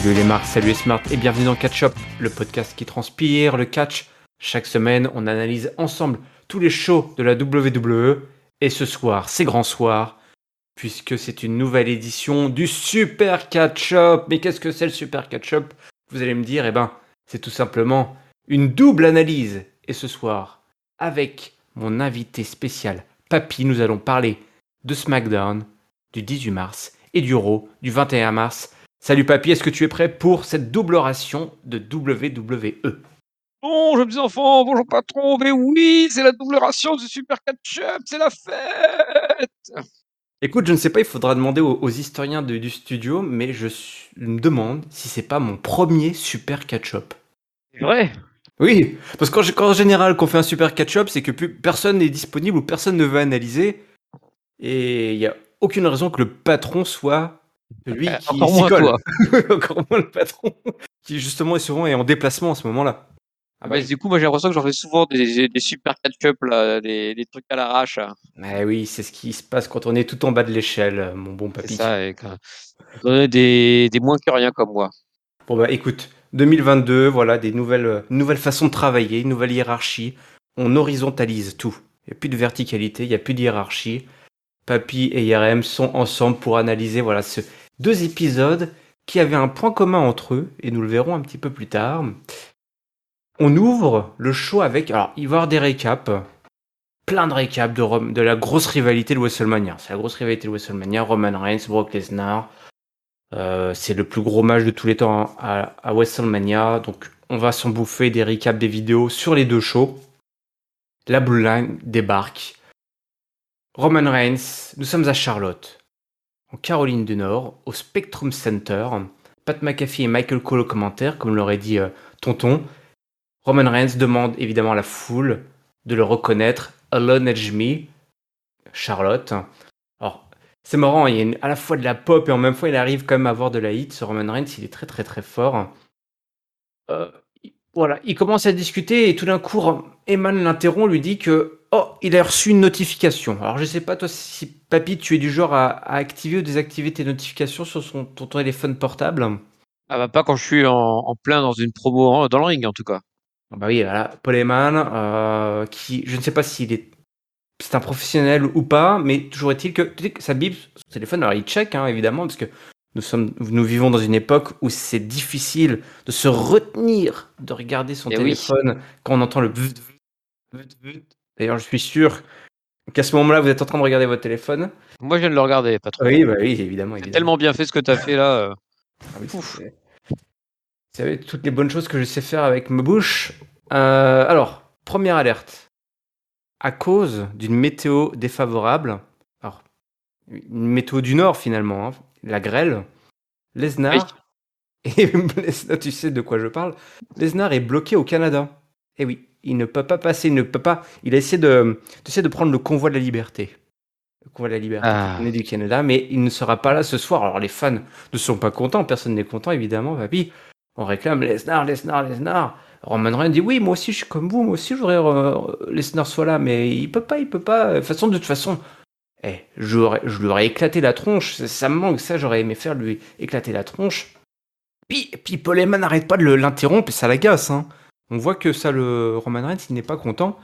Salut les marques, salut les smart et bienvenue dans Catch Up, le podcast qui transpire le catch. Chaque semaine, on analyse ensemble tous les shows de la WWE et ce soir, c'est grand soir puisque c'est une nouvelle édition du Super Catch Up. Mais qu'est-ce que c'est le Super Catch Up? Vous allez me dire, eh ben, c'est tout simplement une double analyse. Et ce soir, avec mon invité spécial, Papy, nous allons parler de SmackDown du 18 mars et du Raw du 21 mars. Salut Papy, est-ce que tu es prêt pour cette double ration de WWE Bonjour mes enfants, bonjour patron, mais oui, c'est la double ration du Super Catch-Up, c'est la fête! Écoute, je ne sais pas, il faudra demander aux, historiens du studio, mais je, me demande si c'est pas mon premier super catch-up. C'est vrai? Oui, parce qu'en général, quand on fait un super catch-up, c'est que plus, personne n'est disponible ou personne ne veut analyser, et il n'y a aucune raison que le patron soit lui euh, qui Encore moins toi. Encore moins le patron, qui justement est souvent est en déplacement à ce moment-là. Ah bah, du coup, moi j'ai l'impression que j'en fais souvent des, des super catch-up, des, des trucs à l'arrache. Mais oui, c'est ce qui se passe quand on est tout en bas de l'échelle, mon bon papy. C'est ça, et quand... on est des, des moins que rien comme moi. Bon bah écoute, 2022, voilà, des nouvelles, nouvelles façons de travailler, une nouvelle hiérarchie. On horizontalise tout. Il n'y a plus de verticalité, il n'y a plus de hiérarchie. Papy et IRM sont ensemble pour analyser voilà, ce deux épisodes qui avaient un point commun entre eux, et nous le verrons un petit peu plus tard. On ouvre le show avec. Alors, il va y avoir des récaps. Plein de récaps de, de la grosse rivalité de WrestleMania. C'est la grosse rivalité de WrestleMania. Roman Reigns, Brock Lesnar. Euh, c'est le plus gros match de tous les temps à, WrestleMania. Donc, on va s'en bouffer des récaps des vidéos sur les deux shows. La Blue Line débarque. Roman Reigns, nous sommes à Charlotte, en Caroline du Nord, au Spectrum Center. Pat McAfee et Michael Cole au commentaire, comme l'aurait dit euh, Tonton. Roman Reigns demande évidemment à la foule de le reconnaître. Alone Edge Me, Charlotte. Alors, c'est marrant, il y a à la fois de la pop et en même temps il arrive quand même à avoir de la hit. Ce Roman Reigns, il est très très très fort. Euh, voilà, il commence à discuter et tout d'un coup, Eman l'interrompt, lui dit que oh, il a reçu une notification. Alors je sais pas toi si Papy, tu es du genre à, activer ou désactiver tes notifications sur son, ton téléphone portable? Ah bah pas quand je suis en plein dans une promo dans le ring en tout cas. Ah bah oui, voilà, Paul Heyman, euh, qui, je ne sais pas s'il est, c'est un professionnel ou pas, mais toujours est-il que, sa bip, son téléphone, alors il check, hein, évidemment, parce que nous sommes, nous vivons dans une époque où c'est difficile de se retenir de regarder son eh téléphone quand on entend le D'ailleurs, je suis sûr qu'à ce moment-là, vous êtes en train de regarder votre téléphone. Moi, je viens de le regarder, pas trop. Oui, bah oui, évidemment. C'est tellement bien fait ce que tu as fait là. Euh. Ah oui, vous savez, toutes les bonnes choses que je sais faire avec ma bouche. Euh, alors, première alerte. À cause d'une météo défavorable, alors, une météo du Nord finalement, hein, la grêle, Lesnar, et Lesnar, tu sais de quoi je parle, Lesnar est bloqué au Canada. Et eh oui, il ne peut pas passer, il ne peut pas, il a essayé de, de prendre le convoi de la liberté. Le convoi de la liberté ah. du Canada, mais il ne sera pas là ce soir. Alors les fans ne sont pas contents, personne n'est content évidemment, papy. On réclame Lesnar, Lesnar, Lesnar. Roman Reigns dit oui, moi aussi je suis comme vous, moi aussi je voudrais euh, Lesnar soit là, mais il peut pas, il peut pas. De toute façon, de toute façon, eh, je, lui aurais éclaté la tronche. Ça, me manque, ça j'aurais aimé faire lui éclater la tronche. Puis, puis Paul Heyman n'arrête pas de l'interrompre et ça l'agace. Hein. On voit que ça, le Roman Reigns, il n'est pas content.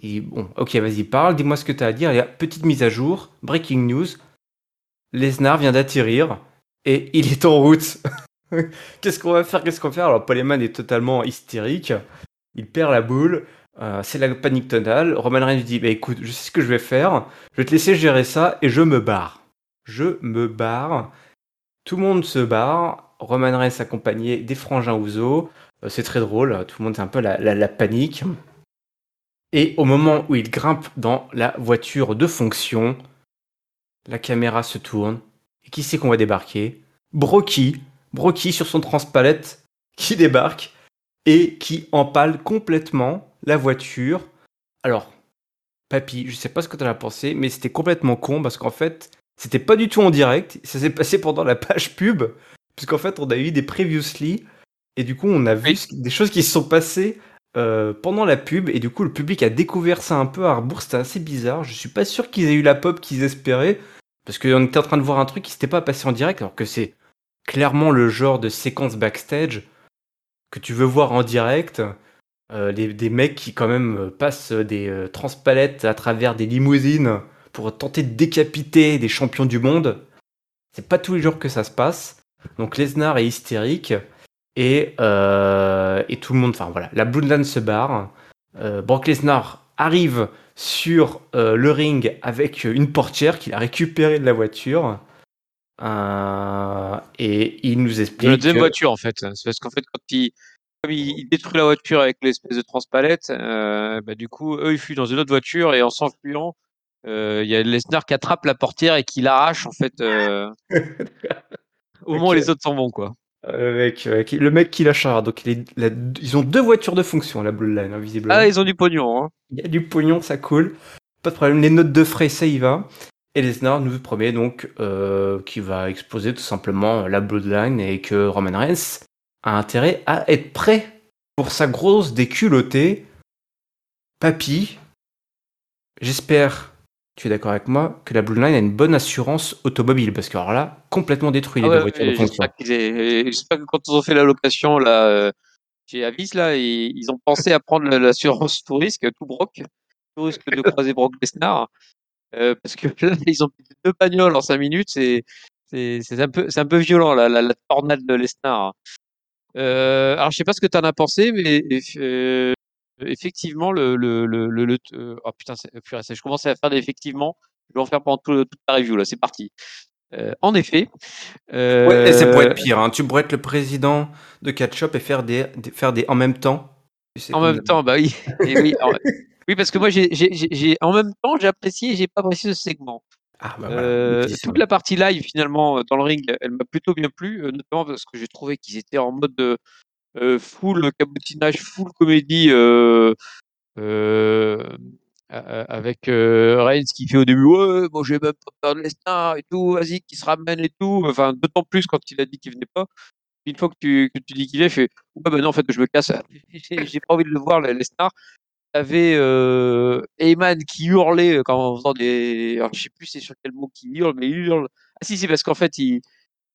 Et bon, ok, vas-y, parle, dis-moi ce que tu as à dire. Il y a petite mise à jour, breaking news. Lesnar vient d'atterrir et il est en route. Qu'est-ce qu'on va faire Qu'est-ce qu'on va faire? Alors, Poleman est totalement hystérique. Il perd la boule. Euh, c'est la panique tonale. Roman Reigns dit bah, écoute, je sais ce que je vais faire. Je vais te laisser gérer ça et je me barre. Je me barre. Tout le monde se barre. Roman Reigns accompagné des frangins Ouzo. Euh, c'est très drôle. Tout le monde est un peu la, la panique. Et au moment où il grimpe dans la voiture de fonction, la caméra se tourne. Et qui c'est qu'on va débarquer? Brocky, Brocky sur son transpalette qui débarque et qui empale complètement la voiture. Alors, papy, je sais pas ce que tu as pensé, mais c'était complètement con parce qu'en fait, c'était pas du tout en direct. Ça s'est passé pendant la page pub, puisqu'en fait, on a eu des previously et du coup, on a vu des choses qui se sont passées euh, pendant la pub et du coup, le public a découvert ça un peu à rebours. C'était assez bizarre. Je suis pas sûr qu'ils aient eu la pop qu'ils espéraient parce qu'on était en train de voir un truc qui s'était pas passé en direct alors que c'est clairement le genre de séquence backstage que tu veux voir en direct. Euh, les- des mecs qui quand même passent des euh, transpalettes à travers des limousines pour tenter de décapiter des champions du monde. C'est pas tous les jours que ça se passe. Donc Lesnar est hystérique et, euh, et tout le monde, enfin voilà, la Bloodline se barre. Euh, Brock Lesnar arrive sur euh, le ring avec une portière qu'il a récupérée de la voiture. Euh, et il nous De la explique. deuxième voiture, en fait. C'est parce qu'en fait, quand il, comme il, il détruit la voiture avec l'espèce de transpalette, euh, bah, du coup, eux, ils fuient dans une autre voiture et en s'enfuyant, euh, il y a Lesnar qui attrape la portière et qui l'arrache, en fait, euh, au Ok. les autres s'en vont, quoi. Avec, avec le mec qui la charge. Donc la- ils ont deux voitures de fonction, la Bloodline, hein, visiblement. Ah, ils ont du pognon, hein. Il y a du pognon, ça coule. Pas de problème. Les notes de frais, ça y va. Et Lesnar nous promet donc euh, qu'il va exposer tout simplement la Bloodline et que Roman Reigns a intérêt à être prêt pour sa grosse déculottée. Papy, j'espère, tu es d'accord avec moi, que la Bloodline a une bonne assurance automobile. Parce que alors là, complètement détruit les Ah ouais, voitures de fonction. J'espère aient- j'espère que quand ils ont fait la location, là, euh, chez Avis, là, ils, ils ont pensé à prendre l'assurance tout risque, tout broc, tout risque de croiser Brock Lesnar. Euh, parce que là, ils ont deux bagnoles en cinq minutes, c'est c'est c'est un peu c'est un peu violent la, la, la tornade de Lesnar. Euh, alors je sais pas ce que tu en as pensé, mais euh, effectivement le le le, euh, oh putain purée, je commençais à faire des effectivement, je vais en faire pendant tout- toute la review là, c'est parti. Euh, en effet, euh, Ouais, et c'est pour être pire. Hein. Tu pourrais être le président de Catch-Up et faire des, des- faire des en même temps. Tu sais, en même temps, bah oui, et oui, en- oui parce que moi j'ai j'ai en même temps j'ai apprécié et j'ai pas apprécié ce segment. Ah, bah voilà. Euh, toute la partie live finalement dans le ring, elle m'a plutôt bien plu, notamment parce que j'ai trouvé qu'ils étaient en mode euh, full cabotinage, full comédie euh, euh, avec euh, Reigns qui fait au début ouais, moi j'ai même pas peur de Lesnar et tout, vas-y qui se ramène et tout. Enfin d'autant plus quand il a dit qu'il venait pas. Une fois que tu que tu dis qu'il est, fait ouais bah non en fait je me casse, j'ai pas envie de le voir le Lesnar. T'avais euh, qui hurlait quand en faisant des. Alors, je sais plus c'est sur quel mot qu'il hurle, mais il hurle. Ah si, c'est parce qu'en fait, il,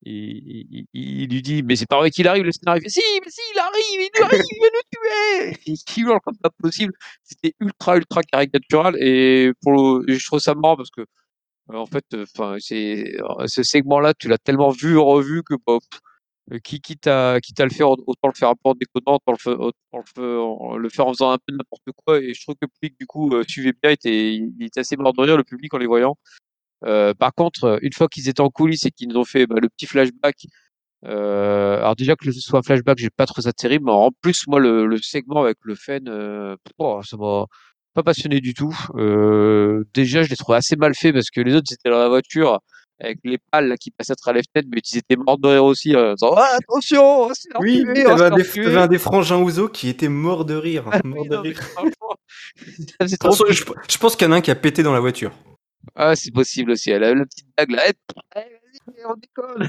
il, lui dit Mais c'est pas vrai qu'il arrive, le scénario. Il fait Si, mais si, il arrive, il arrive, il va nous tuer Et qui hurle comme pas possible. C'était ultra, ultra caricatural. Et je trouve ça marrant parce que, euh, en fait, enfin, c'est ce segment-là, tu l'as tellement vu, revu que bah, euh, qui, quitte, à, le faire, autant le faire un peu en déconnant, autant le, faire en faisant un peu n'importe quoi. Et je trouve que le public, du coup, euh, suivait bien, était, il était assez mort de rire, le public, en les voyant. Euh, par contre, euh, une fois qu'ils étaient en coulisses et qu'ils nous ont fait bah, le petit flashback, euh, alors déjà que ce soit un flashback, j'ai pas trouvé ça terrible, mais en plus, moi, le, le segment avec le euh, oh, ça m'a pas passionné du tout. Euh, déjà, je l'ai trouvé assez mal fait parce que les autres, étaient dans la voiture avec les pales là, qui passaient à travers les fenêtres, mais ils étaient morts de rire aussi, en disant Ah, attention, Oui, on t'avais va un, des, frangins Ouzo qui était mort de rire. Ah mort de rire. je pense qu'il y en a un qui a pété dans la voiture. Ah, c'est possible aussi. Elle a la petite blague là. Eh, vas-y, on décolle.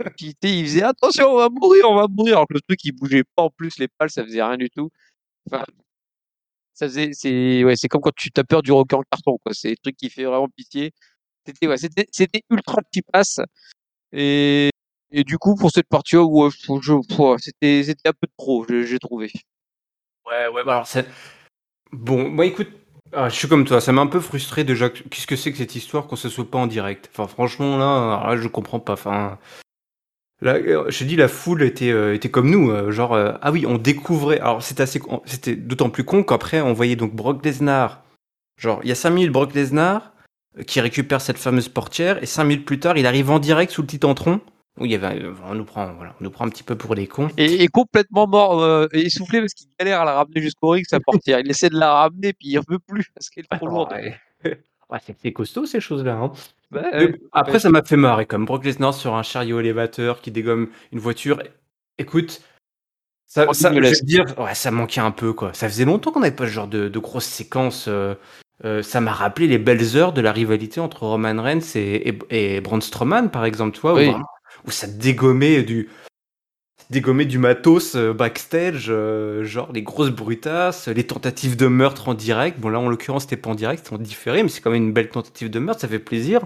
Puis, il faisait attention, on va mourir, on va mourir. Alors que le truc, il bougeait pas en plus, les pales, ça faisait rien du tout. Enfin, ça faisait, c'est, ouais, c'est comme quand tu t'as peur du roquet en carton, quoi. C'est un truc qui fait vraiment pitié. C'était, ouais, c'était, c'était ultra cheapass. Et, et du coup, pour cette partie-là, ouais, je, je- ouais, c'était, c'était un peu trop, j'ai j'ai trouvé. Ouais, ouais, bah alors c'est. Bon, moi écoute, ah, je suis comme toi, ça m'a un peu frustré déjà. Qu'est-ce que c'est que cette histoire qu'on se soit pas en direct Enfin, franchement, là, là, je comprends pas. Enfin, là, euh, je te dis, la foule était, euh, était comme nous. euh, genre, ah oui, on découvrait. Alors, c'était assez, c'était d'autant plus con qu'après, on voyait donc Brock Lesnar. Genre, il y a 5 minutes, Brock Lesnar qui récupère cette fameuse portière, et 5 minutes plus tard, il arrive en direct sous le petit entron. Où il y avait, euh, on nous prend, voilà, on nous prend un petit peu pour des cons. Et, et complètement mort, euh, et essoufflé parce qu'il galère à la ramener jusqu'au ring, sa portière. Il essaie de la ramener, puis il en veut plus parce qu'elle est trop lourde. Ouais, Ouais, c'est c'est costaud ces choses-là. Hein. Ouais, bon, après, ouais. ça m'a fait marrer comme Brock Lesnar sur un chariot élévateur qui dégomme une voiture. Écoute, ça, Oh, ça, je te dire, ouais, ça manquait un peu quoi. Ça faisait longtemps qu'on n'avait pas ce genre de, de grosses séquences. euh, euh, ça m'a rappelé les belles heures de la rivalité entre Roman Reigns et, et, et Braun Strowman, par exemple, tu vois, Oui. où, vraiment- où ça dégommait du, dégommait du matos euh, backstage, euh, genre les grosses brutasses, les tentatives de meurtre en direct. Bon, là, en l'occurrence, c'était pas en direct, c'était en différé, mais c'est quand même une belle tentative de meurtre, ça fait plaisir.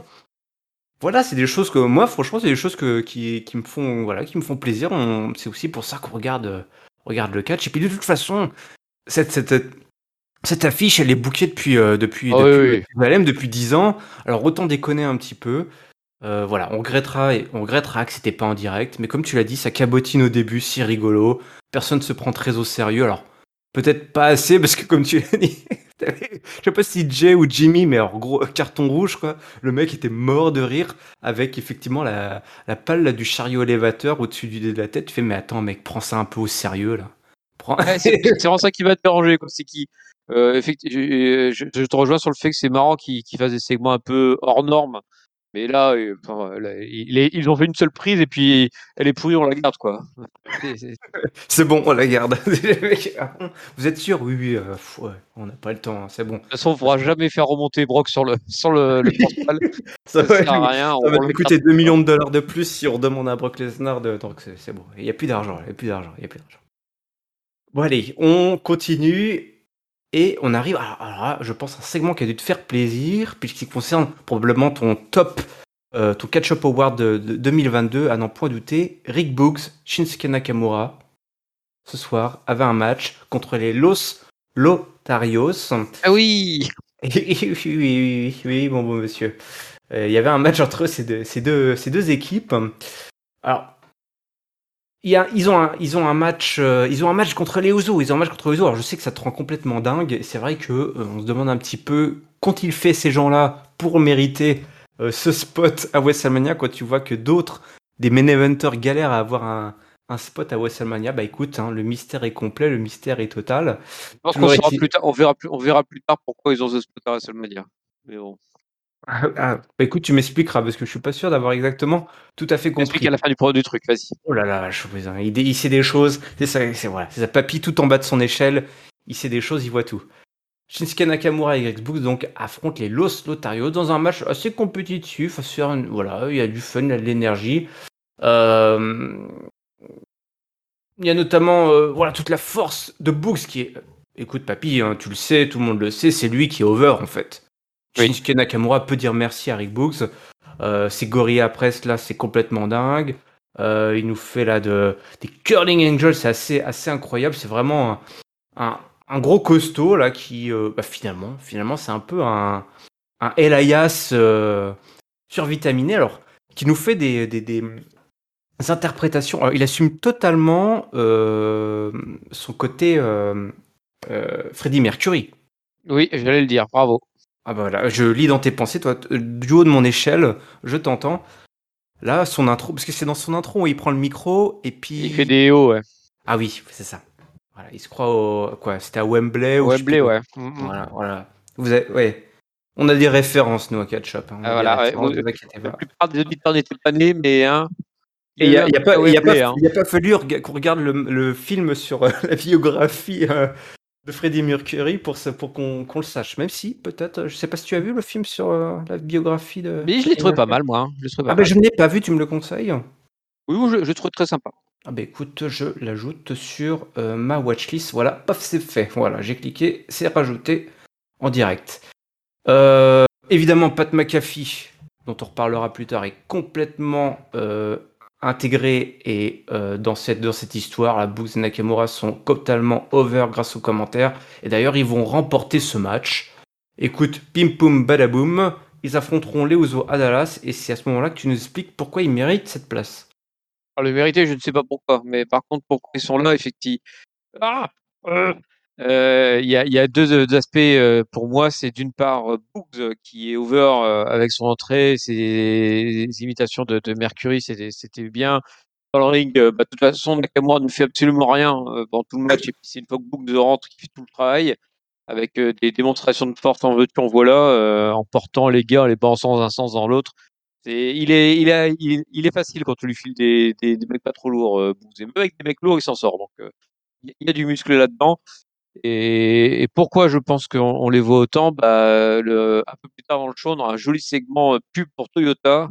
voilà, c'est des choses que moi, franchement, c'est des choses que, qui, qui me font, voilà, qui me font plaisir. C'est aussi pour ça qu'on regarde, euh, regarde le catch. Et puis de toute façon, cette, cette, cette affiche, elle est bookée depuis, euh, depuis, Ah depuis, oui, oui. depuis Valem, depuis 10 ans. Alors autant déconner un petit peu. Euh, voilà, on regrettera, et on regrettera que c'était pas en direct. Mais comme tu l'as dit, ça cabotine au début, si rigolo. Personne se prend très au sérieux. Alors peut-être pas assez parce que comme tu l'as dit, je sais pas si Jay ou Jimmy, mais alors gros carton rouge quoi. Le mec était mort de rire avec effectivement la, la palle là, du chariot élévateur au-dessus du dé de la tête. Tu fais mais attends mec, prends ça un peu au sérieux là. Prends... Ouais, c'est vraiment ça qui va te déranger, quoi. C'est qui, euh, effectivement, je, te rejoins sur le fait que c'est marrant qu'ils qu'ils fassent des segments un peu hors normes. Mais là, euh, enfin, là, il est- ils ont fait une seule prise et puis elle est pourrie, on la garde, quoi. C'est- bon, on la garde. Ah Vous êtes sûr? Oui, oui, euh, pff, ouais, on n'a pas le temps, hein, c'est bon. De toute façon, on ne pourra jamais faire remonter Brock sur le, sur le, le principal. Ça sert à rien. ça on- va on coûter garde. 2 millions de dollars de plus si on redemande à Brock Lesnar. De... Donc c'est bon, il n'y a plus d'argent, il n'y a plus d'argent, il y a plus d'argent. Bon allez, on continue et on arrive à, alors là, je pense, un segment qui a dû te faire plaisir puisqu'il concerne probablement ton top, euh, ton catch-up award de, de 2022 à n'en point douter. Rick Boogs, Shinsuke Nakamura, ce soir, avait un match contre les Los Lotarios. Ah oui oui, oui, oui, oui, oui, mon bon monsieur. Euh, Il y avait un match entre ces deux, ces deux, ces deux équipes. Alors, il y a, ils, ont un, ils, ont un match, euh, ils ont un match contre les Usos. Ils ont un match contre les Usos. Alors, je sais que ça te rend complètement dingue. Et c'est vrai que euh, on se demande un petit peu qu'ont-ils fait ces gens-là pour mériter euh, ce spot à WrestleMania quand tu vois que d'autres, des main eventers, galèrent à avoir un, un spot à WrestleMania. Bah écoute, hein, le mystère est complet, le mystère est total. Je pense qu'on plus tard, on verra plus, on verra plus tard pourquoi ils ont ce spot à WrestleMania. Mais bon, Ah, ah, bah écoute, tu m'expliqueras parce que je suis pas sûr d'avoir exactement tout à fait explique compris. à la fin du, pro- du truc, vas-y. Oh là là, je vous il, il sait des choses. C'est ça, c'est voilà, c'est ça. Papy tout en bas de son échelle. Il sait des choses, il voit tout. Shinsuke Nakamura et Greg Books donc affrontent les Los Lotarios dans un match assez compétitif. voilà, il y a du fun, il y a de l'énergie. Euh, il y a notamment euh, voilà toute la force de Books qui est. Écoute, papy, hein, tu le sais, tout le monde le sait, c'est lui qui est over en fait. Oui. Shinsuke Nakamura peut dire merci à Rick Books. Euh, ces Gorilla Press là, c'est complètement dingue. Euh, il nous fait là de, des Curling Angels, c'est assez, assez incroyable. C'est vraiment un, un, un gros costaud là qui, euh, bah, finalement, finalement, c'est un peu un, un Elias euh, survitaminé. Alors, qui nous fait des, des, des interprétations. Alors, il assume totalement son côté Freddie Mercury. Oui, j'allais le dire, bravo. Ah bah voilà, je lis dans tes pensées, toi, t- du haut de mon échelle, je t'entends. Là, son intro, parce que c'est dans son intro où il prend le micro et puis. Il fait des hauts, ouais. Ah oui, c'est ça. Voilà, il se croit au. Quoi C'était à Wembley ou Wembley, ouais. Mhm. Voilà, voilà. Vous avez, ouais. On a des références, nous, à Catch-Up. hein. Ah, voilà, ouais. Vous- La plupart des auditeurs n'étaient pas nés, mais hein, il n'y a, il y a pas, il y a pas, Wembley, hein. y a pas fallu qu'on regarde le, le film sur euh, la biographie euh, de Freddie Mercury pour, pour qu'on le sache. Même si, peut-être, je sais pas si tu as vu le film sur euh, la biographie de. Mais je l'ai trouvé pas mal, moi. hein. Je l'ai trouvé pas Ah ben je ne l'ai pas vu, tu me le conseilles? Oui, oui, je, je le trouve très sympa. Ah ben écoute, je l'ajoute sur euh, ma watchlist. Voilà, paf, c'est fait. Voilà, j'ai cliqué, c'est rajouté en direct. Euh, évidemment, Pat McAfee, dont on reparlera plus tard, est complètement euh, intégré et euh, dans cette histoire, la Books et Nakamura sont totalement over grâce aux commentaires. Et d'ailleurs, ils vont remporter ce match. Écoute, pim poum badaboum, ils affronteront les à Dallas et c'est à ce moment-là que tu nous expliques pourquoi ils méritent cette place. Alors, le vérité, je ne sais pas pourquoi, mais par contre, pourquoi ils sont là, effectivement. Ah euh, euh, Il y, a, y a deux, aspects euh, pour moi. C'est d'une part euh, Boogs euh, qui est over euh, avec son entrée, ses imitations de, de Mercury, c'était bien. Dans le ring, bah, de toute façon, Nakamura ne fait absolument rien pendant tout le match. Et puis, c'est une fois que Boogs rentre qui fait tout le travail avec des démonstrations de force en veux-tu, en voilà, en portant les gars, les balançant dans un sens, dans l'autre. Il est, il a, il, est facile quand tu lui files des, des, des mecs pas trop lourds. Boogs. et même avec des mecs lourds, il s'en sort. Donc, il y a du muscle là-dedans. Et, et pourquoi je pense qu'on on les voit autant? Bah, le, Un peu plus tard dans le show, on aura un joli segment euh, pub pour Toyota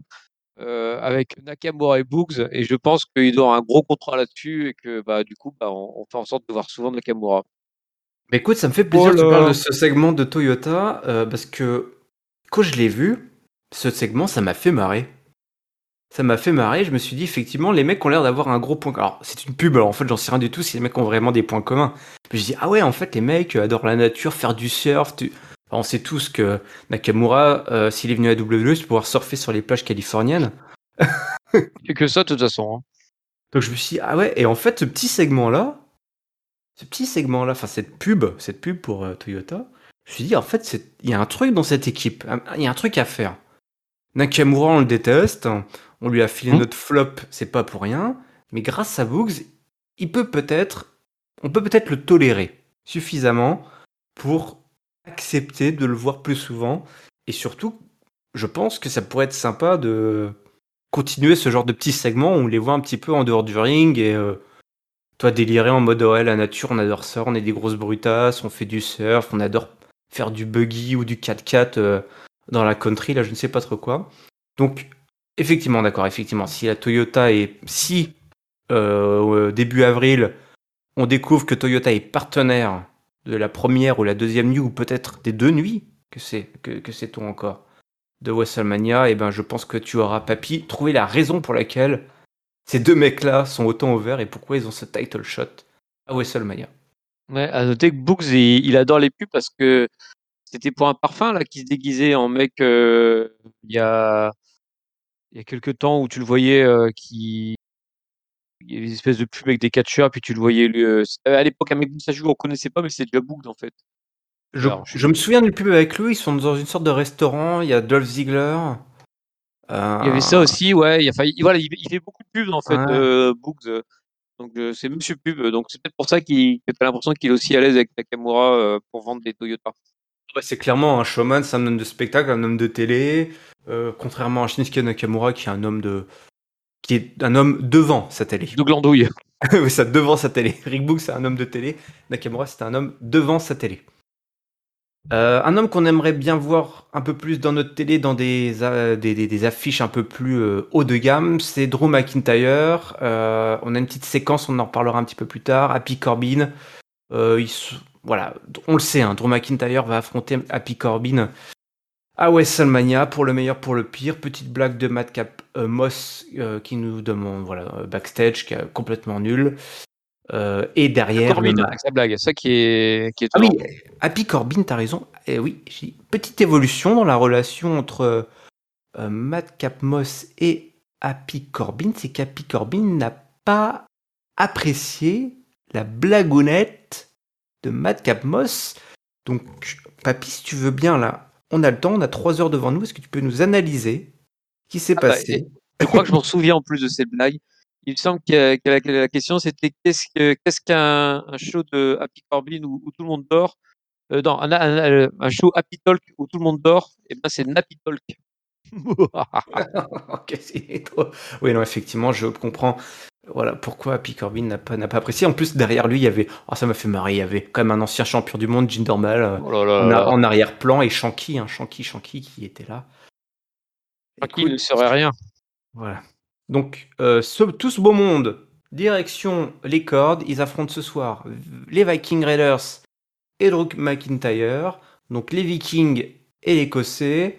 euh, avec Nakamura et Boogs. Et je pense qu'il doit avoir un gros contrat là-dessus et que bah, du coup, bah, on, on fait en sorte de voir souvent Nakamura. Bah écoute, ça me fait plaisir que tu parles de ce segment de Toyota euh, parce que quand je l'ai vu, ce segment, ça m'a fait marrer. Ça m'a fait marrer. Je me suis dit, effectivement, les mecs ont l'air d'avoir un gros point. Alors, c'est une pub, alors en fait, j'en sais rien du tout si les mecs ont vraiment des points communs. Puis je dis, ah ouais, en fait, les mecs adorent la nature, faire du surf. Tu... On sait tous que Nakamura, euh, s'il est venu à WWE, c'est pouvoir surfer sur les plages californiennes. Et que ça, de toute façon. Hein. Donc, je me suis dit, ah ouais, et en fait, ce petit segment-là, ce petit segment-là, enfin, cette pub, cette pub pour euh, Toyota, je me suis dit, en fait, il y a un truc dans cette équipe, il y a un truc à faire. Nakamura, on le déteste, on lui a filé mmh. notre flop, c'est pas pour rien, mais grâce à Boogs, il peut peut-être, on peut peut-être le tolérer suffisamment pour accepter de le voir plus souvent, et surtout, je pense que ça pourrait être sympa de continuer ce genre de petits segments où on les voit un petit peu en dehors du ring et euh, toi délirer en mode ouais la nature on adore ça, on est des grosses brutasses, on fait du surf, on adore faire du buggy ou du 4x4 euh, dans la country, là je ne sais pas trop quoi. Donc effectivement d'accord, effectivement, si la Toyota est si euh, début avril on découvre que Toyota est partenaire de la première ou la deuxième nuit ou peut-être des deux nuits, que c'est que, encore de WrestleMania, et eh ben je pense que tu auras papy trouvé la raison pour laquelle ces deux mecs-là sont autant ouverts et pourquoi ils ont ce title shot à WrestleMania. Ouais, à noter que Books, il, adore les pubs parce que c'était pour un parfum là qui se déguisait en mec euh, il y a il y a quelques temps où tu le voyais euh, qui il y avait une espèce de pub avec des catcheurs puis tu le voyais lui, euh, à l'époque un mec joue on connaissait pas mais c'était déjà Books en fait. Je, je, me souviens du pub avec lui, ils sont dans une sorte de restaurant, il y a Dolph Ziggler. Il y avait ça aussi, ouais. Il, a voilà, il, fait beaucoup de pubs en fait, ouais. Books. Donc euh, c'est Monsieur Pub, donc c'est peut-être pour ça qu'il a l'impression qu'il est aussi à l'aise avec Nakamura euh, pour vendre des Toyota. c'est clairement un showman, c'est un homme de spectacle, un homme de télé, euh, contrairement à Shinsuke Nakamura qui est un homme de qui est un homme devant sa télé. De glandouille. oui, ça devant sa télé. Rick Book c'est un homme de télé, Nakamura c'est un homme devant sa télé. Euh, un homme qu'on aimerait bien voir un peu plus dans notre télé, dans des, des, affiches un peu plus euh, haut de gamme, c'est Drew McIntyre. Euh, on a une petite séquence, on en reparlera un petit peu plus tard. Happy Corbin. voilà, on le sait, hein, Drew McIntyre va affronter Happy Corbin à WrestleMania pour le meilleur, pour le pire. Petite blague de Madcap Moss qui nous demande, voilà, backstage, qui est complètement nul. Euh, et derrière. Corbin, le... sa blague, ça qui est, qui est Ah oui, Happy Corbin, t'as raison. Et eh oui, petite évolution dans la relation entre euh, Madcap Moss et Happy Corbin, c'est qu'Happy Corbin n'a pas apprécié la blagounette de Madcap Moss. Donc, Papy, si tu veux bien, là, on a le temps, on a trois heures devant nous. Est-ce que tu peux nous analyser ce qui s'est ah bah, passé Je crois que je m'en souviens en plus de cette blague il me semble que, la, question c'était qu'est-ce qu'un show de Happy Corbin où, tout le monde dort euh, non, un, show Happy Talk où tout le monde dort, et ben c'est Nappy Talk. Oui, non, effectivement, je comprends. Voilà pourquoi Happy Corbin n'a pas, pas apprécié. En plus, derrière lui, il y avait, oh, ça m'a fait marrer, il y avait quand même un ancien champion du monde, Jinder Mahal, euh, oh en, arrière-plan, et Shanky, hein, Shanky, Shanky qui était là. Shanky ne serait rien. Voilà. Donc, euh, tout ce beau monde, direction les cordes, ils affrontent ce soir les Viking Raiders et Drew McIntyre, donc les Vikings et l'Écossais,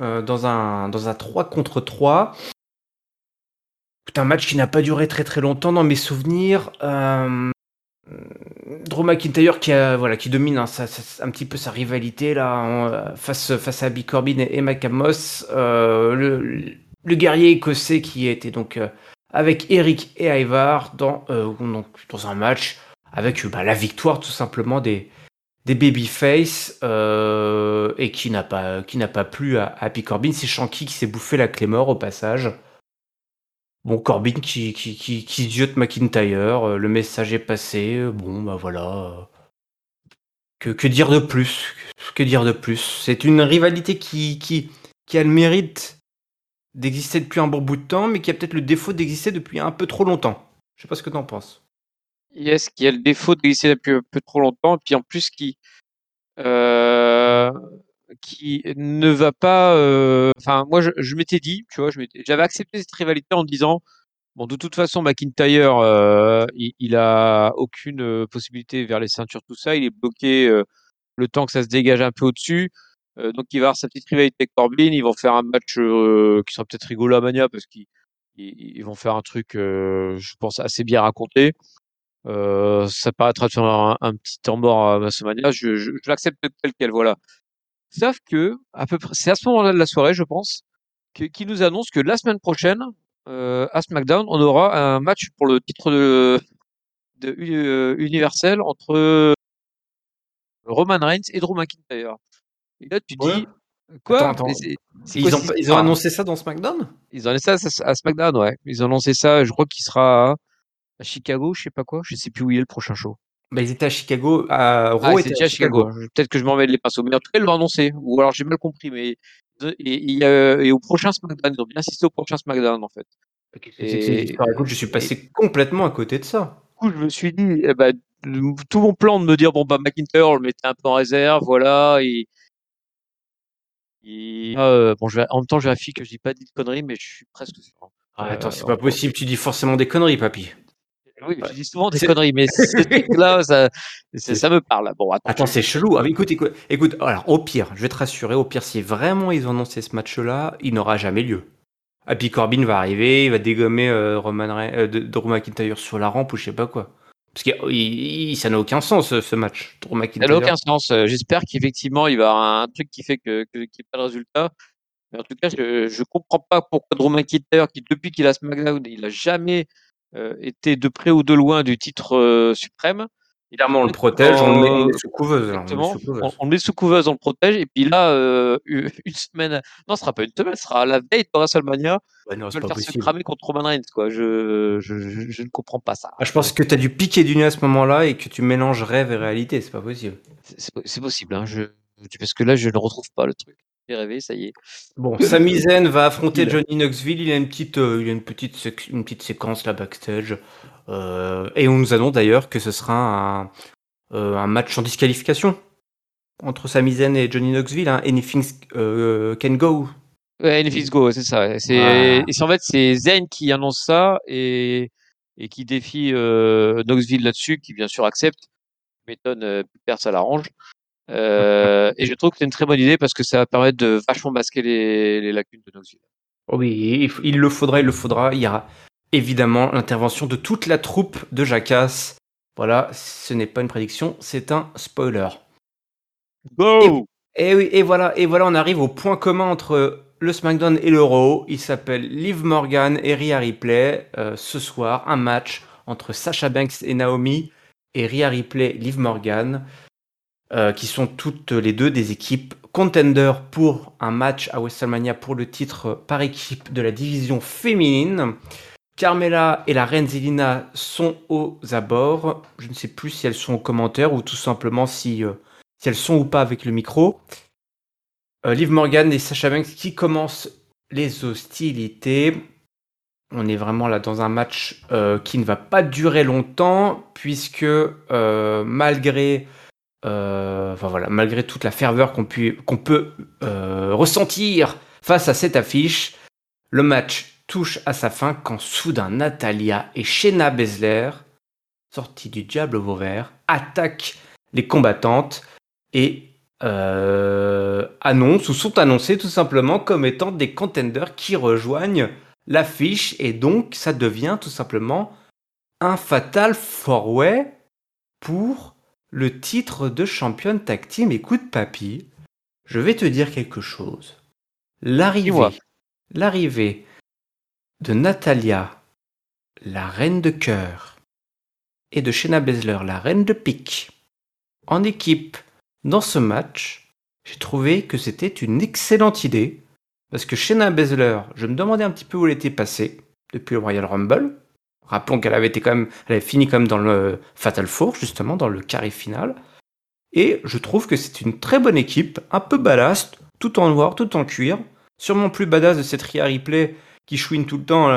euh, dans, un, dans un 3 contre 3. C'est un match qui n'a pas duré très très longtemps dans mes souvenirs. Euh, Drew McIntyre qui, a, voilà, qui domine hein, un petit peu sa rivalité là, face, face à Abby Corbin et, et Macamos. le, le guerrier écossais qui était donc euh, avec Eric et Ivar dans, euh, dans un match avec bah, la victoire tout simplement des, des babyface euh, et qui n'a pas, qui n'a pas plu à, Happy Corbin. C'est Shanky qui s'est bouffé la clé mort au passage. Bon, Corbin qui, qui, McIntyre, le message est passé. Bon, bah voilà. Que, dire de plus? Que dire de plus? C'est une rivalité qui, a le mérite d'exister depuis un bon bout de temps, mais qui a peut-être le défaut d'exister depuis un peu trop longtemps. Je sais pas ce que tu en penses. Yes, qui a le défaut d'exister depuis un peu trop longtemps, et puis en plus qui euh, qui ne va pas. Euh, enfin, moi, je, m'étais dit, tu vois, j'avais accepté cette rivalité en disant, bon, de toute façon, McIntyre, euh, il, il, a aucune possibilité vers les ceintures, tout ça, il est bloqué le temps que ça se dégage un peu au-dessus. Euh, donc il va avoir sa petite rivalité avec Corbin. Ils vont faire un match euh, qui sera peut-être rigolo à Mania parce qu'ils ils, vont faire un truc, euh, je pense, assez bien raconté. Euh, ça paraîtra faire un, un petit temps mort à WrestleMania. Je, je, je l'accepte tel quel, voilà. Sauf que, à peu près, c'est à ce moment-là de la soirée, je pense, que- qui nous annonce que la semaine prochaine, euh, à SmackDown, on aura un match pour le titre de, de euh, universel entre Roman Reigns et Drew McIntyre. Et là, tu Ouais. dis quoi? Attends, attends. Mais c'est- c'est Ils quoi ont, ils ont annoncé ça dans SmackDown? Ils ont annoncé ça à SmackDown, ouais. Ils ont annoncé ça. Je crois qu'il sera à, à Chicago, je sais pas quoi. Je sais plus où il est le prochain show. Bah, Ils étaient à Chicago. À... Ah, Raw c'est était déjà à Chicago. Peut-être que je m'en mets les pinceaux. Mais en tout cas, ils l'ont annoncé. Ou alors j'ai mal compris. Mais de- et, au prochain SmackDown, ils ont bien insisté au prochain SmackDown en fait. C'est Écoute, je suis passé complètement à côté de ça. Du coup, je me suis dit, eh ben, tout mon plan de me dire bon bah McIntyre, on le mettait un peu en réserve, voilà. Et, et- euh, bon, je vais, en même temps, je vérifie que je dis pas dit de conneries, mais je suis presque sûr. Ah, attends, c'est Euh, pas possible, tu dis forcément des conneries, papy. Oui, je dis souvent des conneries, mais ce truc-là, ça, me parle. Bon, attends. Attends, c'est chelou. Ah, écoute, écoute, écoute, alors au pire, je vais te rassurer, au pire, si vraiment ils ont annoncé ce match-là, il n'aura jamais lieu. Ah, puis Corbin va arriver, il va dégommer euh, Roman euh, Drew McIntyre sur la rampe ou je sais pas quoi. Parce que il- il- ça n'a aucun sens ce, ce match. Drew Ça n'a aucun sens. Euh, J'espère qu'effectivement, il va y avoir un truc qui fait que, qu'il n'y ait pas de résultat. Mais en tout cas, je, je comprends pas pourquoi Drew McIntyre, qui depuis qu'il a SmackDown, il a jamais euh, été de près ou de loin du titre euh, suprême. Clairement, on le protège, on le met, on le met sous couveuse. on le met sous couveuse. On, on le met sous couveuse, on le protège. Et puis là, euh, une semaine, non, ce sera pas une semaine, ce sera la veille de WrestleMania. Ouais, non, se cramer contre Roman Reigns, quoi. Je, je, je, je ne comprends pas ça. Ah, je pense que tu as dû piquer du nez à ce moment-là et que tu mélanges rêve et réalité, c'est pas possible. C'est possible, hein. Je, parce que là, je ne retrouve pas le truc. J'ai rêvé, ça y est. Bon, Sami Zayn va affronter Johnny Knoxville. Il a une petite, euh, il a une petite, une petite séquence là backstage. Euh, et on nous annonce d'ailleurs que ce sera un, euh, un match en disqualification entre Sami Zayn et Johnny Knoxville. Hein. Anything euh, can go. Ouais, Anything's Go, c'est ça. ouais. C'est, Ah. et c'est en fait, c'est Zayn qui annonce ça et, et qui défie euh, Knoxville là-dessus, qui bien sûr accepte. M'étonne, euh, perd, ça l'arrange. Euh, et je trouve que c'est une très bonne idée parce que ça va permettre de vachement masquer les, les lacunes de Knoxville. Oh oui, il, le faudra, il le faudra. Il y aura évidemment l'intervention de toute la troupe de Jackass. Voilà, ce n'est pas une prédiction, c'est un spoiler. Go! Et oui, et voilà, et voilà, on arrive au point commun entre le SmackDown et le Raw. Il s'appelle Liv Morgan et Rhea Ripley. Euh, ce soir, un match entre Sasha Banks et Naomi et Rhea Ripley, Liv Morgan, euh, qui sont toutes les deux des équipes contenders pour un match à WrestleMania pour le titre par équipe de la division féminine. Carmela et la reine Zelina sont aux abords. Je ne sais plus si elles sont aux commentaires ou tout simplement si, euh, si elles sont ou pas avec le micro. Euh, Liv Morgan et Sasha Banks qui commencent les hostilités. On est vraiment là dans un match euh, qui ne va pas durer longtemps puisque euh, malgré euh, enfin voilà, malgré toute la ferveur qu'on peut euh, ressentir face à cette affiche, le match touche à sa fin quand soudain Natalia et Shayna Baszler, sorties du diable Vauvert, attaquent les combattantes et euh, annoncent ou sont annoncées tout simplement comme étant des contenders qui rejoignent l'affiche et donc ça devient tout simplement un fatal four-way pour le titre de championne tag team. Écoute, papy, je vais te dire quelque chose. L'arrivée, de Natalia, la reine de cœur, et de Shayna Baszler, la reine de pique, en équipe dans ce match, j'ai trouvé que c'était une excellente idée. Parce que Shayna Baszler, je me demandais un petit peu où elle était passée depuis le Royal Rumble. Rappelons qu'elle avait été quand même, elle avait fini quand même dans le Fatal Four, justement, dans le carré final. Et je trouve que c'est une très bonne équipe, un peu ballast, tout en noir, tout en cuir. Sûrement plus badass de cette Rhea Ripley qui chouine tout le temps,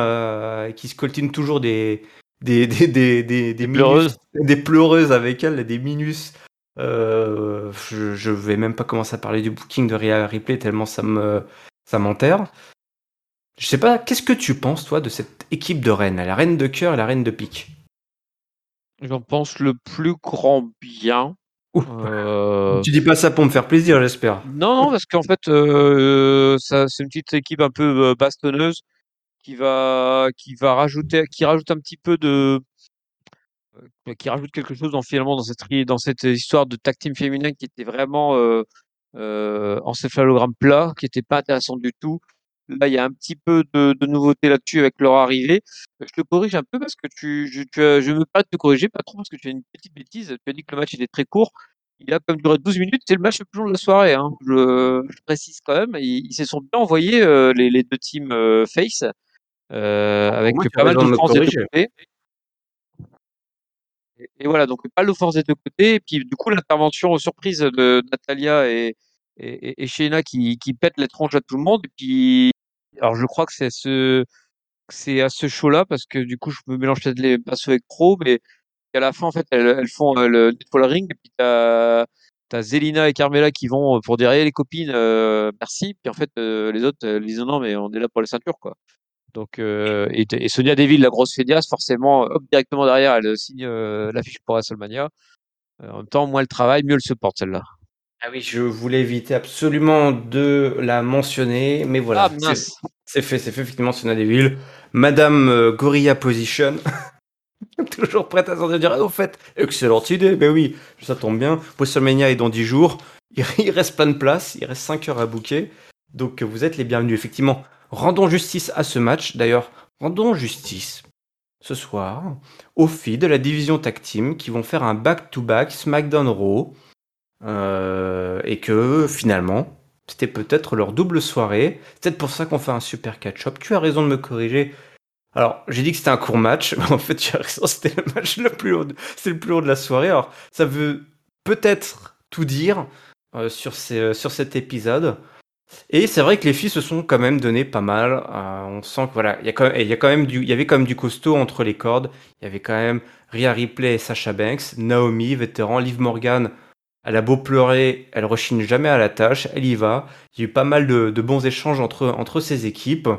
qui se coltine toujours des, des, des, des, des, des minus- pleureuses. des pleureuses avec elle, des minus. Euh, je, je vais même pas commencer à parler du booking de Rhea Ripley tellement ça me ça m'enterre. Je sais pas, qu'est-ce que tu penses toi de cette équipe de reines, la reine de cœur et la reine de pique? J'en pense le plus grand bien. Euh, Tu dis pas ça pour me faire plaisir, j'espère. Non, non, parce qu'en fait, euh, c'est une petite équipe un peu euh, bastonneuse qui va, qui va rajouter, qui rajoute un petit peu de, euh, qui rajoute quelque chose dans, finalement dans cette, dans cette histoire de tag team féminin qui était vraiment euh, euh, encéphalogramme plat, qui était pas intéressant du tout. Là, il y a un petit peu de, de nouveauté là-dessus avec leur arrivée. Euh, Je te corrige un peu parce que tu, je, tu as- je me permets de te corriger, pas trop parce que tu as une petite bêtise. Tu as dit que le match était très court. Il a même duré 12 minutes. C'est le match le plus long de la soirée. Hein. Je, je précise quand même. Ils, ils se sont bien envoyés euh, les, les deux teams euh, face euh, avec moi, pas mal de d'offenses des deux côtés. Et, et voilà, donc pas l'offense des deux côtés. Et puis du coup, l'intervention surprise de Natalia et, et, et- Shayna qui, qui pètent les tronches à tout le monde. Et puis, alors je crois que c'est ce, c'est à ce show-là parce que du coup, je me mélange peut-être les pinceaux avec trop, mais à la fin, en fait, elles, elles font euh, le netball ring. Et puis t'as T'as Zelina et Carmela qui vont pour dire, hey, les copines, euh, merci. Puis en fait, euh, les autres, elles disent non, mais on est là pour les ceintures, quoi. Donc, euh, et, et Sonia Deville, la grosse fédias, forcément, hop, directement derrière, elle signe euh, l'affiche pour WrestleMania. Euh, en même temps, moins elle travaille, mieux elle se porte, celle-là. Ah oui, je voulais éviter absolument de la mentionner, mais voilà. Ah, c'est- mince. C'est fait, c'est fait, effectivement, Sonia Deville. Madame euh, Gorilla Position. Toujours prête à sortir dire, ah, au fait, excellente idée, ben oui, ça tombe bien. WrestleMania est dans 10 jours. Il, reste plein de place, il reste 5 heures à booker. Donc vous êtes les bienvenus, effectivement. Rendons justice à ce match. D'ailleurs, rendons justice ce soir aux filles de la division Tag Team qui vont faire un back-to-back SmackDown Raw. Euh, et que finalement, c'était peut-être leur double soirée. C'est peut-être pour ça qu'on fait un super catch-up. Tu as raison de me corriger. Alors, j'ai dit que c'était un court match, mais en fait, tu as raison, c'était le match le plus de- c'est le plus long de la soirée. Alors, ça veut peut-être tout dire euh, sur, euh, sur cet épisode. Et c'est vrai que les filles se sont quand même donné pas mal. On sent que voilà, il y y avait quand même du costaud entre les cordes. Il y avait quand même Rhea Ripley et Sasha Banks, Naomi, vétéran, Liv Morgan. Elle a beau pleurer, elle rechigne jamais à la tâche, elle y va. Il y a eu pas mal de, de bons échanges entre, entre ces équipes.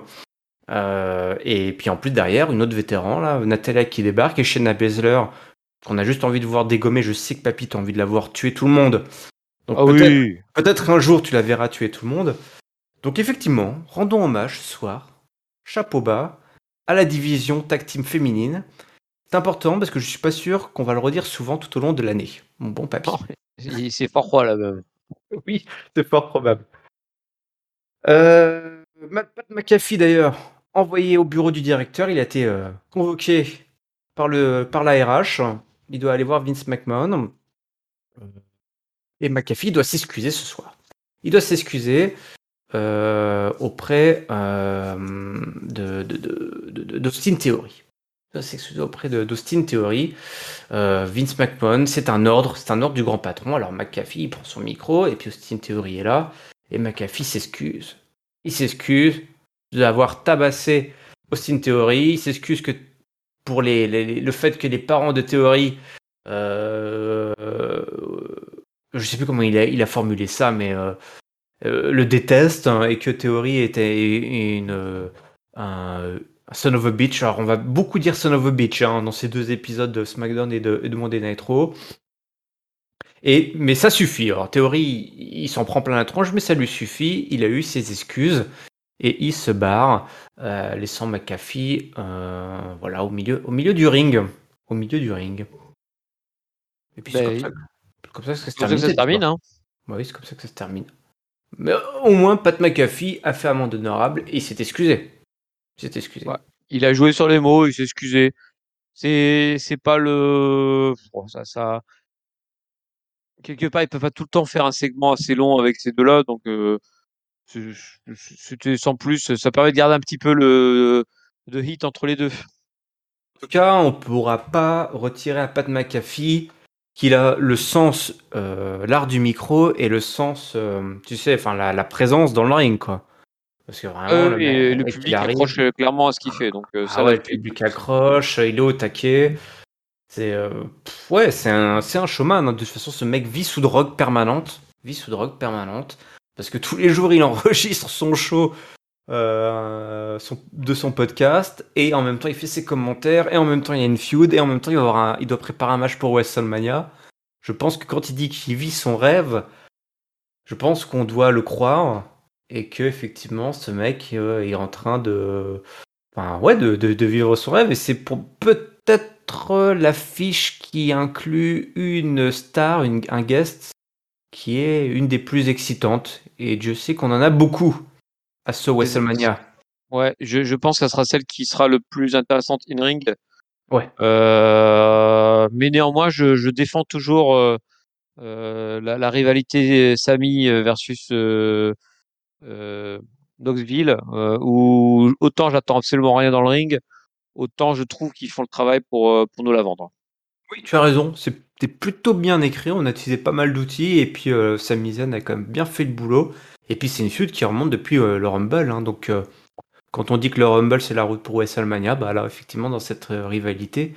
Euh, et puis en plus derrière, une autre vétéran, là, Natalia qui débarque et Shayna Baszler, qu'on a juste envie de voir dégommer. Je sais que Papy, t'as envie de la voir tuer tout le monde. Donc Ah peut-être oui. peut-être un jour tu la verras tuer tout le monde. Donc effectivement, rendons hommage ce soir, chapeau bas, à la division tag team féminine. C'est important parce que je suis pas sûr qu'on va le redire souvent tout au long de l'année. Mon bon papy. Oh, C'est fort froid, là, même. Oui, c'est fort probable. Euh, Pat McAfee d'ailleurs, envoyé au bureau du directeur, il a été euh, convoqué par, le, par la RH. Il doit aller voir Vince McMahon. Euh, Et McAfee doit s'excuser ce soir. Il doit s'excuser auprès euh, de, de, d'Austin Theory. S'excuser auprès d'Austin Theory. Euh, Vince McMahon, c'est un ordre, c'est un ordre du grand patron. Alors McAfee, il prend son micro et puis Austin Theory est là. Et McAfee s'excuse. Il s'excuse d'avoir tabassé Austin Theory. Il s'excuse que pour les, le fait que les parents de Theory, euh, je sais plus comment il a, formulé ça, mais euh, euh, le détestent hein, et que Theory était une, un, un son of a bitch. Alors on va beaucoup dire son of a bitch hein, dans ces deux épisodes de SmackDown et de, et de Monday Night Raw. Et, mais ça suffit. Alors, Théorie, il, il s'en prend plein la tronche, mais ça lui suffit. Il a eu ses excuses et il se barre, euh, laissant McAfee euh, voilà, au, milieu, au milieu du ring. Au milieu du ring. Et puis c'est Ben, comme, ça, que- comme ça que ça se ça termine. se termine, hein. Bah oui, c'est comme ça que ça se termine. Mais au moins, Pat McAfee a fait amende honorable et il s'est excusé. Il s'est excusé. Ouais. Il a joué sur les mots, il s'est excusé. C'est, c'est pas le, bon, ça, ça, quelque part, il peut pas tout le temps faire un segment assez long avec ces deux-là, donc, euh, c'était sans plus. Ça permet de garder un petit peu le, de hit entre les deux. En tout cas, on ne pourra pas retirer à Pat McAfee qu'il a le sens, euh, l'art du micro et le sens, euh, tu sais, enfin la, la présence dans le ring, quoi. Parce que vraiment, Euh, le, et le public accroche euh, clairement à ce qu'il fait, donc, euh, ça Ah ouais, le public accroche, il est au taquet. C'est euh, ouais, c'est un, un showman. hein. De toute façon, ce mec vit sous drogue permanente, vit sous drogue permanente, parce que tous les jours il enregistre son show euh, son- de son podcast et en même temps il fait ses commentaires et en même temps il y a une feud et en même temps il, va avoir un- il doit préparer un match pour WrestleMania. Je pense que quand il dit qu'il vit son rêve, je pense qu'on doit le croire et que effectivement ce mec euh, est en train de, enfin, ouais, de, de- de vivre son rêve et c'est pour peut-être l'affiche qui inclut une star, une- un guest qui est une des plus excitantes et Dieu sait qu'on en a beaucoup à ce WrestleMania. Ouais, je, je pense que ça sera celle qui sera le plus intéressante in ring. Ouais. Euh, mais néanmoins, je, je défends toujours euh, euh, la, la rivalité Sami versus euh, euh, Knoxville, euh, où autant j'attends absolument rien dans le ring, autant je trouve qu'ils font le travail pour, euh, pour nous la vendre. Oui, tu as raison. C'était plutôt bien écrit. On a utilisé pas mal d'outils. Et puis, euh, a quand même bien fait le boulot. Et puis, c'est une feud qui remonte depuis euh, le Rumble. hein. donc, euh, quand on dit que le Rumble, c'est la route pour WrestleMania, bah alors, effectivement, dans cette euh, rivalité,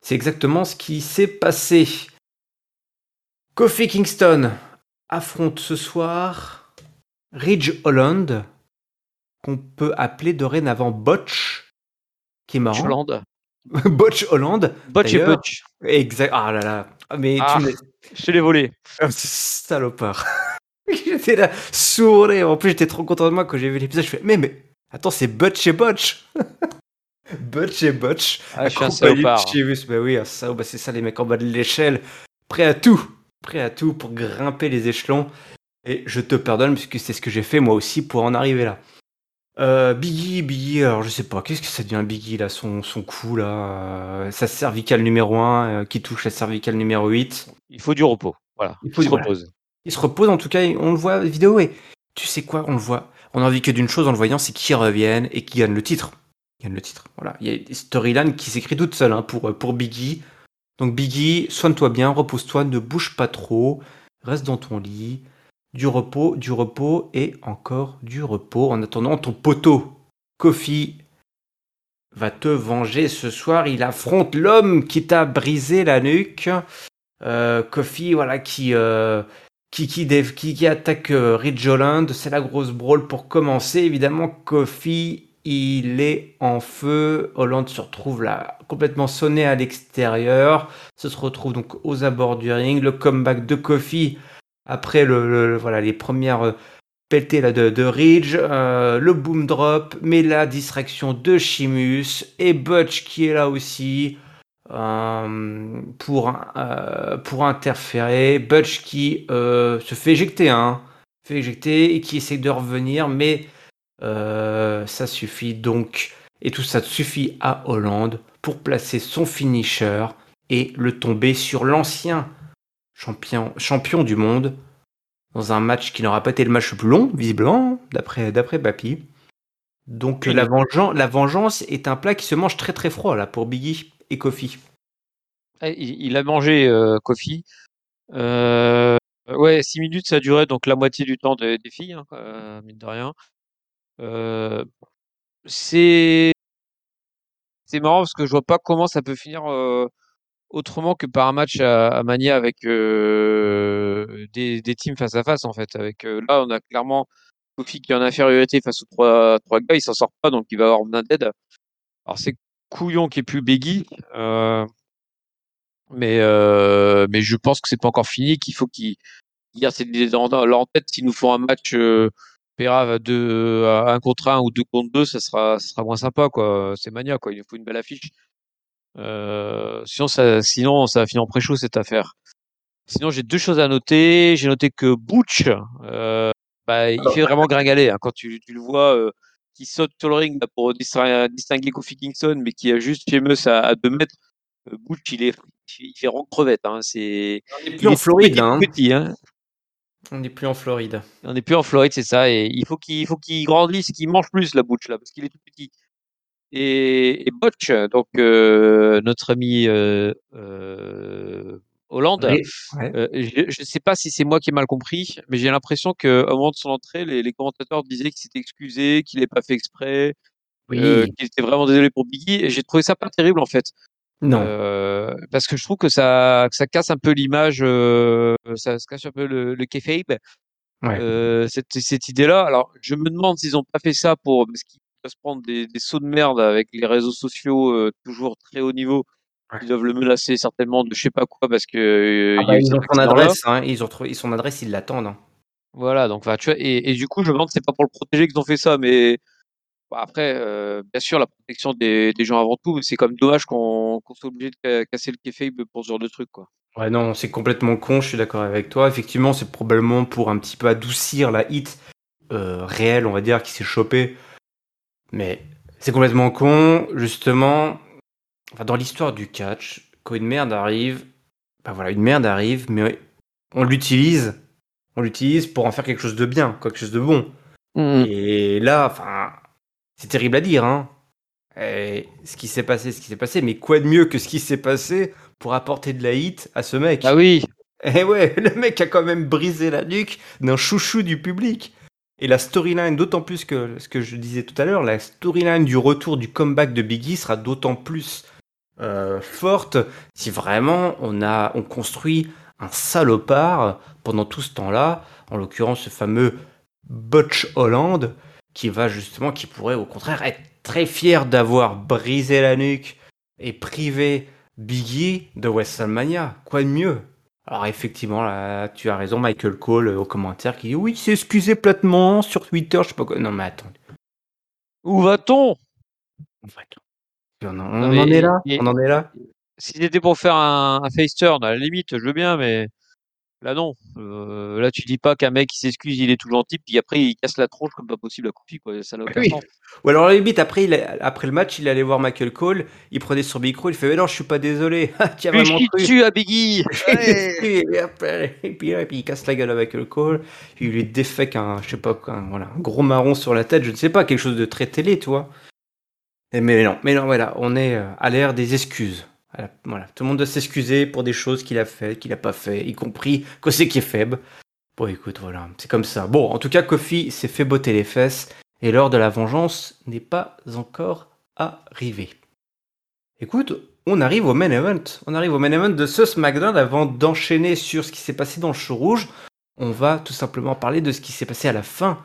c'est exactement ce qui s'est passé. Kofi Kingston affronte ce soir Ridge Holland, qu'on peut appeler dorénavant Botch, qui est marrant. Holland. Botch Holland. Botch et Butch. Exact. Ah là là. Ah, Mais Ah. tu Je te l'ai volé. Ah, ce salopard. j'étais là, sourire. En plus, j'étais trop content de moi quand j'ai vu l'épisode. Je fais, mais, mais, attends, c'est Butch et Butch. Butch et Butch. Ah, je suis un salopard. Bah oui, un salop, bah c'est ça, les mecs en bas de l'échelle. Prêt à tout. Prêt à tout pour grimper les échelons. Et je te pardonne, puisque c'est ce que j'ai fait moi aussi pour en arriver là. Euh, Biggie, Biggie, alors je sais pas, qu'est-ce que ça devient Biggie là, son, son coup là, euh, sa cervicale numéro 1 qui touche la cervicale numéro 8. Il faut du repos. Voilà. Il faut se voilà. repose. Il se repose, en tout cas, on le voit vidéo et tu sais quoi, on le voit. On a envie que d'une chose en le voyant, c'est qu'il revienne et qu'il gagne le titre. Il gagne le titre. Voilà. Il y a des storylines qui s'écrit toute seule hein, pour, pour Biggie. Donc Biggie, soigne-toi bien, repose-toi, ne bouge pas trop, reste dans ton lit. Du repos, du repos et encore du repos. En attendant, ton poteau, Kofi, va te venger ce soir. Il affronte l'homme qui t'a brisé la nuque. Euh, Kofi, voilà, qui, euh, attaque euh, Holland. C'est la grosse brawl pour commencer. Évidemment, Kofi, il est en feu. Holland se retrouve là, complètement sonné à l'extérieur. Se retrouve donc aux abords du ring. Le comeback de Kofi après le, voilà, les premières euh, pelletées de, Ridge. euh, le boom drop, mais la distraction de Sheamus. Et Butch qui est là aussi euh, pour, interférer. Butch qui se fait éjecter, hein, fait éjecter et qui essaie de revenir, mais ça suffit donc. Et tout ça suffit à Hollande pour placer son finisher et le tomber sur l'ancien champion, champion du monde dans un match qui n'aura pas été le match le plus long, visiblement, d'après d'après Papy. Donc Oui, la, vengeance, la vengeance est un plat qui se mange très très froid là pour Biggie et Kofi. Eh, Il, a mangé euh, Kofi. Euh, ouais, 6 minutes, ça durait donc la moitié du temps des, des filles, hein, euh, mine de rien. Euh, c'est c'est marrant parce que je vois pas comment ça peut finir autrement que par un match à, à Mania avec euh, des, des teams face à face en fait. Avec euh, là, on a clairement Kofi qui est en infériorité face aux trois trois gars, il s'en sort pas donc il va avoir besoin d'aide. Alors c'est Couillon qui est plus Biggie. Euh, mais euh, mais je pense que c'est pas encore fini, qu'il faut qu'ils gardent leur tête. S'ils nous font un match euh, pérave à deux, à un contre un ou deux contre deux, ça sera, ça sera moins sympa quoi. C'est mania quoi. Il nous faut une belle affiche. Euh, sinon ça, sinon ça va finir en pré-show cette affaire. Sinon j'ai deux choses à noter. J'ai noté que Butch, euh, bah, il fait vraiment gringaler hein, quand tu, tu le vois. euh, qui saute sur le ring pour distinguer, Kofi Kingston, mais qui a juste Sheamus à, à deux mètres. Euh, Butch, il est, il fait rond crevette. Hein. C'est, On n'est il plus en est Floride, petit, là, hein. petit, hein. On n'est plus en Floride. On n'est plus en Floride, c'est ça. Et il faut qu'il faut qu'il grandisse, qu'il mange plus la bouche là, parce qu'il est tout petit. Et, et Butch, donc euh, notre ami euh, euh, Hollande, Oui, ouais. euh, je ne sais pas si c'est moi qui ai mal compris, mais j'ai l'impression qu'au moment de son entrée, les, les commentateurs disaient qu'il s'était excusé, qu'il n'ait pas fait exprès, Oui. euh, qu'il était vraiment désolé pour Biggie. Et j'ai trouvé ça pas terrible en fait. non. Euh, parce que je trouve que ça, que ça casse un peu l'image, euh, ça, ça casse un peu le, le kayfabe. Ouais. Euh, cette, cette idée-là. Alors, je me demande s'ils ont pas fait ça pour parce qu'ils se prendre des, des sauts de merde avec les réseaux sociaux euh, toujours très haut niveau. Ils doivent le menacer certainement de je sais pas quoi parce que, heu, Ah bah, ils ont son adresse, hein, ils ont trouvé son adresse, ils l'attendent, hein. Voilà, donc enfin, tu vois? Et et du coup, je me demande c'est pas pour le protéger qu'ils ont fait ça, mais bah, après, heu, bien sûr, la protection des des gens avant tout, mais c'est quand même dommage qu'on soit obligé de ca casser le kayfabe pour ce genre de truc, quoi. Ouais, non, c'est complètement con, je suis d'accord avec toi. Effectivement, c'est probablement pour un petit peu adoucir la hit euh, réelle, on va dire, qui s'est chopée. Mais c'est complètement con, justement. Enfin, dans l'histoire du catch, quand une merde arrive, bah voilà, une merde arrive, mais on l'utilise, on l'utilise pour en faire quelque chose de bien, quelque chose de bon. Mmh Et là, enfin, c'est terrible à dire, hein. Et ce qui s'est passé, ce qui s'est passé, mais quoi de mieux que ce qui s'est passé pour apporter de la hit à ce mec? Ah oui, Eh ouais, le mec a quand même brisé la nuque d'un chouchou du public. Et la storyline, d'autant plus que ce que je disais tout à l'heure, la storyline du retour du comeback de Biggie sera d'autant plus euh, forte si vraiment on a on construit un salopard pendant tout ce temps-là, en l'occurrence ce fameux Butch Holland, qui va justement, qui pourrait au contraire être très fier d'avoir brisé la nuque et privé Biggie de WrestleMania. Quoi de mieux? Alors effectivement, là, tu as raison, Michael Cole euh, au commentaire qui dit oui, il s'est excusé platement sur Twitter, je sais pas quoi. Non mais attends, où va-t-on? en fait, on, en- Non, on mais en est là, et on en est là? si c'était pour faire un un face turn, à la limite, je veux bien, mais là, non. Heu, là, tu dis pas qu'un mec, il s'excuse, il est tout gentil, puis après, il casse la tronche comme pas possible à Kofi, quoi. Ça n'a aucun Oui. sens. Ou alors à la limite, après, il a- après le match, il allait voir Michael Cole, il prenait son micro, il fait mais non, je suis pas désolé, qui a Lui vraiment cru. dessus à Biggie! Ouais. et, après, et puis, et puis il casse la gueule à Michael Cole, il lui défait un, je sais pas, quoi, un, voilà, un gros marron sur la tête, je ne sais pas, quelque chose de très télé, tu vois. Et mais non, mais non, voilà, on est euh, à l'ère des excuses. Voilà, tout le monde doit s'excuser pour des choses qu'il a fait, qu'il a pas fait, y compris que c'est qui est faible. Bon, écoute, voilà, c'est comme ça. Bon, en tout cas, Kofi s'est fait botter les fesses et l'heure de la vengeance n'est pas encore arrivée. Écoute, on arrive au main event. On arrive au main event de ce SmackDown avant d'enchaîner sur ce qui s'est passé dans le show rouge. On va tout simplement parler de ce qui s'est passé à la fin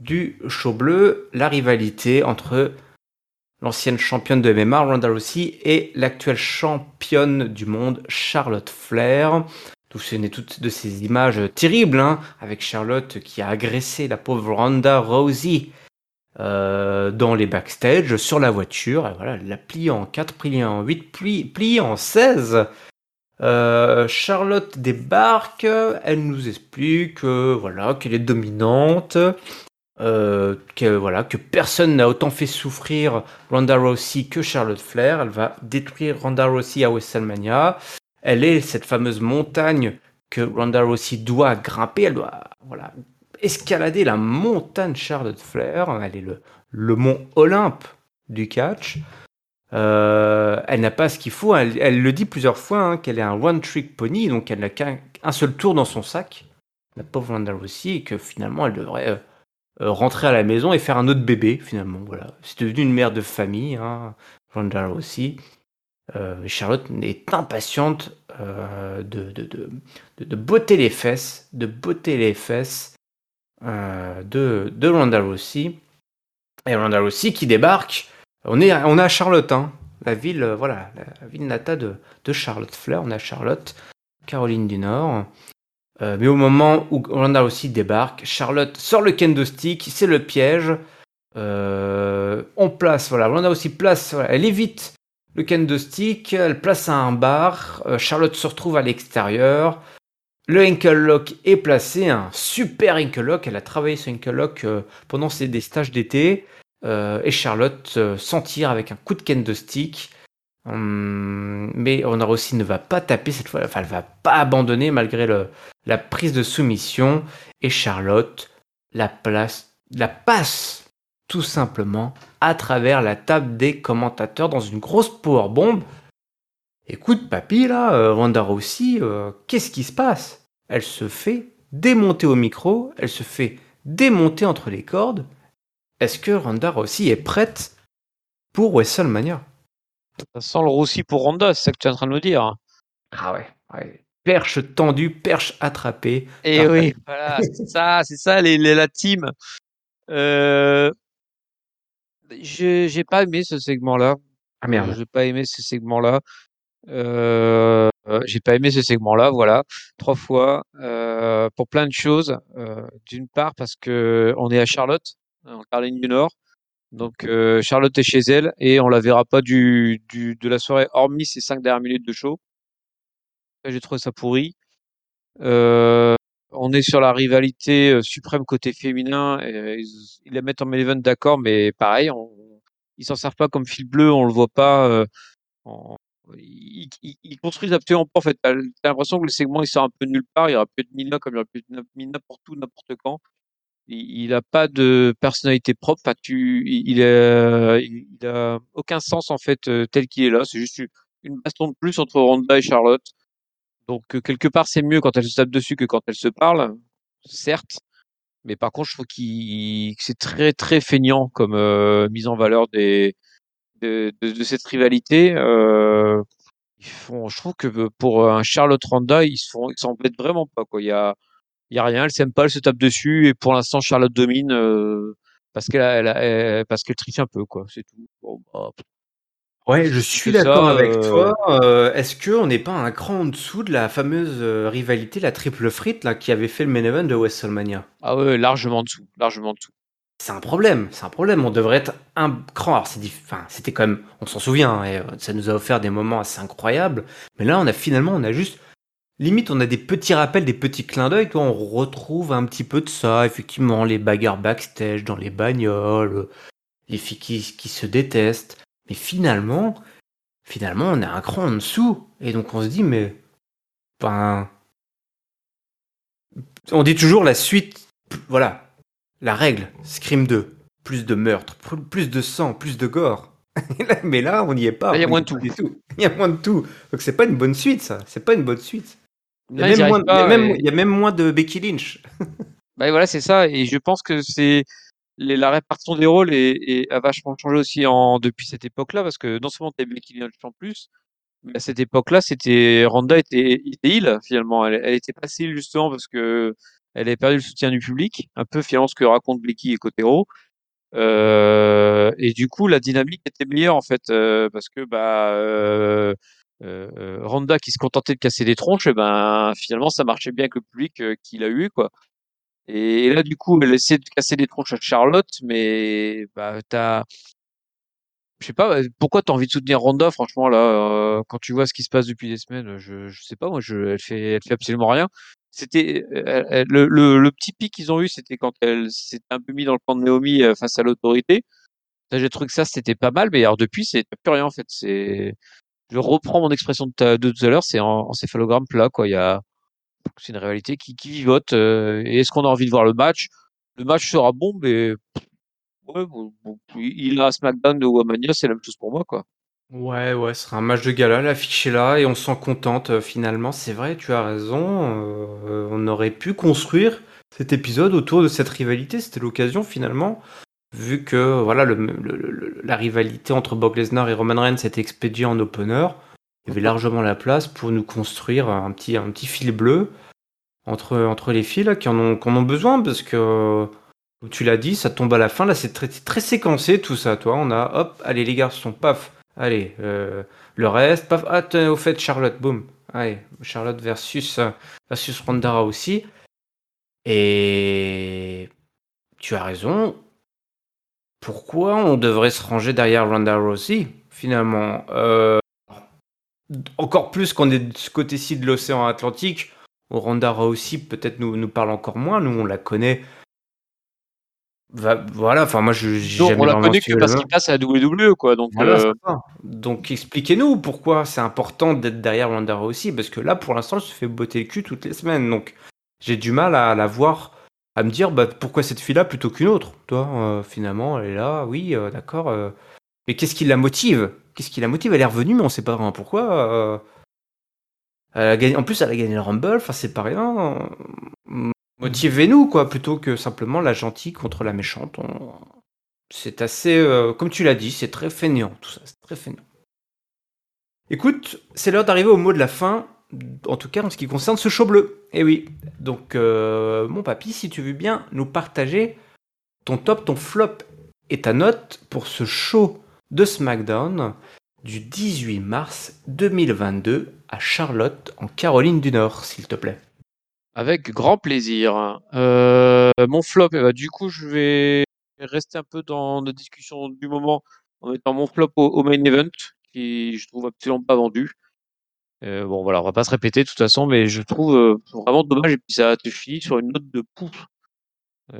du show bleu, la rivalité entre l'ancienne championne de MMA Ronda Rousey et l'actuelle championne du monde Charlotte Flair. Ce n'est toutes de ces images terribles, hein, avec Charlotte qui a agressé la pauvre Ronda Rousey euh, dans les backstage, sur la voiture. Et voilà, elle l'a pliée en 4, pliée en 8, pliée, en 16. Euh, Charlotte débarque, elle nous explique qu'elle est dominante, euh, que, voilà, que personne n'a autant fait souffrir Ronda Rousey que Charlotte Flair. Elle va détruire Ronda Rousey à WrestleMania. Elle est cette fameuse montagne que Ronda Rousey doit grimper. Elle doit voilà, escalader la montagne Charlotte Flair. Elle est le, le mont Olympe du catch. Euh, elle n'a pas ce qu'il faut. Elle, le dit plusieurs fois hein, qu'elle est un one-trick pony, donc elle n'a qu'un un seul tour dans son sac, la pauvre Ronda Rousey, et que finalement elle devrait euh, rentrer à la maison et faire un autre bébé. Finalement, voilà, c'est devenu une mère de famille, hein, Ronda Rousey. Euh, Charlotte est impatiente euh, de, de, de, botter les fesses, de botter les fesses euh, de, de Rousey. Et Ronda Rousey qui débarque. On est, on est à Charlotte, hein, la ville, euh, voilà, la ville natale de, de Charlotte Flair. On à Charlotte, Caroline du Nord. Euh, mais au moment où Ronda Rousey débarque, Charlotte sort le kendo stick, c'est le piège. Euh, on place, voilà, Ronda Rousey place, elle évite le kendo stick, elle place un bar. Euh, Charlotte se retrouve à l'extérieur. Le ankle lock est placé, un super ankle lock. Elle a travaillé ce ankle lock euh, pendant ses des stages d'été. Et Charlotte s'en tire avec un coup de kendo stick. Hum, mais Ronda Rousey ne va pas taper cette fois. Enfin, elle va pas abandonner malgré la prise de soumission. Et Charlotte la place, la passe tout simplement à travers la table des commentateurs dans une grosse powerbomb. Écoute, papy, là, euh, Ronda Rousey, euh, qu'est-ce qui se passe? Elle se fait démonter au micro, elle se fait démonter entre les cordes. Est-ce que Ronda Rousey est prête pour WrestleMania? Ça sent le roussi pour Ronda, c'est ça que tu es en train de me dire. Ah ouais, ouais. Perche tendue, perche attrapée. Et Parfait. oui, voilà, c'est ça, c'est ça, les, les- la team. Euh, je j'ai pas aimé ce segment-là. Ah merde. Euh, J'ai pas aimé ce segment-là. Euh, j'ai pas aimé ce segment-là, voilà, trois fois euh, pour plein de choses. Euh, D'une part parce que on est à Charlotte, en Caroline du Nord, donc euh, Charlotte est chez elle et on la verra pas du, du de la soirée hormis ces cinq dernières minutes de show. J'ai trouvé ça pourri. Euh, on est sur la rivalité euh, suprême côté féminin. Et, ils, ils la mettent en main event, d'accord, mais pareil, ils s'en servent pas comme fil bleu, on le voit pas. Euh, ils, construisent absolument pas. En fait, t'as l'impression que le segment il sort un peu de nulle part. Il y aurait pu être Mina comme il aurait pu être mis n'importe où, n'importe quand. Il, il a pas de personnalité propre. Enfin, tu, il, a, il, il a aucun sens en fait euh, tel qu'il est là. C'est juste une baston de plus entre Ronda et Charlotte. Donc euh, quelque part c'est mieux quand elles se tapent dessus que quand elles se parlent, certes. Mais par contre, je trouve qu'il c'est très très feignant comme euh, mise en valeur des de, de, cette rivalité. Euh, ils font, je trouve que pour un Charlotte Ronda, ils s'embêtent vraiment pas quoi. Il y a, il y a rien, elles s'aiment pas, elles se tapent dessus et pour l'instant Charlotte domine euh, parce qu'elle, elle, elle- parce triche un peu quoi. C'est tout. Bon, bah, Ouais, je suis d'accord avec euh, toi. Euh, est-ce qu'on n'est pas un cran en dessous de la fameuse rivalité, la triple frite, là, qui avait fait le main event de WrestleMania? ah ouais, largement en dessous, largement en dessous. C'est un problème, c'est un problème. On devrait être un cran. Alors, c'est diff- enfin, c'était quand même, on s'en souvient, hein, et, ça nous a offert des moments assez incroyables. Mais là, on a finalement, on a juste, limite, on a des petits rappels, des petits clins d'œil. Toi, on retrouve un petit peu de ça, effectivement, les bagarres backstage dans les bagnoles, les filles qui, qui se détestent. Mais finalement, finalement, on a un cran en dessous. Et donc, on se dit, mais, enfin, on dit toujours la suite, voilà, la règle, Scream 2, plus de meurtres, plus de sang, plus de gore. Mais là, on n'y est pas. Il y a moins de est du Il y a moins de tout. Donc c'est pas une bonne suite, ça. C'est pas une bonne suite. Il y, a même moins, arrivent il, y a pas. même, et- il y a même moins de Becky Lynch. Bah, voilà, c'est ça. Et je pense que c'est la répartition des rôles est, est- a vachement changé aussi en, depuis cette époque-là, parce que non seulement t'as Becky Lynch en plus, mais à cette époque-là, c'était Ronda était, était heel finalement. Elle, elle était pas si heel justement parce que elle avait perdu le soutien du public, un peu finalement ce que raconte Becky et Cotero. Euh, et du coup, la dynamique était meilleure en fait, euh, parce que bah euh, euh, euh, Ronda qui se contentait de casser des tronches, eh ben finalement ça marchait bien avec le public euh, qu'il a eu quoi. Et là, du coup, elle essaie de casser des tronches à Charlotte, mais bah, t'as, je sais pas, euh, pourquoi t'as envie de soutenir Ronda, franchement, là, euh, quand tu vois ce qui se passe depuis des semaines, je, je sais pas, moi, je, elle fait, elle fait absolument rien. C'était le, le, le petit pic qu'ils ont eu, c'était quand elle s'est un peu mis dans le camp de Naomi euh, face à l'autorité. J'ai trouvé que ça, c'était pas mal, mais alors depuis, c'est plus rien en fait. C'est, je reprends mon expression de, tout à l'heure, c'est en, encéphalogramme plat, quoi. Il y a, c'est une réalité qui, qui vivote. euh, et est-ce qu'on a envie de voir le match? Le match sera bon, mais ouais, il a SmackDown de Womania, c'est la même chose pour moi, quoi. Ouais, ouais, ce sera un match de gala, l'affiche là et on s'en contente euh, finalement. C'est vrai, tu as raison. euh, on aurait pu construire cet épisode autour de cette rivalité. C'était l'occasion finalement, vu que voilà, la rivalité entre Brock Lesnar et Roman Reigns s'était expédiée en opener. Il y avait largement la place pour nous construire un petit, un fil bleu entre, les filles là, qui, en ont, qui en besoin parce que, tu l'as dit, ça tombe à la fin. Là, c'est très, séquencé tout ça. Toi, on a hop, allez les garçons, paf. Allez, euh, le reste, paf, ah, au fait, Charlotte, boum. Allez, Charlotte versus, versus Ronda aussi. Et tu as raison. Pourquoi on devrait se ranger derrière Ronda Rousey, finalement Euh, Encore plus qu'on est de ce côté-ci de l'océan Atlantique, Ronda Rousey peut-être nous, nous parle encore moins. Nous, on la connaît. Va- voilà, enfin, moi, je j'ai Donc, jamais on l'a connu que parce qu'il passe à la WWE, quoi. Donc, voilà, euh. Donc expliquez-nous pourquoi c'est important d'être derrière Ronda Rousey, parce que là, pour l'instant, elle se fait botter le cul toutes les semaines. Donc j'ai du mal à la voir, à me dire bah, pourquoi cette fille-là plutôt qu'une autre. Toi, euh, finalement, elle est là, oui, euh, d'accord. euh, mais qu'est-ce qui la motive? Qu'est-ce qui la motive? Elle est revenue, mais on sait pas vraiment pourquoi. elle a gagné... En plus, elle a gagné le Rumble, enfin, c'est pas rien. Motivez-nous, quoi, plutôt que simplement la gentille contre la méchante. C'est assez, comme tu l'as dit, c'est très fainéant tout ça, c'est très fainéant. Écoute, c'est l'heure d'arriver au mot de la fin, en tout cas en ce qui concerne ce show bleu. Eh oui, donc euh, mon papy, si tu veux bien nous partager ton top, ton flop et ta note pour ce show de SmackDown du 18 mars 2022 à Charlotte, en Caroline du Nord, s'il te plaît. Avec grand plaisir. Euh, mon flop, eh ben, du coup, je vais rester un peu dans notre discussion du moment en mettant mon flop au main event, qui je trouve absolument pas vendu. Euh, bon, voilà, on va pas se répéter de toute façon, mais je trouve euh, vraiment dommage. Et puis ça te finit sur une note de pouf.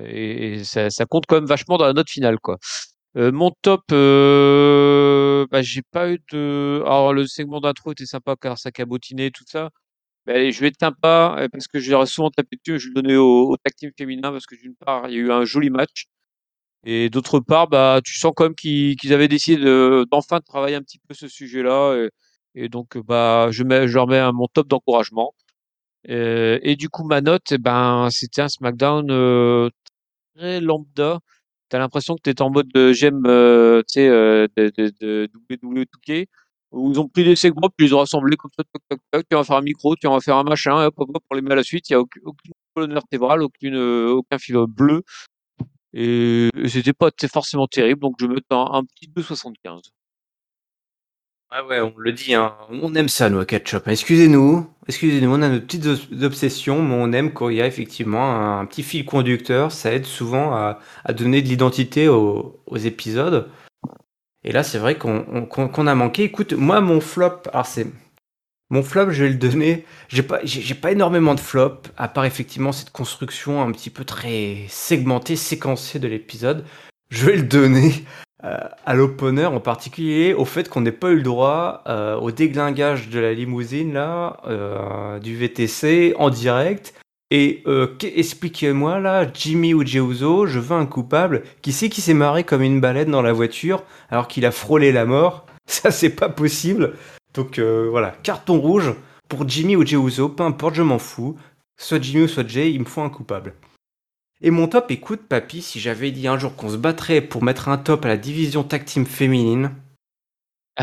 Et, et ça, ça compte quand même vachement dans la note finale, quoi. Euh, mon top, euh, bah, j'ai pas eu de. Alors, le segment d'intro était sympa car ça cabotinait tout ça. Mais allez, je vais être sympa euh, parce que j'ai souvent tapé dessus. Je le donnais au, au féminin parce que d'une part, il y a eu un joli match. Et d'autre part, bah, tu sens quand même qu'ils qu'ils avaient décidé de- d'enfin de travailler un petit peu ce sujet-là. Et, et donc, bah, je, mets, je leur mets mon top d'encouragement. Euh, et du coup, ma note, eh ben, c'était un SmackDown euh, très lambda. T'as l'impression que t'es en mode de j'aime, euh, tu euh, de, de, de WWE 2K, où ils ont pris des segments, puis ils ont rassemblés comme ça, tu vas faire un micro, tu vas faire un machin, hop, hop, hop, pour les mettre à la suite, il n'y a aucune, colonne vertébrale, aucune, euh, aucun fil bleu, et, et c'était pas forcément terrible, donc je vais mettre un, un petit 2,75. Ah ouais, on le dit, hein, on aime ça, nous, à Ketchup. Excusez-nous, excusez-nous, on a nos petites obsessions, mais on aime quand il y a effectivement un, petit fil conducteur. Ça aide souvent à, donner de l'identité aux, épisodes. Et là, c'est vrai qu'on on- qu'on- qu'on a manqué. Écoute, moi, mon flop, alors c'est. Mon flop, je vais le donner. J'ai pas, pas énormément de flop, à part effectivement cette construction un petit peu très segmentée, séquencée de l'épisode. Je vais le donner à l'opener, en particulier au fait qu'on n'ait pas eu le droit euh, au déglingage de la limousine là, euh, du VTC en direct. Et euh, expliquez-moi là, Jimmy ou Jeuzo, je veux un coupable. Qui c'est qui s'est marré comme une baleine dans la voiture alors qu'il a frôlé la mort? Ça, c'est pas possible. Donc voilà, carton rouge pour Jimmy ou Jeuzo, peu importe, je m'en fous. Soit Jimmy ou soit Jay, il me faut un coupable. Et mon top, écoute, papy, si j'avais dit un jour qu'on se battrait pour mettre un top à la division tag team féminine,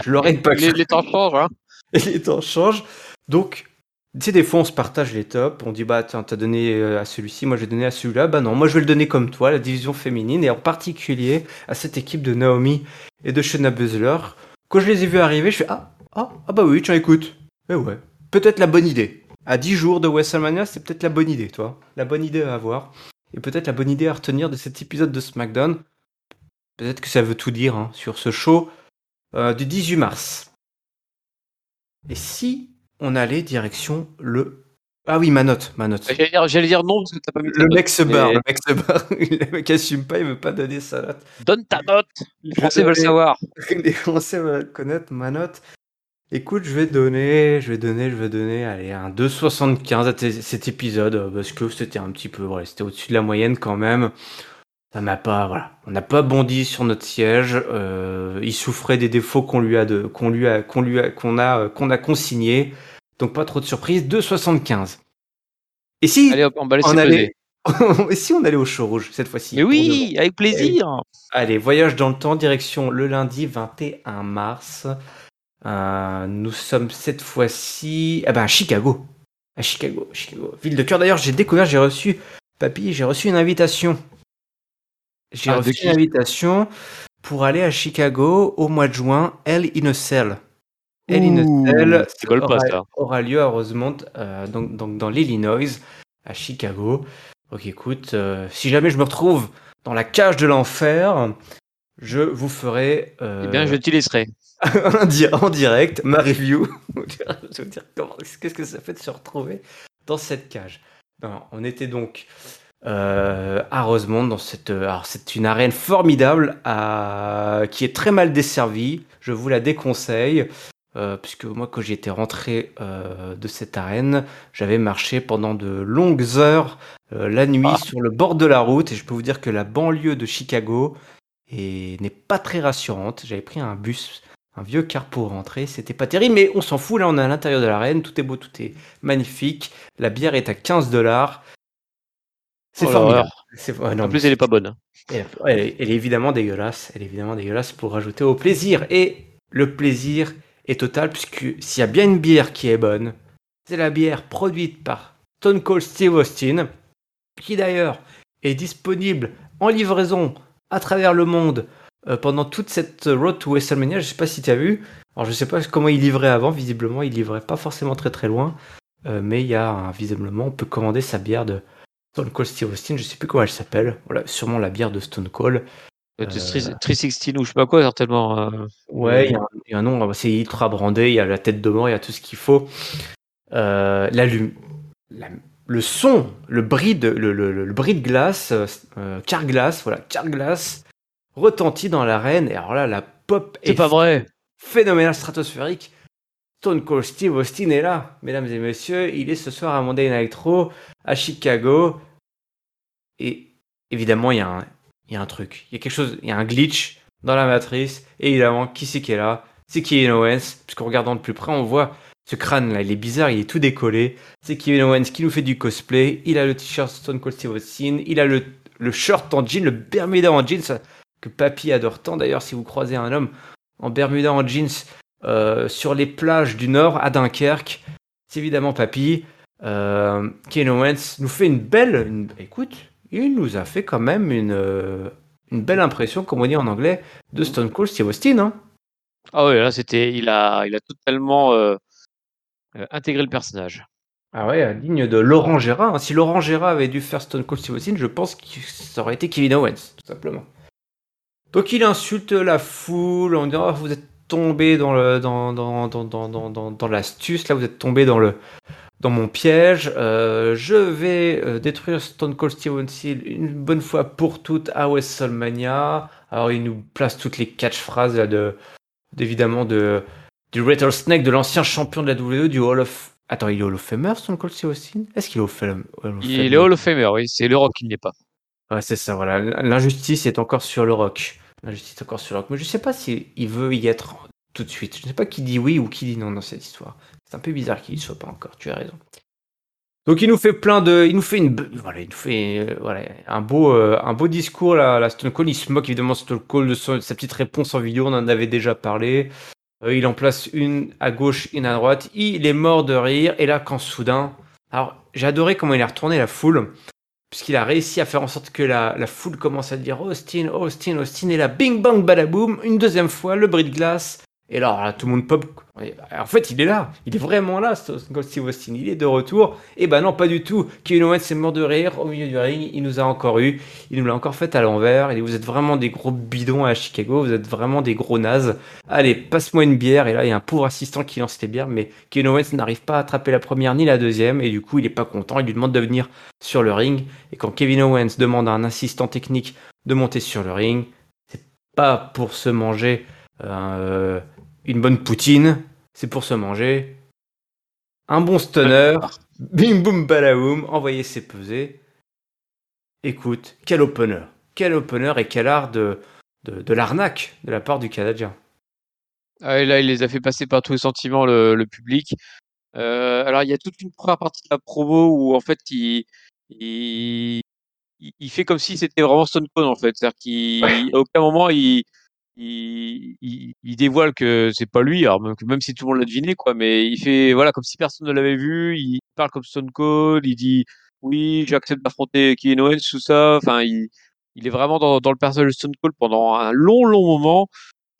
je l'aurais pas les, cru. les temps changent, hein. Et les temps changent. Donc, tu sais, des fois, on se partage les tops. On dit, bah, tiens, t'as donné euh, à celui-ci, moi, je vais donner à celui-là. Bah, non, moi, je vais le donner comme toi, la division féminine, et en particulier à cette équipe de Naomi et de Shayna Baszler. Quand je les ai vus arriver, je fais, ah, ah, ah bah oui, tiens, écoute. Eh ouais, peut-être la bonne idée. À 10 jours de WrestleMania, c'est peut-être la bonne idée, toi. La bonne idée à avoir. Et peut-être la bonne idée à retenir de cet épisode de SmackDown. Peut-être que ça veut tout dire hein, sur ce show euh, du 18 mars. Et si on allait direction le... Ah oui, ma note, ma note. J'allais dire, j'allais dire non parce que t'as pas mis ta Le note, mec se barre, le mec se barre. Le mec assume pas, il veut pas donner sa note. Donne ta note. Les Français veulent savoir. Les Français veulent connaître ma note. Écoute, je vais donner, je vais donner, je vais donner, allez, un 2,75 à cet épisode, euh, parce que c'était un petit peu, voilà, c'était au-dessus de la moyenne quand même. Ça m'a pas, voilà, on n'a pas bondi sur notre siège. euh, il souffrait des défauts qu'on lui a qu'on lui a, qu'on lui a, qu'on a, euh, qu'on a consignés. Donc pas trop de surprises. 2,75. Et si Allez hop, emballez, on allait, et si on allait au show rouge cette fois-ci? Mais oui, avec plaisir. Allez, voyage dans le temps, direction le lundi 21 mars. Euh, nous sommes cette fois-ci ah ben, à Chicago. À Chicago, Chicago. Ville de cœur. D'ailleurs, j'ai découvert, j'ai reçu, papy, j'ai reçu une invitation. J'ai Ah, reçu une invitation pour aller à Chicago au mois de juin, Hell in a Cell. Hell in a Cell aura, lieu à Rosemont, euh, donc, donc dans l'Illinois, à Chicago. Donc écoute, euh, si jamais je me retrouve dans la cage de l'enfer, je vous ferai Eh bien, je t'y laisserai. en di- en direct ma review. je vais vous dire comment, qu'est-ce que ça fait de se retrouver dans cette cage. Non, on était donc euh, à Rosemont dans cette. euh, Alors c'est une arène formidable à- qui est très mal desservie. Je vous la déconseille. euh, puisque moi, quand j'étais rentré euh, de cette arène, j'avais marché pendant de longues heures euh, la nuit Ah. sur le bord de la route, et je peux vous dire que la banlieue de Chicago et n'est pas très rassurante. J'avais pris un bus, un vieux car pour rentrer, c'était pas terrible, mais on s'en fout, là on est à l'intérieur de l'arène, tout est beau, tout est magnifique, la bière est à 15 dollars. C'est Oh formidable. ouais, non, En mais plus, elle est pas bonne. elle, elle est, elle est évidemment dégueulasse. Elle est évidemment dégueulasse pour rajouter au plaisir. Et le plaisir est total puisque s'il y a bien une bière qui est bonne, c'est la bière produite par Stone Cold Steve Austin, qui d'ailleurs est disponible en livraison à travers le monde euh, pendant toute cette road to WrestleMania. Je sais pas si tu as vu. Alors je sais pas comment il livrait avant. Visiblement, il livrait pas forcément très très loin. Euh, mais il y a visiblement, on peut commander sa bière de Stone Cold Steve Austin. Je sais plus comment elle s'appelle. Voilà, sûrement la bière de Stone Cold. Euh, 316 ou je sais pas quoi, certainement. euh, Ouais, il y, a il y a un nom, c'est ultra brandé, il y a la tête de mort, il y a tout ce qu'il faut. Euh, la, le son, le bris de, le, le- le- bris de glace, euh, euh, Carglass, voilà, Carglass, retentit dans l'arène. Et alors là, la pop C'est est pas vrai. phénoménale, stratosphérique. Stone Cold Steve Austin est là, mesdames et messieurs. Il est ce soir à Monday Night Raw, à Chicago. Et évidemment, il y, a un, il y a un truc. Il y a quelque chose, il y a un glitch dans la matrice. Et évidemment, qui c'est qui est là? C'est Kevin Owens. Puisqu'en regardant de plus près, on voit ce crâne là, il est bizarre, il est tout décollé. C'est Kevin Owens qui nous fait du cosplay. Il a le t-shirt Stone Cold Steve Austin. Il a le, le shirt en jean, le Bermuda en jeans, ça, que Papy adore tant. D'ailleurs, si vous croisez un homme en Bermuda en jeans euh, sur les plages du Nord à Dunkerque, c'est évidemment Papy. Euh, Kevin Owens nous fait une belle. une- écoute, il nous a fait quand même une, euh, une belle impression, comme on dit en anglais, de Stone Cold Steve Austin. Hein. Ah ouais, là, c'était, il a, il a totalement euh, euh, intégré le personnage. Ah ouais, digne de Laurent Gérard. hein. Si Laurent Gérard avait dû faire Stone Cold Steve Austin, je pense que ça aurait été Kevin Owens, tout simplement. Donc il insulte la foule en disant Ah, vous êtes tombé dans le dans, dans, l'astuce, là vous êtes tombé dans le dans mon piège. Euh, je vais euh, détruire Stone Cold Steve Austin une bonne fois pour toutes à WrestleMania. Alors il nous place toutes les catchphrases là, de d'évidemment de du Rattlesnake, de l'ancien champion de la WWE, du Hall of Attends, il est Hall of Famer, Stone Cold Steve Austin? Est-ce qu'il est Hall of Fam- Hall of Il Famer est Hall of Famer, oui, c'est le Rock qui n'est pas. Ouais, c'est ça, voilà. L'injustice est encore sur le rock. L'injustice est encore sur le rock. Mais je sais pas s'il veut y être tout de suite. Je ne sais pas qui dit oui ou qui dit non dans cette histoire. C'est un peu bizarre qu'il y soit pas encore, tu as raison. Donc il nous fait plein de, il nous fait une, voilà, il nous fait, euh, voilà, un beau, euh, discours la Stone Cold. Il se moque évidemment Stone Cold de sa petite réponse en vidéo. On en avait déjà parlé. Euh, il en place une à gauche, une à droite. Il est mort de rire. Et là, quand soudain, alors j'ai adoré comment il a retourné la foule puisqu'il a réussi à faire en sorte que la, foule commence à dire Austin, Austin, Austin, et là, bing bang badaboum, une deuxième fois, le bris de glace, et là, tout le monde pop. Et En fait, il est là, il est vraiment là, Steve Austin, il est de retour. Et ben non, pas du tout. Kevin Owens est mort de rire au milieu du ring, il nous a encore eu, il nous l'a encore fait à l'envers. Dit Vous êtes vraiment des gros bidons à Chicago, vous êtes vraiment des gros nazes. Allez, passe-moi une bière. Et là, il y a un pauvre assistant qui lance les bières, mais Kevin Owens n'arrive pas à attraper la première ni la deuxième, et du coup, il est pas content. Il lui demande de venir sur le ring. Et quand Kevin Owens demande à un assistant technique de monter sur le ring, c'est pas pour se manger euh, une bonne poutine, c'est pour se manger un bon stunner, bim boum balaboum, envoyer ses pesées. Écoute, quel opener, quel opener et quel art de, de, de l'arnaque de la part du Canadien. Ah, et là, il les a fait passer par tous les sentiments, le, le public. Euh, alors, il y a toute une première partie de la promo où, en fait, il, il, fait comme si c'était vraiment Stone Cold, en fait. C'est-à-dire qu'à aucun moment, il, il, il, il dévoile que c'est pas lui, alors même, même si tout le monde l'a deviné, quoi. Mais il fait, voilà, comme si personne ne l'avait vu. Il parle comme Stone Cold. Il dit, oui, j'accepte d'affronter Kevin Owens, tout ça. Enfin, il, il est vraiment dans, dans le personnage de Stone Cold pendant un long, long moment.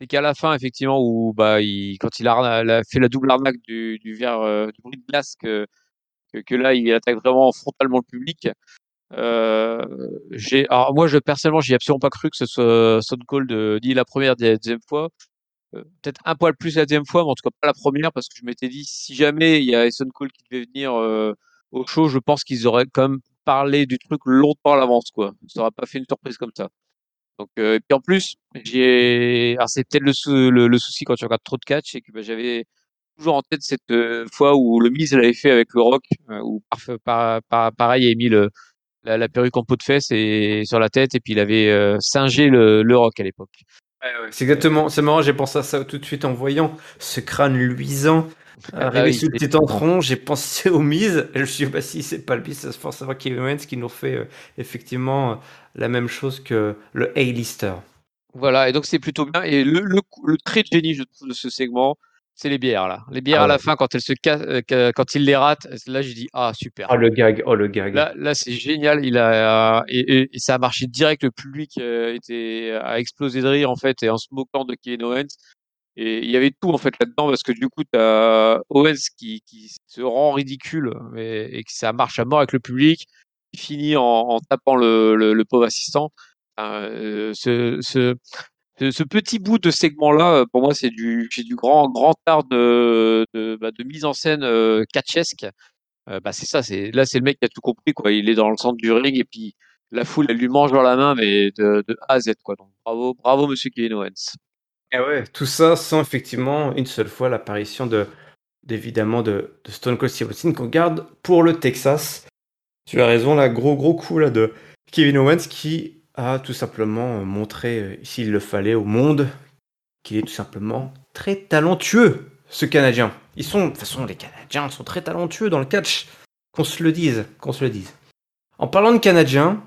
Et qu'à la fin, effectivement, où bah, il, quand il a, a fait la double arnaque du, du verre, euh, du bruit de glace, que, que là, il attaque vraiment frontalement le public. Euh, alors moi, je personnellement, j'y ai absolument pas cru que ce soit Stone Cold euh, ni la première ni la deuxième fois. Euh, peut-être un poil plus la deuxième fois, mais en tout cas pas la première, parce que je m'étais dit, si jamais il y a Stone Cold qui devait venir euh, au show, je pense qu'ils auraient quand même parlé du truc longtemps à l'avance, quoi. Ça aurait pas fait une surprise comme ça. Donc, euh, et puis en plus, j'ai, alors c'est peut-être le, sou- le, le souci quand tu regardes trop de catch, c'est que bah, j'avais toujours en tête cette euh, fois où le Miz l'avait fait avec le Rock, où par, par, par- pareil, il avait mis le, la, la perruque en peau de fesse et sur la tête, et puis il avait euh, singé le, le Rock à l'époque. C'est exactement, c'est marrant, j'ai pensé à ça tout de suite en voyant ce crâne luisant arriver Ah oui, sous le petit tronc. J'ai pensé aux mises. Et je me suis dit, bah, si c'est pas le Miz, c'est forcément Kevin Owens qui nous fait euh, effectivement euh, la même chose que le A-lister. Voilà, et donc c'est plutôt bien. Et le, le, le trait de génie, je trouve, de ce segment, c'est les bières là. Les bières Ah à la ouais. fin quand elles se cassent, euh, quand il les rate, là j'ai dit ah super. Oh le gag, oh le gag. Là, là c'est génial. Il a et, et- et ça a marché direct. Le public euh, était a explosé de rire en fait et en se moquant de Kevin Owens. Et il y avait tout en fait là-dedans parce que du coup t'as Owens qui, qui se rend ridicule et, et que ça marche à mort avec le public. Il finit en, en tapant le, le, le pauvre assistant. Euh, ce, ce, ce, petit bout de segment-là, euh, pour moi, c'est du, grand, grand art de, bah, mise en scène euh, catchesque. Euh, bah, c'est ça, là, c'est le mec qui a tout compris, quoi. Il est dans le centre du ring et puis la foule, elle lui mange dans la main, mais de, A à Z, quoi. Bravo, bravo, monsieur Kevin Owens. Et ouais, tout ça sans effectivement une seule fois l'apparition de d'évidemment de, de Stone Cold Steve Austin qu'on garde pour le Texas. Tu as raison, là, gros gros coup là de Kevin Owens qui a tout simplement euh, montré, euh, s'il le fallait, au monde qu'il est tout simplement très talentueux, ce Canadien. Ils sont, de toute façon, les Canadiens sont très talentueux dans le catch. Qu'on se le dise, qu'on se le dise. En parlant de Canadiens,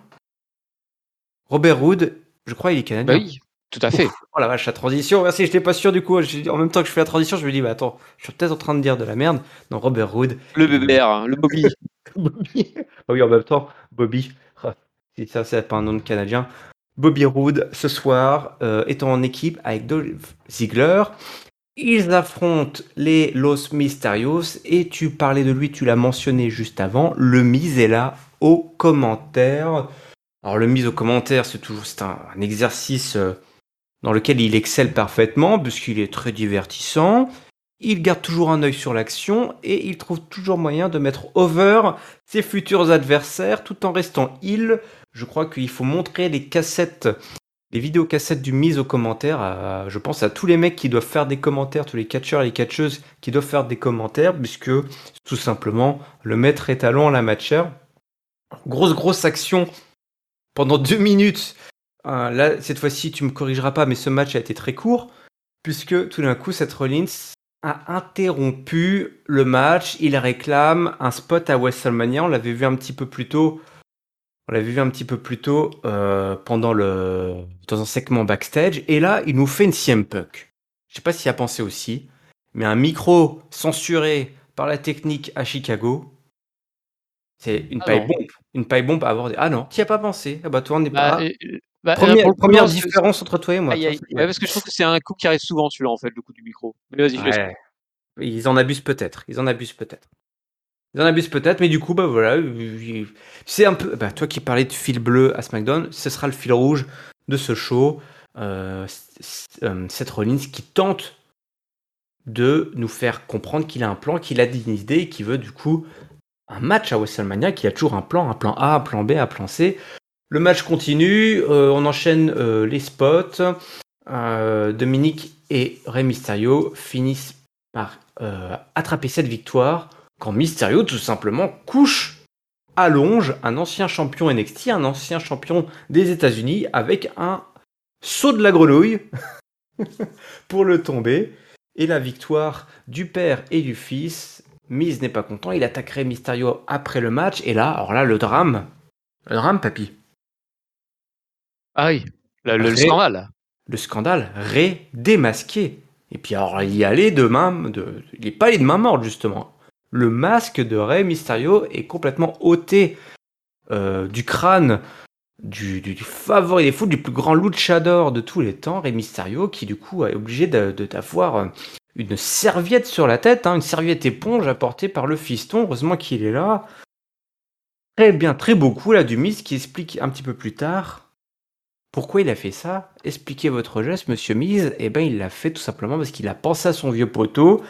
Robert Roode, je crois il est Canadien. Bah oui, tout à fait. Ouf, oh la vache, la transition, merci, j'étais pas sûr du coup. En même temps que je fais la transition, je me dis, bah attends, je suis peut-être en train de dire de la merde. Non, Robert Roode. Le BBR, le Bobby. Bobby. Ah oui, en même temps, Bobby. Ça, c'est pas un nom Canadien. Bobby Roode, ce soir, euh, étant en équipe avec Dolph Ziggler. Ils affrontent les Los Mysterios et tu parlais de lui, tu l'as mentionné juste avant. Le mise est là au commentaire. Alors le mise au commentaire, c'est toujours un exercice euh, dans lequel il excelle parfaitement puisqu'il est très divertissant. Il garde toujours un œil sur l'action et il trouve toujours moyen de mettre over ses futurs adversaires tout en restant il. Je crois qu'il faut montrer les cassettes, les vidéocassettes du mise au commentaire. à- je pense à tous les mecs qui doivent faire des commentaires, tous les catcheurs et les catcheuses qui doivent faire des commentaires puisque tout simplement le maître étalon en la matière. Grosse grosse action pendant deux minutes. Euh, là, cette fois-ci, tu me corrigeras pas, mais ce match a été très court, puisque tout d'un coup, Seth Rollins a interrompu le match. Il réclame un spot à WrestleMania. On l'avait vu un petit peu plus tôt. On l'avait vu un petit peu plus tôt euh, pendant le dans un segment backstage. Et là, il nous fait une CM Punk. Je sais pas s'il a pensé aussi, mais un micro censuré par la technique à Chicago. C'est une Ah paille bombe. Une paille bombe à aborder. Ah non, t'y as pas pensé. Ah bah toi, on n'est Bah, pas. et- et- bah, Première, coup, c'est- différence entre toi et moi. Toi, Ouais, parce que je trouve que c'est un coup qui arrive souvent, celui-là, en fait, le coup du micro. Mais vas-y, je laisse. Ouais. Ils en abusent peut-être. Ils en abusent peut-être. Ils en abusent peut-être, mais du coup, bah voilà. euh, C'est un peu. Bah, toi qui parlais de fil bleu à SmackDown, ce sera le fil rouge de ce show. Euh, euh, Rollins qui tente de nous faire comprendre qu'il a un plan, qu'il a une idée et qu'il veut du coup un match à WrestleMania, qu'il a toujours un plan, un plan A, un plan B, un plan C. Le match continue, euh, on enchaîne euh, les spots. Euh, Dominique et Rey Mysterio finissent par euh, attraper cette victoire quand Mysterio tout simplement couche, allonge un ancien champion NXT, un ancien champion des États-Unis avec un saut de la grenouille pour le tomber. Et la victoire du père et du fils. Miz n'est pas content, il attaquerait Mysterio après le match. Et là, alors là, le drame. Le drame, papy. Ah oui, le, le- le Ré- scandale. le scandale Ré démasqué. Et puis alors il y allait de main, de, il n'est pas allé de main morte justement. Le masque de Rey Mysterio est complètement ôté euh, du crâne du, favori des foules, du plus grand luchador de tous les temps, Rey Mysterio, qui du coup est obligé d'avoir euh, une serviette sur la tête, hein, une serviette éponge apportée par le fiston. Heureusement qu'il est là. Très bien, très beaucoup là du Miz qui explique un petit peu plus tard pourquoi il a fait ça Expliquez votre geste, monsieur Miz. Eh ben, il l'a fait tout simplement parce qu'il a pensé à son vieux poteau,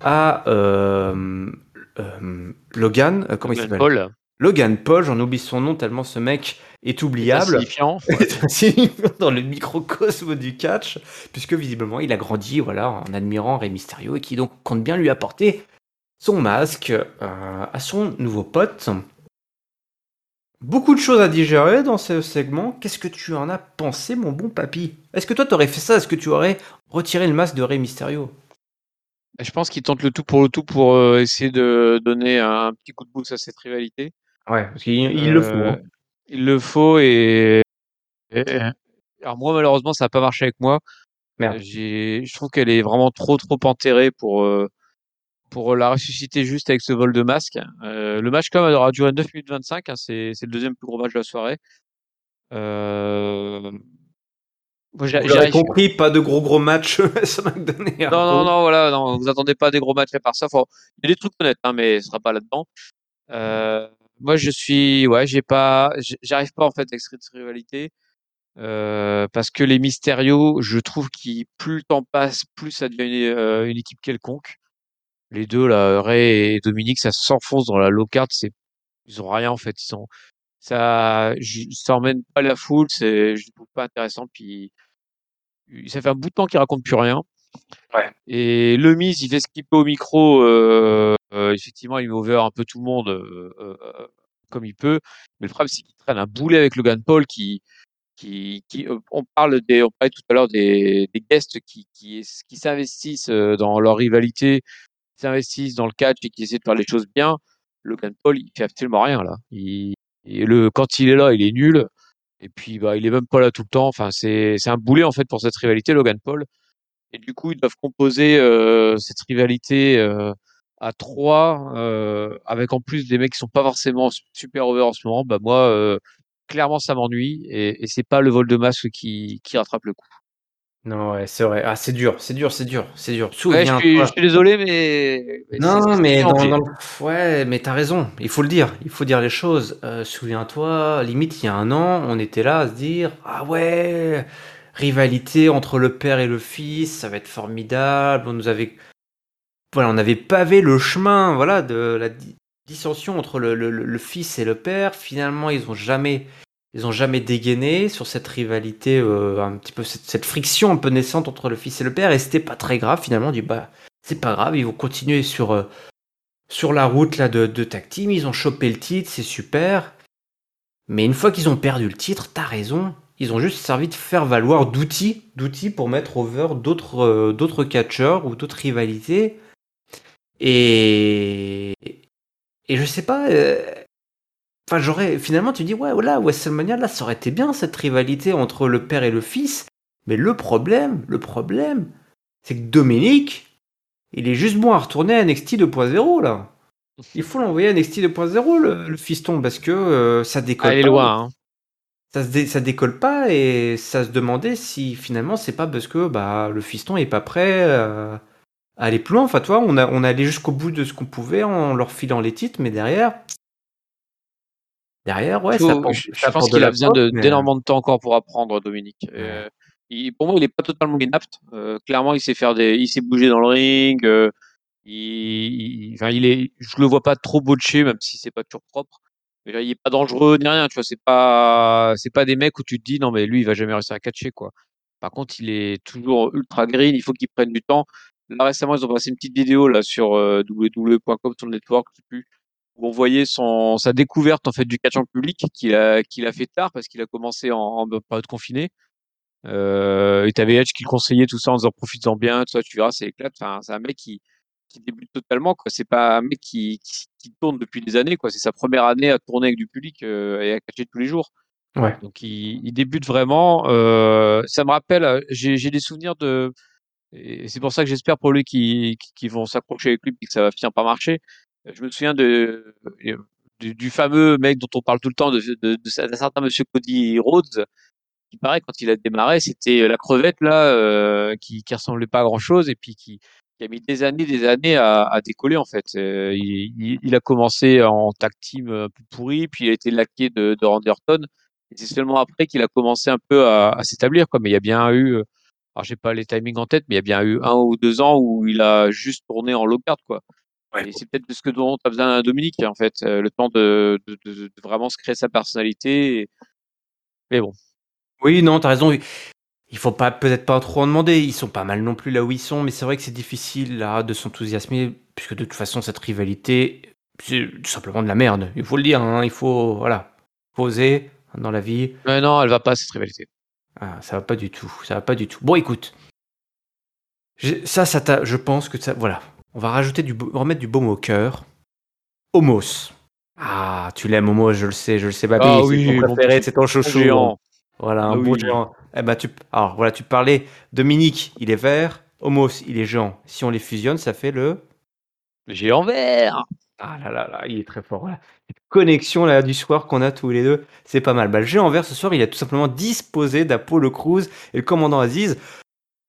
à euh, euh, Logan. euh, comment il s'appelle Paul, Logan Paul, j'en oublie son nom tellement ce mec est oubliable. dans le microcosme du catch, puisque visiblement il a grandi voilà, en admirant Rey Mysterio et qui donc compte bien lui apporter son masque euh, à son nouveau pote. Beaucoup de choses à digérer dans ce segment. Qu'est-ce que tu en as pensé, mon bon papy? Est-ce que toi t'aurais fait ça? Est-ce que tu aurais retiré le masque de Rey Mysterio? Je pense qu'il tente le tout pour le tout pour euh, essayer de donner un petit coup de boost à cette rivalité. Ouais, parce qu'il il le faut. Euh, hein. Il le faut et... et- Alors moi malheureusement ça n'a pas marché avec moi. Merde. J'ai, je trouve qu'elle est vraiment trop trop enterrée pour euh, pour la ressusciter juste avec ce vol de masque. Euh, le match même aura duré 9 minutes 25. Hein, c'est c'est le deuxième plus gros match de la soirée. Euh, Vous arrive- compris, pas de gros gros matchs SmackDown et Non, non, non, voilà, non, vous attendez pas des gros matchs à part ça. Faut- Il y a des trucs honnêtes, hein, mais ce sera pas là-dedans. Euh, moi, je suis, ouais, j'ai pas, j'arrive pas en fait à extraire cette rivalité euh, parce que les Mysterio, je trouve qu'ils plus le temps passe, plus ça devient une, euh, une équipe quelconque. Les deux là, Ray et Dominique, ça s'enfonce dans la low card. C'est, ils ont rien en fait. Ils sont, ça, ça emmène pas la foule. C'est, je trouve pas intéressant. Puis, ça fait un bout de temps qu'ils racontent plus rien. Ouais. Et le Miz, il fait ce qu'il peut au micro. euh, euh, effectivement, il met over un peu tout le monde euh, euh, euh, comme il peut. Mais le problème, c'est qu'il traîne un boulet avec Logan Paul qui, qui, qui euh, on parle des, on parlait tout à l'heure des, des guests qui, qui, qui s'investissent dans leur rivalité, qui s'investissent dans le catch et qui essaient de faire les choses bien. Logan Paul, il fait absolument rien là. Il, et le, quand il est là, il est nul. Et puis, bah, il est même pas là tout le temps. Enfin, c'est, c'est un boulet en fait pour cette rivalité, Logan Paul. Et du coup, ils doivent composer euh, cette rivalité euh, à trois, euh, avec en plus des mecs qui sont pas forcément super over en ce moment. Bah moi, euh, clairement, ça m'ennuie et, et c'est pas le vol de masque qui, qui rattrape le coup. Non, ouais, c'est vrai. Ah, c'est dur, c'est dur, c'est dur, c'est dur. Ouais, je, suis, Souviens-toi. je suis désolé, mais, mais Non, mais dans, le- Ouais, mais t'as raison. Il faut le dire. Il faut dire les choses. Euh, souviens-toi, limite, il y a un an, on était là à se dire Ah ouais, rivalité entre le père et le fils, ça va être formidable. On nous avait. Voilà, on avait pavé le chemin voilà, de la di- dissension entre le, le- le fils et le père. Finalement, ils ont jamais. Ils ont jamais dégainé sur cette rivalité, euh, un petit peu cette, friction un peu naissante entre le fils et le père, et c'était pas très grave. Finalement, on dit bah c'est pas grave, ils vont continuer sur, euh, sur la route là, de, de team, ils ont chopé le titre, c'est super. Mais une fois qu'ils ont perdu le titre, t'as raison, ils ont juste servi de faire valoir d'outils, d'outils pour mettre over d'autres euh, d'autres catcheurs ou d'autres rivalités. Et, et je sais pas. Enfin, j'aurais. Finalement, tu dis, ouais, voilà, WrestleMania, là, ça aurait été bien cette rivalité entre le père et le fils. Mais le problème, le problème, c'est que Dominique, il est juste bon à retourner à NXT 2.0 là. Il faut l'envoyer à NXT 2.0 le, le fiston parce que euh, ça décolle Ah, pas. loin. Hein. Ça, se dé- ça décolle pas et ça se demandait si finalement c'est pas parce que bah, le fiston est pas prêt euh, à aller plus loin. Enfin, toi, on a, on a allé jusqu'au bout de ce qu'on pouvait en leur filant les titres, mais derrière. Derrière, ouais, Faut- ça porte- je, je pense qu'il a besoin pop, de- mais- d'énormément de temps encore pour apprendre, Dominique. Euh, il- pour moi, il est pas totalement inapte. Euh, clairement, il sait faire des, il sait bouger dans le ring. euh, il, il- enfin, il est, je le vois pas trop botché, même si c'est pas toujours propre. Mais là, il est pas dangereux ni rien. Tu vois, c'est pas, c'est pas des mecs où tu te dis non mais lui, il va jamais réussir à catcher quoi. Par contre, il est toujours ultra green. Il faut qu'il prenne du temps. Là récemment, ils ont passé une petite vidéo là sur euh, www.com sur le network, je sais plus, où on voyait son sa découverte en fait du catch en public qu'il a qu'il a fait tard parce qu'il a commencé en, en période confinée. Euh, et t'avais Edge qui le conseillait tout ça en disant profites-en bien, ça, tu verras, c'est éclate. Enfin, c'est un mec qui qui débute totalement quoi. C'est pas un mec qui, qui qui tourne depuis des années quoi. C'est sa première année à tourner avec du public euh, et à catcher tous les jours. Ouais. Donc il, il débute vraiment. Euh, ça me rappelle, euh, j'ai des souvenirs de. Et c'est pour ça que j'espère pour lui qu'ils qu'ils vont s'accrocher avec lui et que ça va finir par marcher. Euh, Je me souviens de, du, du fameux mec dont on parle tout le temps, de, de, certain monsieur Cody Rhodes, qui paraît quand il a démarré, c'était la crevette là, euh, qui, qui ressemblait pas à grand chose et puis qui, qui a mis des années, des années à, à décoller en fait. Euh, il, il, a commencé en tag team un peu pourri, puis il a été laqué de, de Randy Orton. Et c'est seulement après qu'il a commencé un peu à, à s'établir quoi. Mais il y a bien eu, euh, alors j'ai pas les timings en tête, mais il y a bien eu un ou deux ans où il a juste tourné en low card quoi. Ouais. Et c'est peut-être de ce que dont a besoin Dominique en fait, euh, le temps de, de, de, de vraiment se créer sa personnalité. et- Mais bon. Oui, non, t'as raison. Il faut pas peut-être pas trop en demander. Ils sont pas mal non plus là où ils sont, mais c'est vrai que c'est difficile là de s'enthousiasmer puisque de toute façon cette rivalité c'est tout simplement de la merde. Il faut le dire. hein, Il faut voilà poser dans la vie. Mais non, elle va pas cette rivalité. Ah, ça va pas du tout. Ça va pas du tout. Bon, écoute. Ça, ça t'a- je pense que ça. Voilà. On va rajouter du, remettre du baume au cœur. Homos. Ah, tu l'aimes Homos, je le sais, je le sais, Babi. Ah c'est oui, ton préféré, c'est ton chouchou. géant. Voilà, un Ah bon oui. géant. Eh ben, tu... Alors voilà, tu parlais, Dominique, il est vert, Homos, il est géant. Si on les fusionne, ça fait le... Le géant vert. Ah là là là, il est très fort. Voilà. Cette connexion là du soir qu'on a tous les deux, c'est pas mal. Bah, le géant vert ce soir, il a tout simplement disposé d'Apollo Crews et le commandant Aziz.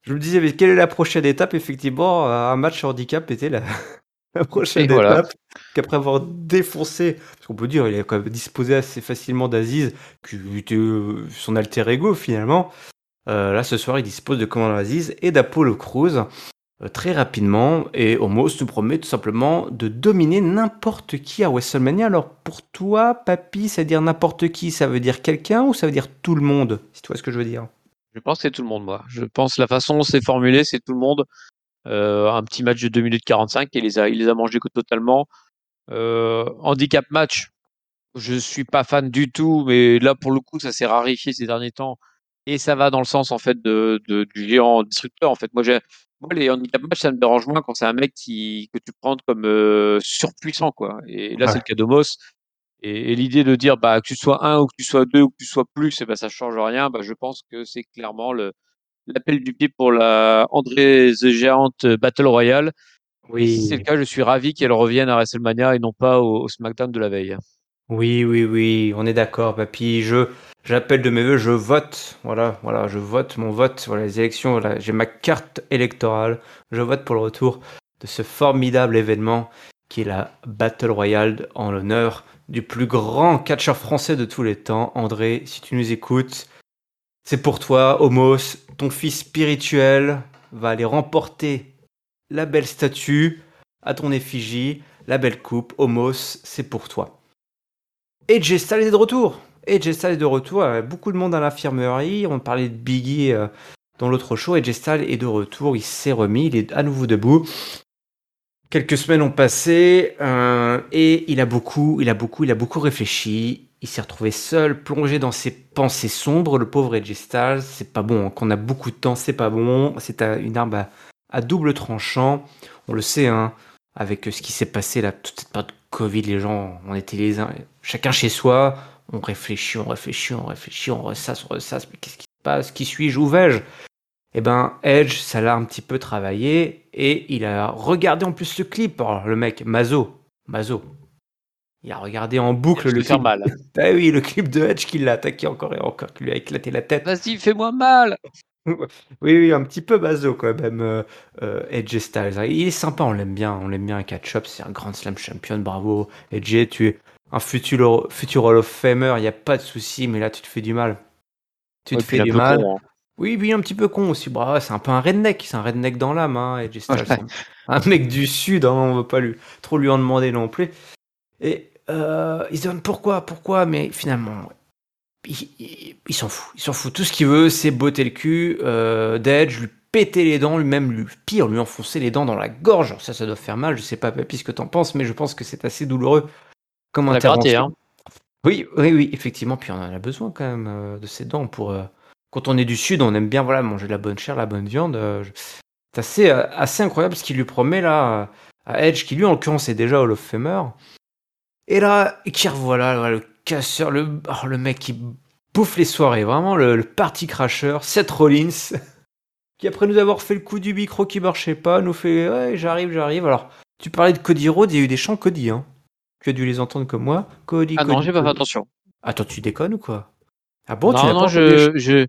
Je me disais, mais quelle est la prochaine étape? Effectivement, un match handicap était la, la prochaine Et voilà. étape. Qu'après avoir défoncé, parce qu'on peut dire, il a quand même disposé assez facilement d'Aziz, qui était euh, son alter ego finalement. Euh, là, ce soir, il dispose de commandant Aziz et d'Apollo Crews euh, très rapidement. Et Homos nous promet tout simplement de dominer n'importe qui à WrestleMania. Alors pour toi, papy, ça veut dire n'importe qui, ça veut dire quelqu'un ou ça veut dire tout le monde? Si tu vois ce que je veux dire. Je pense que c'est tout le monde, moi. Je pense la façon dont c'est formulé, c'est tout le monde. Euh, un petit match de 2 minutes 45 et il les a, il les a mangés totalement. Euh, handicap match, je suis pas fan du tout, mais là pour le coup, ça s'est rarifié ces derniers temps et ça va dans le sens en fait de, de du géant destructeur. En fait, moi, j'ai, moi les handicap match, ça me dérange moins quand c'est un mec qui que tu prends comme euh, surpuissant quoi. Et là, Ouais. c'est le cas d'Omos. Et, et l'idée de dire bah que tu sois un ou que tu sois deux ou que tu sois plus, et ben ça change rien. Bah, je pense que c'est clairement le l'appel du pied pour la André the Giant Battle Royale. Et si c'est le Oui, cas, je suis ravi qu'elle revienne à WrestleMania et non pas au, au SmackDown de la veille. oui, oui, oui, on est d'accord, papy. Je, j'appelle de mes voeux, je vote. Voilà, voilà, je vote mon vote. Voilà, les élections, voilà, j'ai ma carte électorale. Je vote pour le retour de ce formidable événement qui est la Battle Royale en l'honneur du plus grand catcheur français de tous les temps. André, si tu nous écoutes, c'est pour toi, Homos, ton fils spirituel va aller remporter la belle statue à ton effigie, la belle coupe. Homos, c'est pour toi. AJ Styles est de retour. AJ Styles est de retour. Avait beaucoup de monde à l'infirmerie. On parlait de Biggie euh, dans l'autre show. AJ Styles est de retour. Il s'est remis. Il est à nouveau debout. Quelques semaines ont passé euh, et il a beaucoup, il a beaucoup, il a beaucoup réfléchi. Il s'est retrouvé seul, plongé dans ses pensées sombres. Le pauvre AJ Styles, c'est pas bon. Qu'on a beaucoup de temps, c'est pas bon. C'est une arme à, double tranchant. On le sait, hein, avec ce qui s'est passé là, toute cette période de Covid, les gens, on était les uns, chacun chez soi. On réfléchit, on réfléchit, on réfléchit, on ressasse, on ressasse. Mais qu'est-ce qui se passe? Qui suis-je? Où vais-je? Eh ben, Edge, ça l'a un petit peu travaillé et il a regardé en plus le clip. Alors, le mec, Mazo, Mazo, il a regardé en boucle le clip. mal. Ah oui, le clip de Edge qui l'a attaqué encore et encore, qui lui a éclaté la tête. Vas-y, fais-moi mal. Oui, oui, un petit peu Mazo quand même, euh, euh, Edge Styles. Il est sympa, on l'aime bien, on l'aime bien catch-up, c'est un Grand Slam champion, bravo. Edge, tu es un futur, futur Hall of Famer, il n'y a pas de souci, mais là tu te fais du mal. Tu Ouais, te fais du mal. con, hein. Oui, oui, un petit peu con aussi. Bravo, c'est un peu un redneck, c'est un redneck dans l'âme, hein, Edge Styles. Ouais. C'est Un mec du sud, hein, on veut pas lui, trop lui en demander non plus. Et euh, il se demande pourquoi, pourquoi, mais finalement, il, il- il s'en fout. Il s'en fout. Tout ce qu'il veut, c'est botter le cul euh, d'Edge, lui péter les dents, lui-même, lui, pire, lui enfoncer les dents dans la gorge. Alors ça, ça doit faire mal. Je sais pas, Papy, ce que t'en penses, mais je pense que c'est assez douloureux comme a intervention. gratté, hein. Oui, oui, oui, effectivement. Puis on en a besoin quand même euh, de ces dents pour. Quand on est du sud, on aime bien voilà manger de la bonne chair, la bonne viande. euh, c'est assez, euh, assez incroyable ce qu'il lui promet là à Edge, qui lui en l'occurrence est déjà Hall of Famer. Et là, qui revoilà voilà, le casseur, le, oh, le mec qui bouffe les soirées, vraiment le, le party crasher, Seth Rollins, qui après nous avoir fait le coup du micro qui marchait pas, nous fait ouais j'arrive, j'arrive. Alors, tu parlais de Cody Rhodes, il y a eu des chants Cody, hein. Tu as dû les entendre comme moi. Cody, Ah non, j'ai pas fait attention. Attends, tu déconnes ou quoi? Ah bon, tu non, n'as non, je, je,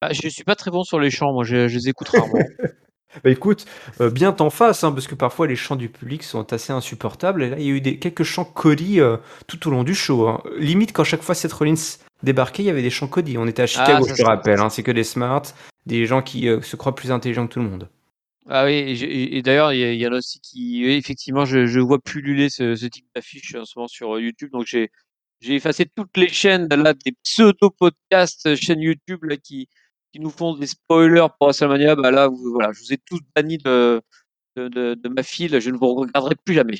ah, je suis pas très bon sur les chants. Moi, je, je les écoute rarement. Bah écoute, euh, bien t'en face, hein, parce que parfois les chants du public sont assez insupportables. Et là, il y a eu des, quelques chants Cody euh, tout au long du show. hein. Limite, quand chaque fois Seth Rollins débarquait, il y avait des chants Cody. On était à Chicago, Ah, je te rappelle. hein, c'est que des smarts, des gens qui euh, se croient plus intelligents que tout le monde. Ah oui, et, d'ailleurs, il y, en a aussi qui, effectivement, je, je vois pulluler ce, ce type d'affiche en ce moment sur euh, YouTube. Donc, j'ai, j'ai effacé toutes les chaînes, là, des pseudo-podcasts, chaînes YouTube, là, qui, qui nous font des spoilers pour WrestleMania. Bah là, vous, voilà, je vous ai tous bannis de, de, de, de ma file. Je ne vous regarderai plus jamais.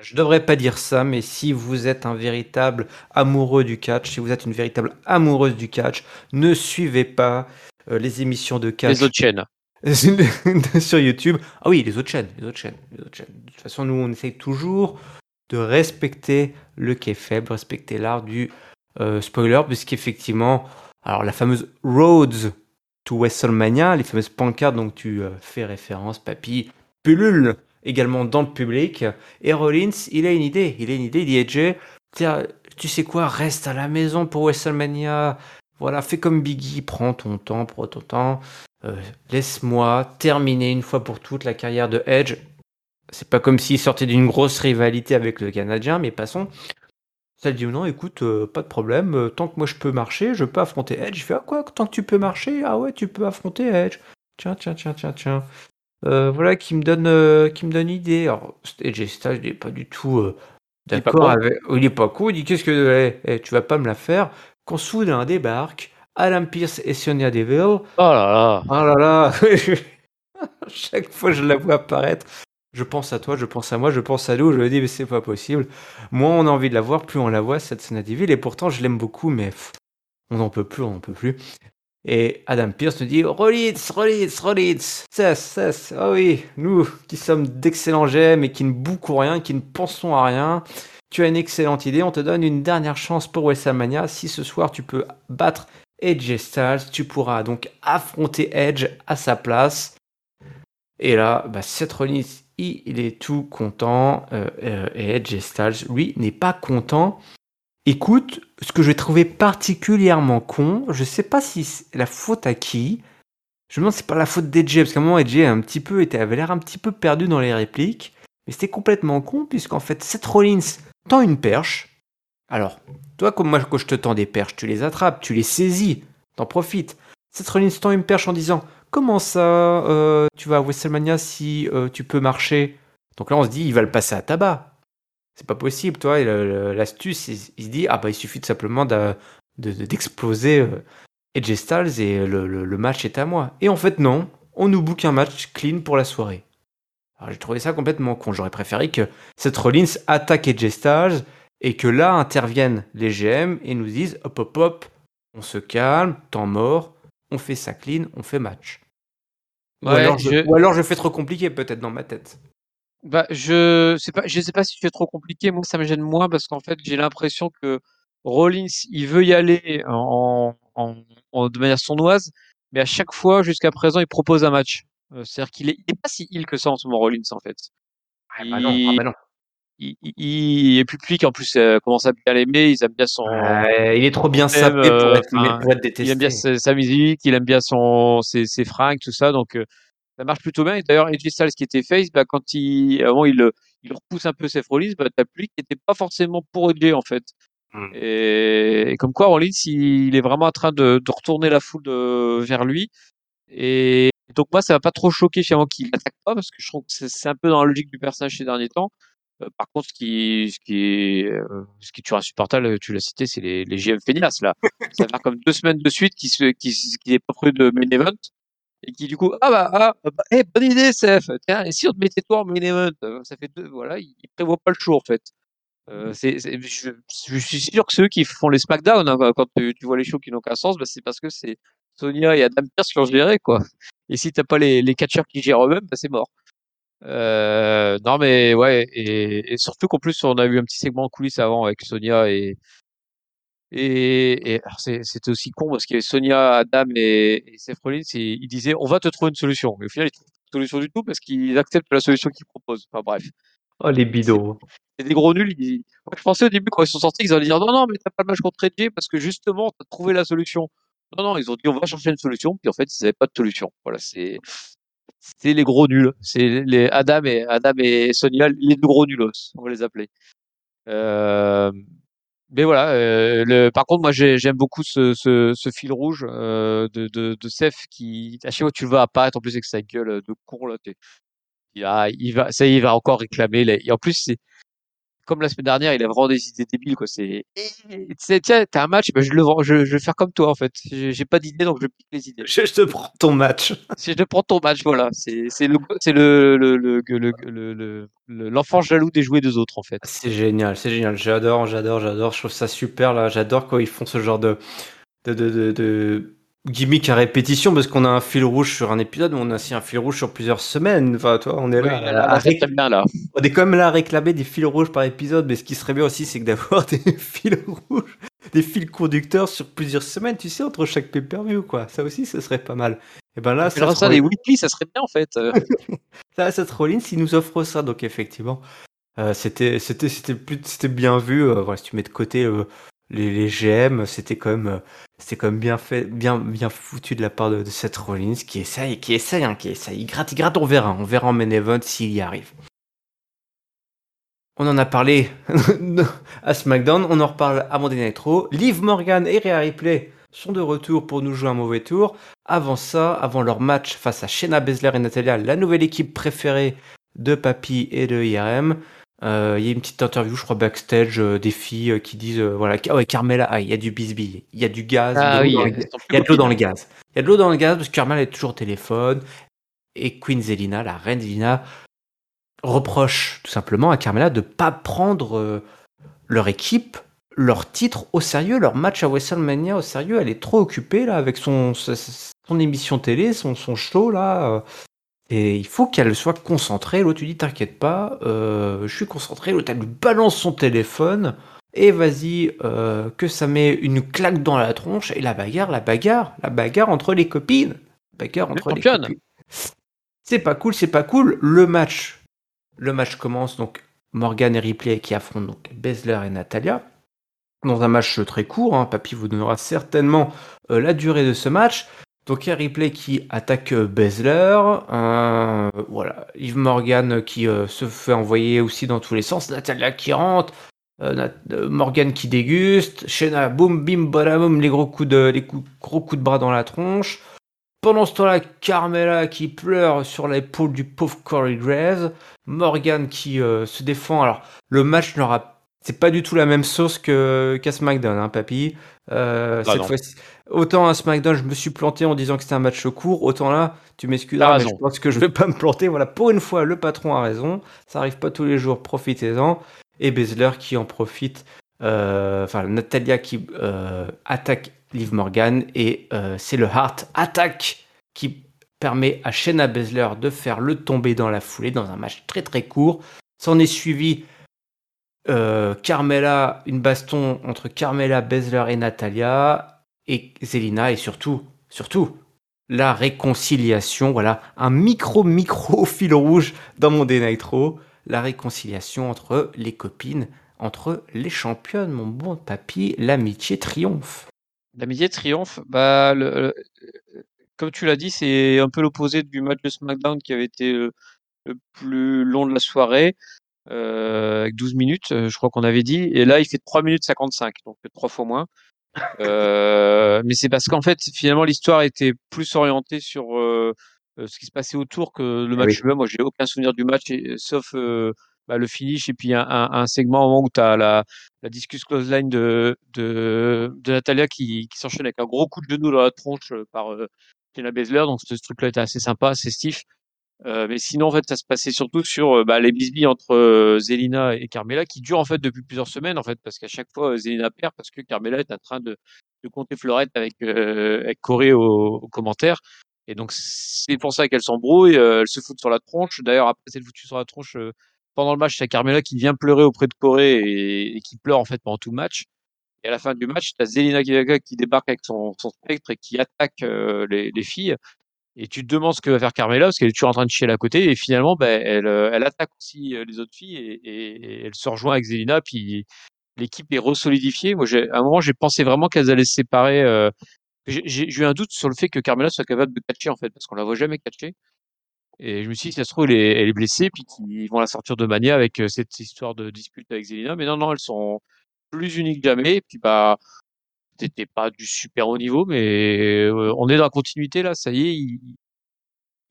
Je devrais pas dire ça, mais si vous êtes un véritable amoureux du catch, si vous êtes une véritable amoureuse du catch, ne suivez pas euh, les émissions de catch Les autres chaînes. sur YouTube. Ah oui, les autres chaînes, les autres chaînes, les autres chaînes. De toute façon, nous, on essaye toujours de respecter le quai faible, respecter l'art du euh, spoiler, puisqu'effectivement, Alors la fameuse Roads to WrestleMania, les fameuses pancartes dont tu euh, fais référence, papy, pullule également dans le public. Et Rollins, il a une idée, il a une idée, il dit tu sais quoi, reste à la maison pour WrestleMania. Voilà, fais comme Biggie, prends ton temps, prends ton temps. Euh, laisse-moi terminer une fois pour toutes la carrière de Edge. C'est pas comme s'il sortait d'une grosse rivalité avec le Canadien, mais passons. Ça dit non, écoute, euh, pas de problème. euh, tant que moi je peux marcher, je peux affronter Edge. Je fais ah quoi Tant que tu peux marcher, ah ouais, tu peux affronter Edge. Tiens, tiens, tiens, tiens, tiens. Euh, voilà qui me donne, qui me donne idée. Alors Edge Styles, il est pas du tout d'accord avec. oh, Il est pas cool. Il dit qu'est-ce que eh, eh, tu vas pas me la faire? Quand soudain débarque Adam Pierce et Sonia Deville. Oh là là. Oh là là Chaque fois je la vois apparaître, je pense à toi, je pense à moi, je pense à nous, je me dis mais c'est pas possible. Moins on a envie de la voir, plus on la voit cette Sonia Deville, et pourtant je l'aime beaucoup, mais on n'en peut plus, on n'en peut plus. Et Adam Pierce nous dit Rollins, Rollins, Rollins, cesse, cesse. Ah oui, nous qui sommes d'excellents GM et qui ne bouquons rien, qui ne pensons à rien. Tu as une excellente idée, on te donne une dernière chance pour WrestleMania. Si ce soir tu peux battre Edge Styles, tu pourras donc affronter Edge à sa place. Et là, bah, Seth il, est tout content. euh, euh, et Edge Styles, lui, n'est pas content. Écoute, ce que j'ai trouvé particulièrement con, je sais pas si c'est la faute à qui. Je me demande si c'est pas la faute d'Edge, parce qu'à un moment, Edge un petit peu, avait l'air un petit peu perdu dans les répliques. Mais c'était complètement con, puisqu'en fait, Seth Rollins tend une perche. Alors, toi, comme moi, quand je te tends des perches, tu les attrapes, tu les saisis, t'en profites. Seth Rollins tend une perche en disant Comment ça, euh, tu vas à WrestleMania si euh, tu peux marcher? Donc là, on se dit Il va le passer à tabac. C'est pas possible, toi. L'astuce, il, se dit Ah bah, il suffit de simplement d'exploser euh, Edge Styles et le, match est à moi. Et en fait, non. On nous book un match clean pour la soirée. J'ai trouvé ça complètement con. J'aurais préféré que Seth Rollins attaque Edge Styles et que là interviennent les GM et nous disent hop hop hop, on se calme, temps mort, on fait ça clean, on fait match. Ou, Ouais, alors je, je- ou alors je fais trop compliqué peut-être dans ma tête. Bah, je sais pas, je sais pas si c'est trop compliqué. Moi, ça me gêne moins parce qu'en fait, j'ai l'impression que Rollins, il veut y aller en, en, en- de manière sournoise, mais à chaque fois, jusqu'à présent, il propose un match. Euh, C'est-à-dire qu'il est, il est pas si il que ça en ce moment, Rollins, en fait. Ah bah non, ah bah non. Il, il, il est public, en plus, euh, commence à bien l'aimer, ils aiment bien son, il est trop bien sapé pour euh, enfin, pour être il détesté. aime bien sa, sa musique, il aime bien son, ses, ses fringues, tout ça, donc euh, ça marche plutôt bien. Et d'ailleurs, AJ Styles qui était face, bah, quand il, avant, il, il repousse un peu Seth Rollins, bah, t'as plus qui était pas forcément pour AJ, en fait. Mm. Et, et comme quoi, Rollins, il, il est vraiment en train de, de retourner la foule de- vers lui. Et donc, moi, ça m'a pas trop choqué finalement qu'il attaque pas, parce que je trouve que c'est un peu dans la logique du personnage ces derniers temps. Euh, par contre, ce qui, ce qui est, euh, ce qui est toujours insupportable, tu l'as cité, c'est les, les GM Fenias, là. Ça fait comme deux semaines de suite qui se, qui, qui n'est pas pris de main event. Et qui, du coup, ah bah, ah, bah, eh, bonne idée, Seth. Tiens, et si on te mettait toi en main event? Ça fait deux, voilà, il, il prévoit pas le show, en fait. Euh, c'est, je, je suis sûr que ceux qui font les SmackDown, hein, quand tu, tu vois les shows qui n'ont aucun sens, bah, c'est parce que c'est Sonia et Adam Pearce qui ont géré, quoi. Et si t'as pas les, les catcheurs qui gèrent eux-mêmes, bah, c'est mort. Euh, non, mais ouais, et, et surtout qu'en plus, on a eu un petit segment en coulisses avant avec Sonia et, et, et c'était aussi con parce qu'il y avait Sonia, Adam et, et Seth Rollins, et ils disaient on va te trouver une solution. Et au final, ils trouvent pas de solution du tout parce qu'ils acceptent la solution qu'ils proposent. Enfin bref, Oh les bidots. c'est des gros nuls. Ils... Moi, je pensais au début quand ils sont sortis, ils allaient dire non, non, mais t'as pas le match contre Edge parce que justement, t'as trouvé la solution. Non, non, ils ont dit on va chercher une solution, puis en fait, ils n'avaient pas de solution. Voilà, c'est c'est les gros nuls. C'est les Adam et Adam et Sonia, les gros nulos, on va les appeler. Euh, mais voilà. euh, le, par contre, moi, j'ai- j'aime beaucoup ce, ce, ce fil rouge euh, de, de, de Seth qui, à chaque fois tu le vois apparaître, en plus avec sa gueule de con là, il, il va, ça il va encore réclamer. là. Et en plus, c'est comme la semaine dernière, il a vraiment des idées débiles quoi. C'est, tiens, t'as un match, ben je le vends, je, je vais faire comme toi en fait. J'ai pas d'idée, donc je pique les idées. Je, te prends ton match. Je prends ton match, voilà. C'est c'est le c'est le le le le le- le- le- l'enfant jaloux des jouets des autres en fait. C'est génial, c'est génial. J'adore, j'adore, j'adore. Je trouve ça super là. J'adore quand ils font ce genre de de, de, de, de gimmick à répétition parce qu'on a un fil rouge sur un épisode, mais on a aussi un fil rouge sur plusieurs semaines. Enfin, toi, on est Oui, là. là, à- là, à c'est réc- très bien là. On est quand même là à réclamer des fils rouges par épisode, mais ce qui serait bien aussi, c'est que d'avoir des fils rouges des fils conducteurs sur plusieurs semaines, tu sais, entre chaque pay-per-view, quoi. Ça aussi, ce serait pas mal. Et ben là, ça, ça des weekly, ça serait bien en fait. ça, Seth Rollins, il nous offre ça, donc effectivement, euh, c'était, c'était, c'était plus, c'était bien vu. Euh, voilà, si tu mets de côté euh, les, GM, c'était quand même, c'était quand même bien fait, bien, bien foutu de la part de, Seth Rollins, qui essaye, qui essaye, hein, qui essaye. Il gratte, il gratte, on verra, on verra en main event s'il y arrive. On en a parlé à SmackDown, on en reparle à Monday Nitro. Liv Morgan et Rhea Ripley sont de retour pour nous jouer un mauvais tour. Avant ça, avant leur match face à Shayna Baszler et Natalia, la nouvelle équipe préférée de Papy et de IRM, euh, il y a une petite interview, je crois, backstage euh, des filles euh, qui disent voilà, ah ouais, Carmela, ah, il y a du bisbille, il y a du gaz, ah il y a de l'eau dans le gaz. Il y a de l'eau dans le gaz parce que Carmela est toujours au téléphone. Et Queen Zelina, la reine Zelina, reproche tout simplement à Carmela de ne pas prendre leur équipe leur titre au sérieux, leur match à WrestleMania au sérieux. Elle est trop occupée là avec son, son émission télé, son, son show là. Euh, et il faut qu'elle soit concentrée. L'autre lui dit T'inquiète pas, euh, je suis concentré. L'autre elle lui balance son téléphone. Et vas-y, euh, que ça met une claque dans la tronche. Et la bagarre, la bagarre, la bagarre entre les copines. Bagarre entre les copines. C'est pas cool, c'est pas cool. Le match, le match commence donc Morgan et Ripley qui affrontent donc Bezler et Natalia dans un match très court. Hein. Papy vous donnera certainement euh, la durée de ce match. Donc il y a Ripley qui attaque euh, Bezler, euh, voilà, Yves Morgan qui se fait envoyer aussi dans tous les sens, Natalia qui rentre, Morgan qui déguste, Shena boum bim badaboum les gros coups de les gros coups de bras dans la tronche. Pendant ce temps-là, Carmela qui pleure sur l'épaule du pauvre Corey Graves, Morgan qui se défend. Alors le match n'aura c'est pas du tout la même sauce que qu'à SmackDown, hein, papy. Euh, ah cette fois autant à SmackDown, je me suis planté en disant que c'était un match court, autant là, tu m'excuseras, mais je pense que je vais pas me planter. Voilà, pour une fois, le patron a raison. Ça arrive pas tous les jours, profitez-en. Et Bezler qui en profite, euh, enfin Natalia qui euh, attaque Liv Morgan et c'est le Heart Attack qui permet à Shayna Bezler de faire le tomber dans la foulée dans un match très très court. S'en est suivi euh, Carmela, une baston entre Carmela, Bezler et Natalia, et Zelina, et surtout, surtout, la réconciliation. Voilà, un micro-micro fil rouge dans mon Nitro. La réconciliation entre les copines, entre les championnes, mon bon papy. L'amitié triomphe. L'amitié triomphe. Bah, comme tu l'as dit, c'est un peu l'opposé du match de SmackDown qui avait été le plus long de la soirée euh, avec 12 minutes, euh, je crois qu'on avait dit. Et là, il fait 3 minutes 55, donc trois fois moins. Euh, mais c'est parce qu'en fait, finalement, l'histoire était plus orientée sur euh, euh ce qui se passait autour que le match lui-même. Moi, j'ai aucun souvenir du match, sauf bah, le finish et puis un, un, un segment au moment où tu as la, la discus close line de, de, de Natalia qui, qui s'enchaîne avec un gros coup de genou dans la tronche par euh, Tina Bezler. Donc, ce, ce truc-là était assez sympa, assez stiff. Euh, mais sinon, en fait, ça se passait surtout sur euh, bah, les bisbilles entre euh, Zelina et Carmela, qui durent en fait depuis plusieurs semaines, en fait, parce qu'à chaque fois, Zelina perd parce que Carmela est en train de, de compter fleurette avec, avec Corée au, au commentaire. Et donc, c'est pour ça qu'elle s'embrouille, elle se fout sur la tronche. D'ailleurs, après s'être foutue sur la tronche pendant le match, c'est Carmela qui vient pleurer auprès de Corée et, qui pleure en fait pendant tout le match. Et à la fin du match, tu as Zelina qui débarque avec son, son spectre et qui attaque les, les filles et tu te demandes ce que va faire Carmela parce qu'elle est toujours en train de chier à côté et finalement ben, elle, euh, elle attaque aussi euh, les autres filles et, et, elle se rejoint avec Zelina puis l'équipe est resolidifiée. Moi, à un moment, j'ai pensé vraiment qu'elles allaient se séparer. Euh, j'ai eu un doute sur le fait que Carmela soit capable de catcher en fait parce qu'on la voit jamais catcher. Et je me suis dit, si ça se trouve, elle est, elle est blessée, puis qu'ils vont la sortir de mania avec cette histoire de dispute avec Zelina. Mais non, non, elles sont plus uniques que jamais. Et puis, bah, c'était pas du super haut niveau, mais on est dans la continuité là. Ça y est,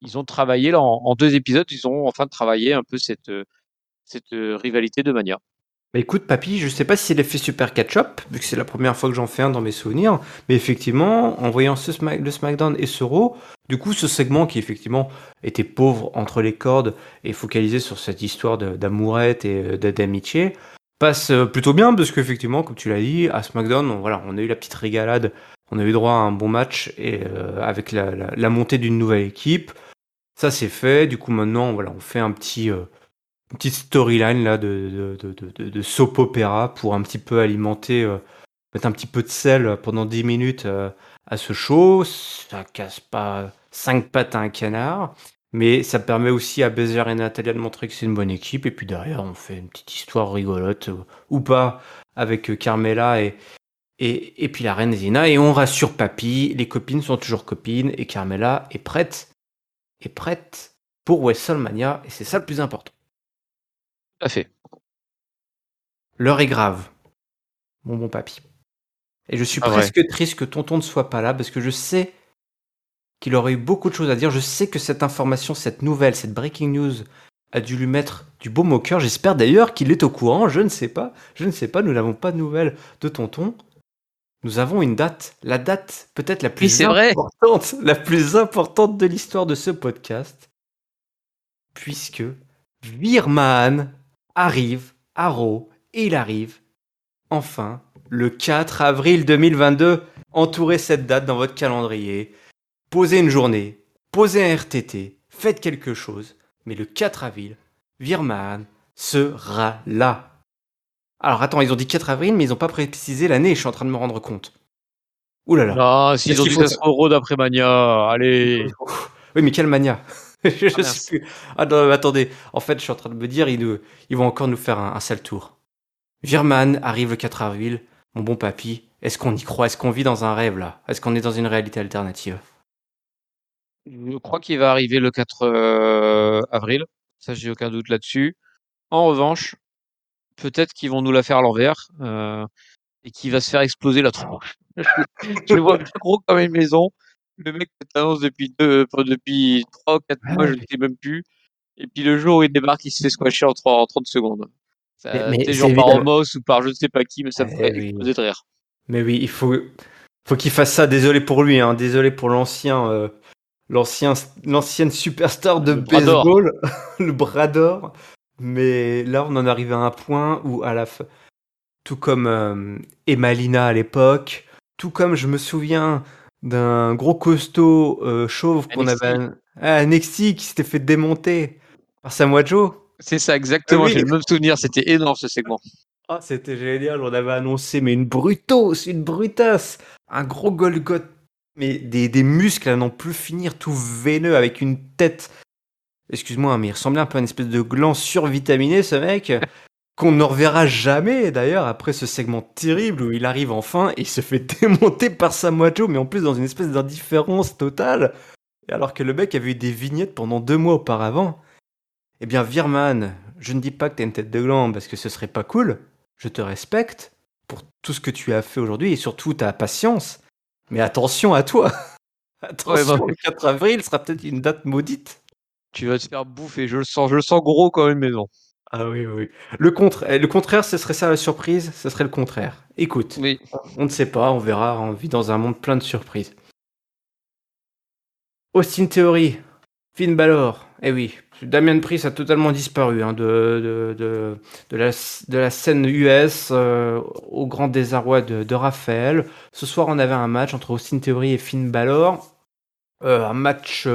ils, ont travaillé là en, deux épisodes, ils ont enfin travaillé un peu cette cette rivalité de Mania. Bah écoute, papy, je sais pas si l'effet super catch-up, vu que c'est la première fois que j'en fais un dans mes souvenirs, mais effectivement, en voyant ce le SmackDown et ce Raw, du coup, ce segment qui effectivement était pauvre entre les cordes et focalisé sur cette histoire d'amourette et d'amitié, passe euh, plutôt bien parce qu'effectivement, comme tu l'as dit, à SmackDown, on, voilà, on a eu la petite régalade, on a eu droit à un bon match et euh, avec la, montée d'une nouvelle équipe, ça c'est fait. Du coup, maintenant, voilà, on fait un petit euh, une petite storyline là de, soap opéra pour un petit peu alimenter mettre un petit peu de sel pendant 10 minutes à ce show. Ça casse pas 5 pattes à un canard. Mais ça permet aussi à Bézère et Natalia de montrer que c'est une bonne équipe. Et puis derrière, on fait une petite histoire rigolote, euh, ou pas, avec euh, Carmela et, et, et puis la reine Zina. Et on rassure Papy, les copines sont toujours copines, et Carmela est prête, est prête pour WrestleMania. Et c'est ça le plus important. Tout à fait. L'heure est grave, mon bon papy. Et je suis Ah ouais. presque triste que tonton ne soit pas là parce que je sais qu'il aurait eu beaucoup de choses à dire. Je sais que cette information, cette nouvelle, cette breaking news a dû lui mettre du baume au cœur. J'espère d'ailleurs qu'il est au courant. Je ne sais pas. Je ne sais pas. Nous n'avons pas de nouvelles de tonton. Nous avons une date. La date peut-être la plus vrai. importante, la plus importante de l'histoire de ce podcast. Puisque Virman arrive à Raw et il arrive enfin le 4 avril 2022. Entourez cette date dans votre calendrier. Posez une journée, posez un RTT, faites quelque chose. Mais le 4 avril, Virman sera là. Alors attends, ils ont dit 4 avril, mais ils n'ont pas précisé l'année, je suis en train de me rendre compte. Ouh là là. Ah, s'ils ont dit faut- ça sera Raw d'après Mania, allez. Oui, mais quelle mania Je Ah, sais plus. Ah non, mais attendez. En fait, je suis en train de me dire, ils, nous- ils vont encore nous faire un, un sale tour. Virman arrive le 4 avril. Mon bon papy, est-ce qu'on y croit? Est-ce qu'on vit dans un rêve là? Est-ce qu'on est dans une réalité alternative? Je crois qu'il va arriver le 4 euh, avril. Ça, j'ai aucun doute là-dessus. En revanche, peut-être qu'ils vont nous la faire à l'envers euh, et qu'il va se faire exploser la tronche. je le vois bien gros comme une maison. Le mec fait annonce depuis deux, depuis trois ou quatre mois, je ne sais même plus. Et puis le jour où il débarque, il se fait squasher en, trois- en 30 secondes. Ça, Mais- mais genre par. Homos ou par je ne sais pas qui, mais ça me Eh ferait oui. exploser de rire. Mais oui, il faut, faut qu'il fasse ça. Désolé pour lui, hein. désolé pour l'ancien, euh, l'ancien, l'ancienne superstar de Le bras baseball, le bras d'or. Mais là, on en arrive à un point où, à la fin, tout comme euh, Emalina à l'époque, tout comme je me souviens d'un gros costaud euh, chauve qu'on avait à à NXT qui s'était fait démonter par Samoa Joe. C'est ça, exactement. oui. J'ai le même souvenir. C'était énorme ce segment. Ah, c'était génial, on avait annoncé, mais une brutos, une brutasse, un gros Golgoth, mais des, muscles à n'en plus finir, tout veineux, avec une tête. Excuse-moi, mais il ressemblait un peu à une espèce de gland survitaminé, ce mec, qu'on ne reverra jamais, d'ailleurs, après ce segment terrible où il arrive enfin et se fait démonter par Samoa Joe, mais en plus dans une espèce d'indifférence totale, alors que le mec avait eu des vignettes pendant deux mois auparavant. Eh bien, Virman, je ne dis pas que t'as une tête de gland parce que ce serait pas cool. Je te respecte pour tout ce que tu as fait aujourd'hui et surtout ta patience. Mais attention à toi. Attention, bah- le 4 avril sera peut-être une date maudite. Tu vas te faire bouffer. Je le sens. Je le sens gros comme une maison. Ah oui, oui. Le, contre le contraire, ce serait ça la surprise Ce serait le contraire. Écoute, Oui. on ne sait pas, on verra. On vit dans un monde plein de surprises. Austin Theory, Finn Balor. Eh oui, Damien Priest a totalement disparu hein, de, de, de, de la, de la scène US euh, au grand désarroi de, de Raphaël. Ce soir, on avait un match entre Austin Theory et Finn Balor. Euh, un match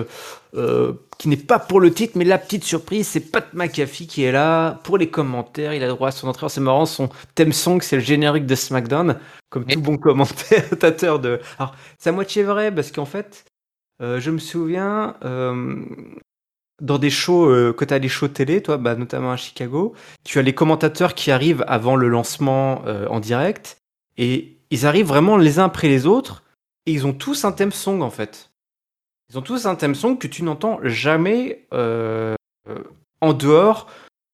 euh, qui n'est pas pour le titre, mais la petite surprise, c'est Pat McAfee qui est là pour les commentaires. Il a droit à son entrée. C'est marrant, son theme song, c'est le générique de SmackDown, comme tout bon commentateur de. Alors, c'est à moitié vrai parce qu'en fait, euh, je me souviens euh, dans des shows, euh, quand tu as des shows télé, toi, bah, notamment à Chicago, tu as les commentateurs qui arrivent avant le lancement euh, en direct et ils arrivent vraiment les uns après les autres et ils ont tous un theme song en fait. Ils ont tous un theme song que tu n'entends jamais euh, en dehors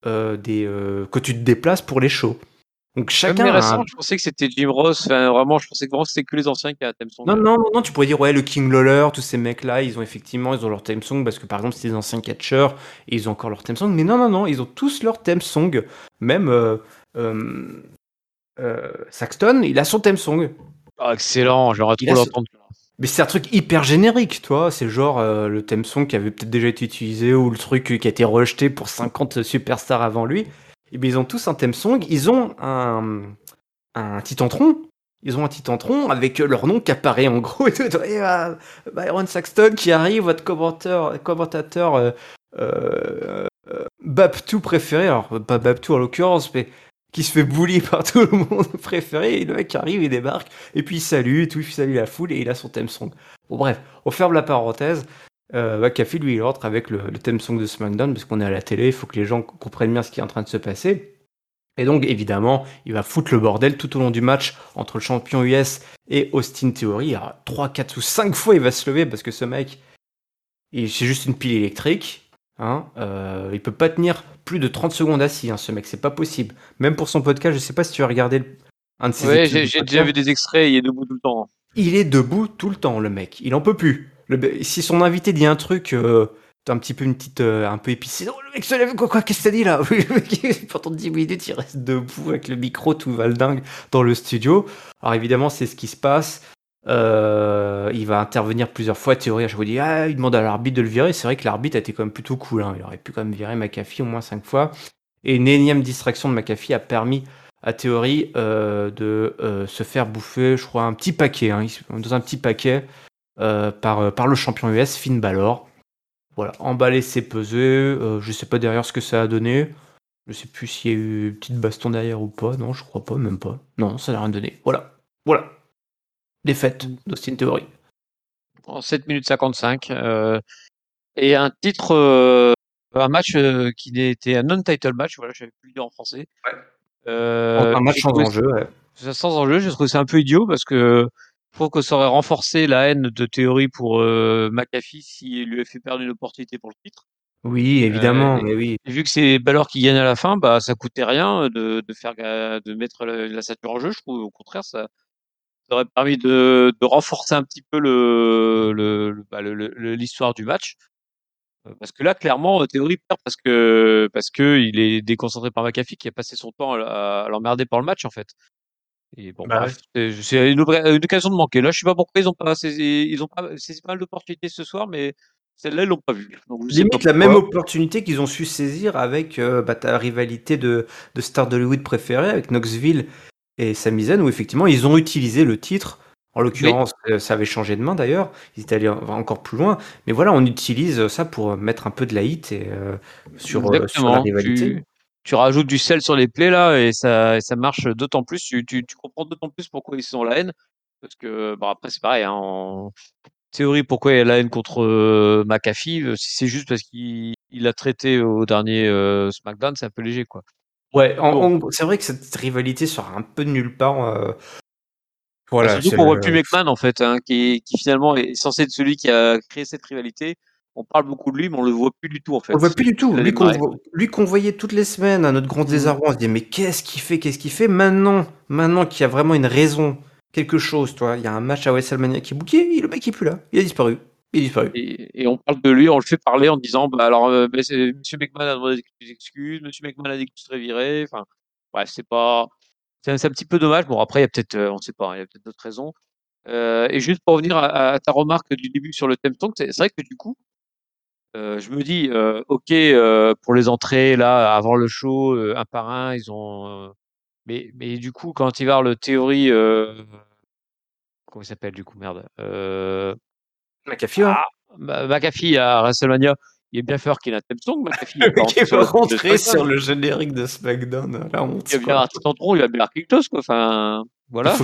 euh, des que tu te déplaces pour les shows. Donc Même chacun les a un- récents, je pensais que c'était Jim Ross. Enfin, vraiment, je pensais que vraiment c'était que les anciens qui avaient un thème song. Non, non, non, non, tu pourrais dire, ouais, le King Lawler, tous ces mecs-là, ils ont effectivement, ils ont leur theme song parce que par exemple, c'est des anciens catcheurs et ils ont encore leur theme song. Mais non, non, non, ils ont tous leur theme song. Même euh, euh, euh, Saxton, il a son theme song. Ah, excellent. J'aurais trop l'entendre. Mais c'est un truc hyper générique, toi. C'est genre euh, le theme song qui avait peut-être déjà été utilisé ou le truc qui a été rejeté pour 50 superstars avant lui. Et bien, ils ont tous un theme song. Ils ont un, un titantron. Ils ont un titantron avec leur nom qui apparaît en gros. Et. Et, euh, Byron Saxton qui arrive, votre commentateur, commentateur euh, euh, euh, préféré. Alors, pas Baptou en l'occurrence, mais qui se fait bully par tout le monde préféré. Et le mec arrive, il débarque, et puis il salue, et tout, il salue la foule, et il a son theme song. Bon, bref, on ferme la parenthèse. Euh, McAfee, lui, il rentre avec le, le theme song de SmackDown, parce qu'on est à la télé, il faut que les gens comprennent bien ce qui est en train de se passer. Et donc, évidemment, il va foutre le bordel tout au long du match entre le champion US et Austin Theory. 3, 4 ou 5 fois, il va se lever parce que ce mec, c'est juste une pile électrique. Hein, euh, il peut pas tenir plus de 30 secondes assis, hein, ce mec, c'est pas possible. Même pour son podcast, je sais pas si tu as regardé un de ses Ouais, j'ai déjà vu des extraits, il est debout tout le temps. Il est debout tout le temps, le mec. Il en peut plus. Le, si son invité dit un truc, euh, un petit peu une petite euh, un peu épicée. Oh, le mec se lève quoi quoi qu'est-ce que t'as dit là? Pendant 10 minutes, il reste debout avec le micro tout valdingue dans le studio. Alors évidemment, c'est ce qui se passe. Euh, il va intervenir plusieurs fois. Théorie, fois, il dit ah, il demande à l'arbitre de le virer. C'est vrai que l'arbitre a été quand même plutôt cool. Hein. Il aurait pu quand même virer McAfee au moins 5 fois. Et une énième distraction de McAfee a permis à Théorie euh, de se faire bouffer, je crois, un petit paquet, hein, dans un petit paquet par, par le champion US, Finn Balor. Voilà, emballer, c'est peser. Euh, je sais pas derrière ce que ça a donné. Je sais plus s'il y a eu une petite baston derrière ou pas. Non, je crois pas, même pas. Non, ça n'a rien donné. Voilà. Voilà. Défaite d'Austin Theory. En 7 minutes 55. Euh, et un titre, euh, un match qui était un non-title match. Voilà, j'avais plus le dire en français. Ouais. un match sans enjeu, ouais. Sans enjeu, je trouve c'est un peu idiot parce que je trouve que ça aurait renforcé la haine de théorie pour euh, McAfee s'il lui avait fait perdre une opportunité pour le titre. Oui, évidemment, euh, mais oui. vu que c'est Balor qui gagne à la fin, bah ça coûtait rien de, de faire de mettre la, la en jeu. Je trouve au contraire ça, ça aurait permis de, de, renforcer un petit peu le l'histoire le, bah, du match. Euh, parce que là, clairement, théorie perd parce que parce que il est déconcentré par McAfee qui a passé son temps à, à l'emmerder par le match en fait. Et bon, bah c'est une, occasion de manquer. Là, je sais pas pourquoi ils ont pas saisi, ils ont pas saisi pas mal d'opportunités ce soir, mais celle-là, ils l'ont pas vu. Limite la même opportunité qu'ils ont su saisir avec euh, bah, ta rivalité de, de stars d'Hollywood préférée avec Knoxville et Sami Zayn, où effectivement ils ont utilisé le titre. En l'occurrence, euh, ça avait changé de main d'ailleurs. Ils étaient allés encore plus loin. Mais voilà, on utilise ça pour mettre un peu de la hit et, euh, sur, sur, la rivalité tu rajoutes du sel sur les plaies là et ça, ça marche d'autant plus. Tu, tu, tu comprends d'autant plus pourquoi ils sont la haine. Parce que, bon, après, c'est pareil. Hein, en théorie, pourquoi il y a la haine contre euh, McAfee euh, Si c'est juste parce qu'il il a traité au dernier euh, SmackDown, c'est un peu léger, quoi. Ouais, c'est vrai que cette rivalité sort un peu de nulle part. Euh, voilà, surtout qu'on voit plus McMahon, en fait, hein, qui, qui finalement est censé être celui qui a créé cette rivalité on parle beaucoup de lui, mais on le voit plus du tout en fait. On le voit plus du tout. Lui qu'on voyait toutes les semaines à notre grand mmh. désarroi, on se dit mais qu'est-ce qu'il fait, qu'est-ce qu'il fait maintenant, maintenant qu'il y a vraiment une raison, quelque chose, toi, il y a un match à WrestleMania qui est booké, le mec est plus là, il a disparu. Il a disparu. Et, on parle de lui, on le fait parler en disant bah alors euh, Monsieur McMahon a demandé des excuses, Monsieur McMahon a dit qu'il serait viré. Enfin, ouais, c'est pas, c'est un, petit peu dommage. Bon après il y a peut-être, euh, on sait pas, il y a peut-être d'autres raisons. Euh, et juste pour revenir à, ta remarque du début sur le thème song, c'est vrai que du coup, euh, je me dis, euh, ok, euh, pour les entrées là, avant le show, un par un, ils ont. mais, mais du coup, quand il va le théorie, comment il s'appelle du coup, merde. McAfee. Hein. Ah, McAfee à WrestleMania. Il est bien fort qu'il a un thème song, McAfee. Il va rentrer sur le générique de SmackDown. Là, honte, il va bien il va bien quelque chose, quoi. Enfin. Voilà.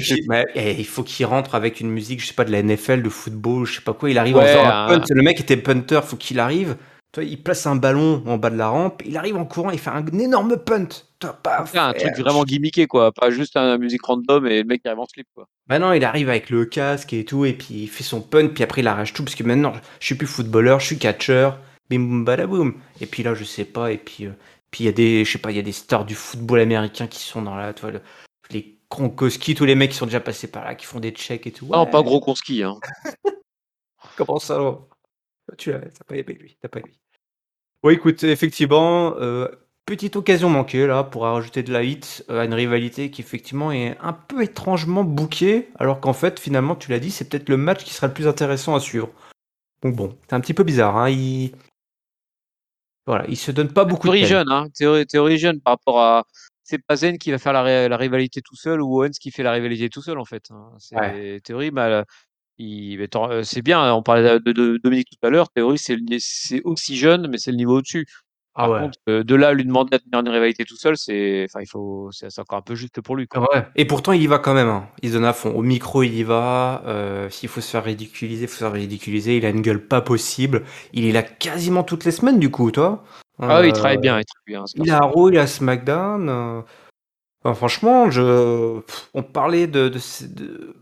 Eh, il faut qu'il rentre avec une musique, je sais pas, de la NFL, de football, je sais pas quoi. Il arrive en faisant un punt. Le mec était punter, faut qu'il arrive. Toi, il place un ballon en bas de la rampe, il arrive en courant, il fait un énorme punt. Toi, paf, un truc vraiment gimmické, quoi. Pas juste un musique random et le mec qui arrive en slip, quoi. Bah non, il arrive avec le casque et tout, et puis il fait son punt, puis après il arrache tout, parce que maintenant, je suis plus footballeur, je suis catcheur. Bim boum badaboum. Et puis là, je sais pas, et puis. Euh, puis il y a des, je sais pas, il y a des stars du football américain qui sont dans la, toi, les Kronkowski, tous les mecs qui sont déjà passés par là, qui font des checks et tout. Non, pas gros Konski, hein. Comment ça Tu l'as, t'as pas aimé lui, t'as pas lui. Bon, écoute, effectivement, euh, petite occasion manquée là pour rajouter de la hit euh, à une rivalité qui effectivement est un peu étrangement bouquée, alors qu'en fait, finalement, tu l'as dit, c'est peut-être le match qui sera le plus intéressant à suivre. Donc bon, c'est un petit peu bizarre. Hein. Voilà, il se donne pas beaucoup théorie de jeune, hein. théorie, théorie jeune par rapport à c'est pas Zen qui va faire la, rivalité tout seul ou Owens qui fait la rivalité tout seul en fait. Hein. C'est théorie, bah, c'est bien. On parlait de, Dominique tout à l'heure. Théorie, c'est aussi jeune, mais c'est le niveau au-dessus. Ah Par ouais. contre, euh, de là à lui demander de tenir une rivalité tout seul, c'est, enfin, il faut, c'est encore un peu juste pour lui. Quoi. Ouais. Et pourtant, il y va quand même. hein. Il se donne à fond. Au micro, il y va. Euh, S'il faut se faire ridiculiser, il faut se faire ridiculiser. Il a une gueule pas possible. Il est là quasiment toutes les semaines, du coup, toi. Ah oui, il Euh, travaille bien, il travaille bien. Il à Raw, il à SmackDown. euh. Enfin, franchement, je... on parlait de, de, ces- de,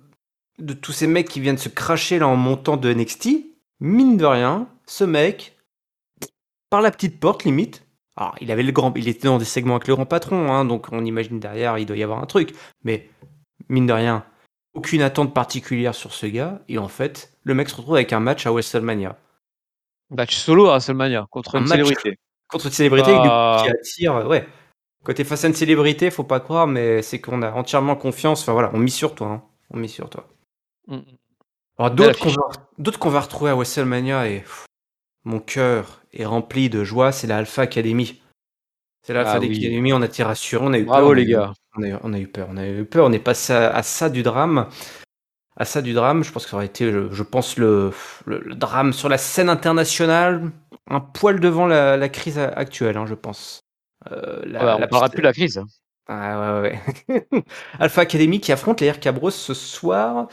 de tous ces mecs qui viennent se cracher là en montant de NXT. Mine de rien, ce mec, par la petite porte limite. Alors, il avait le grand, il était dans des segments avec le grand patron, hein, donc on imagine derrière, il doit y avoir un truc. Mais mine de rien, aucune attente particulière sur ce gars. Et en fait, le mec se retrouve avec un match à WrestleMania. Match solo à WrestleMania contre Un une célébrité. contre une célébrité Ah. coups qui attirent. Ouais. Quand t'es face à une célébrité, faut pas croire, mais c'est qu'on a entièrement confiance. Enfin voilà, on mise sur toi. hein. On mise sur toi. Mm. Alors d'autres qu'on va, retrouver à WrestleMania et pff, mon cœur est rempli de joie, c'est la Alpha Academy. C'est la Alpha Ah oui. Academy, on a été rassurés, on a eu Bravo peur. les on a eu- gars. On a, eu- on a eu peur, on a eu peur, on est passé à, à ça du drame. À ça du drame, je pense que ça aurait été, je, je pense, le, le, le drame sur la scène internationale, un poil devant la, la crise actuelle, hein, je pense. Euh, la- Ah bah, on la parlera plus de la crise. Ah ouais, ouais, ouais. Alpha Academy qui affronte les RK Bros ce soir,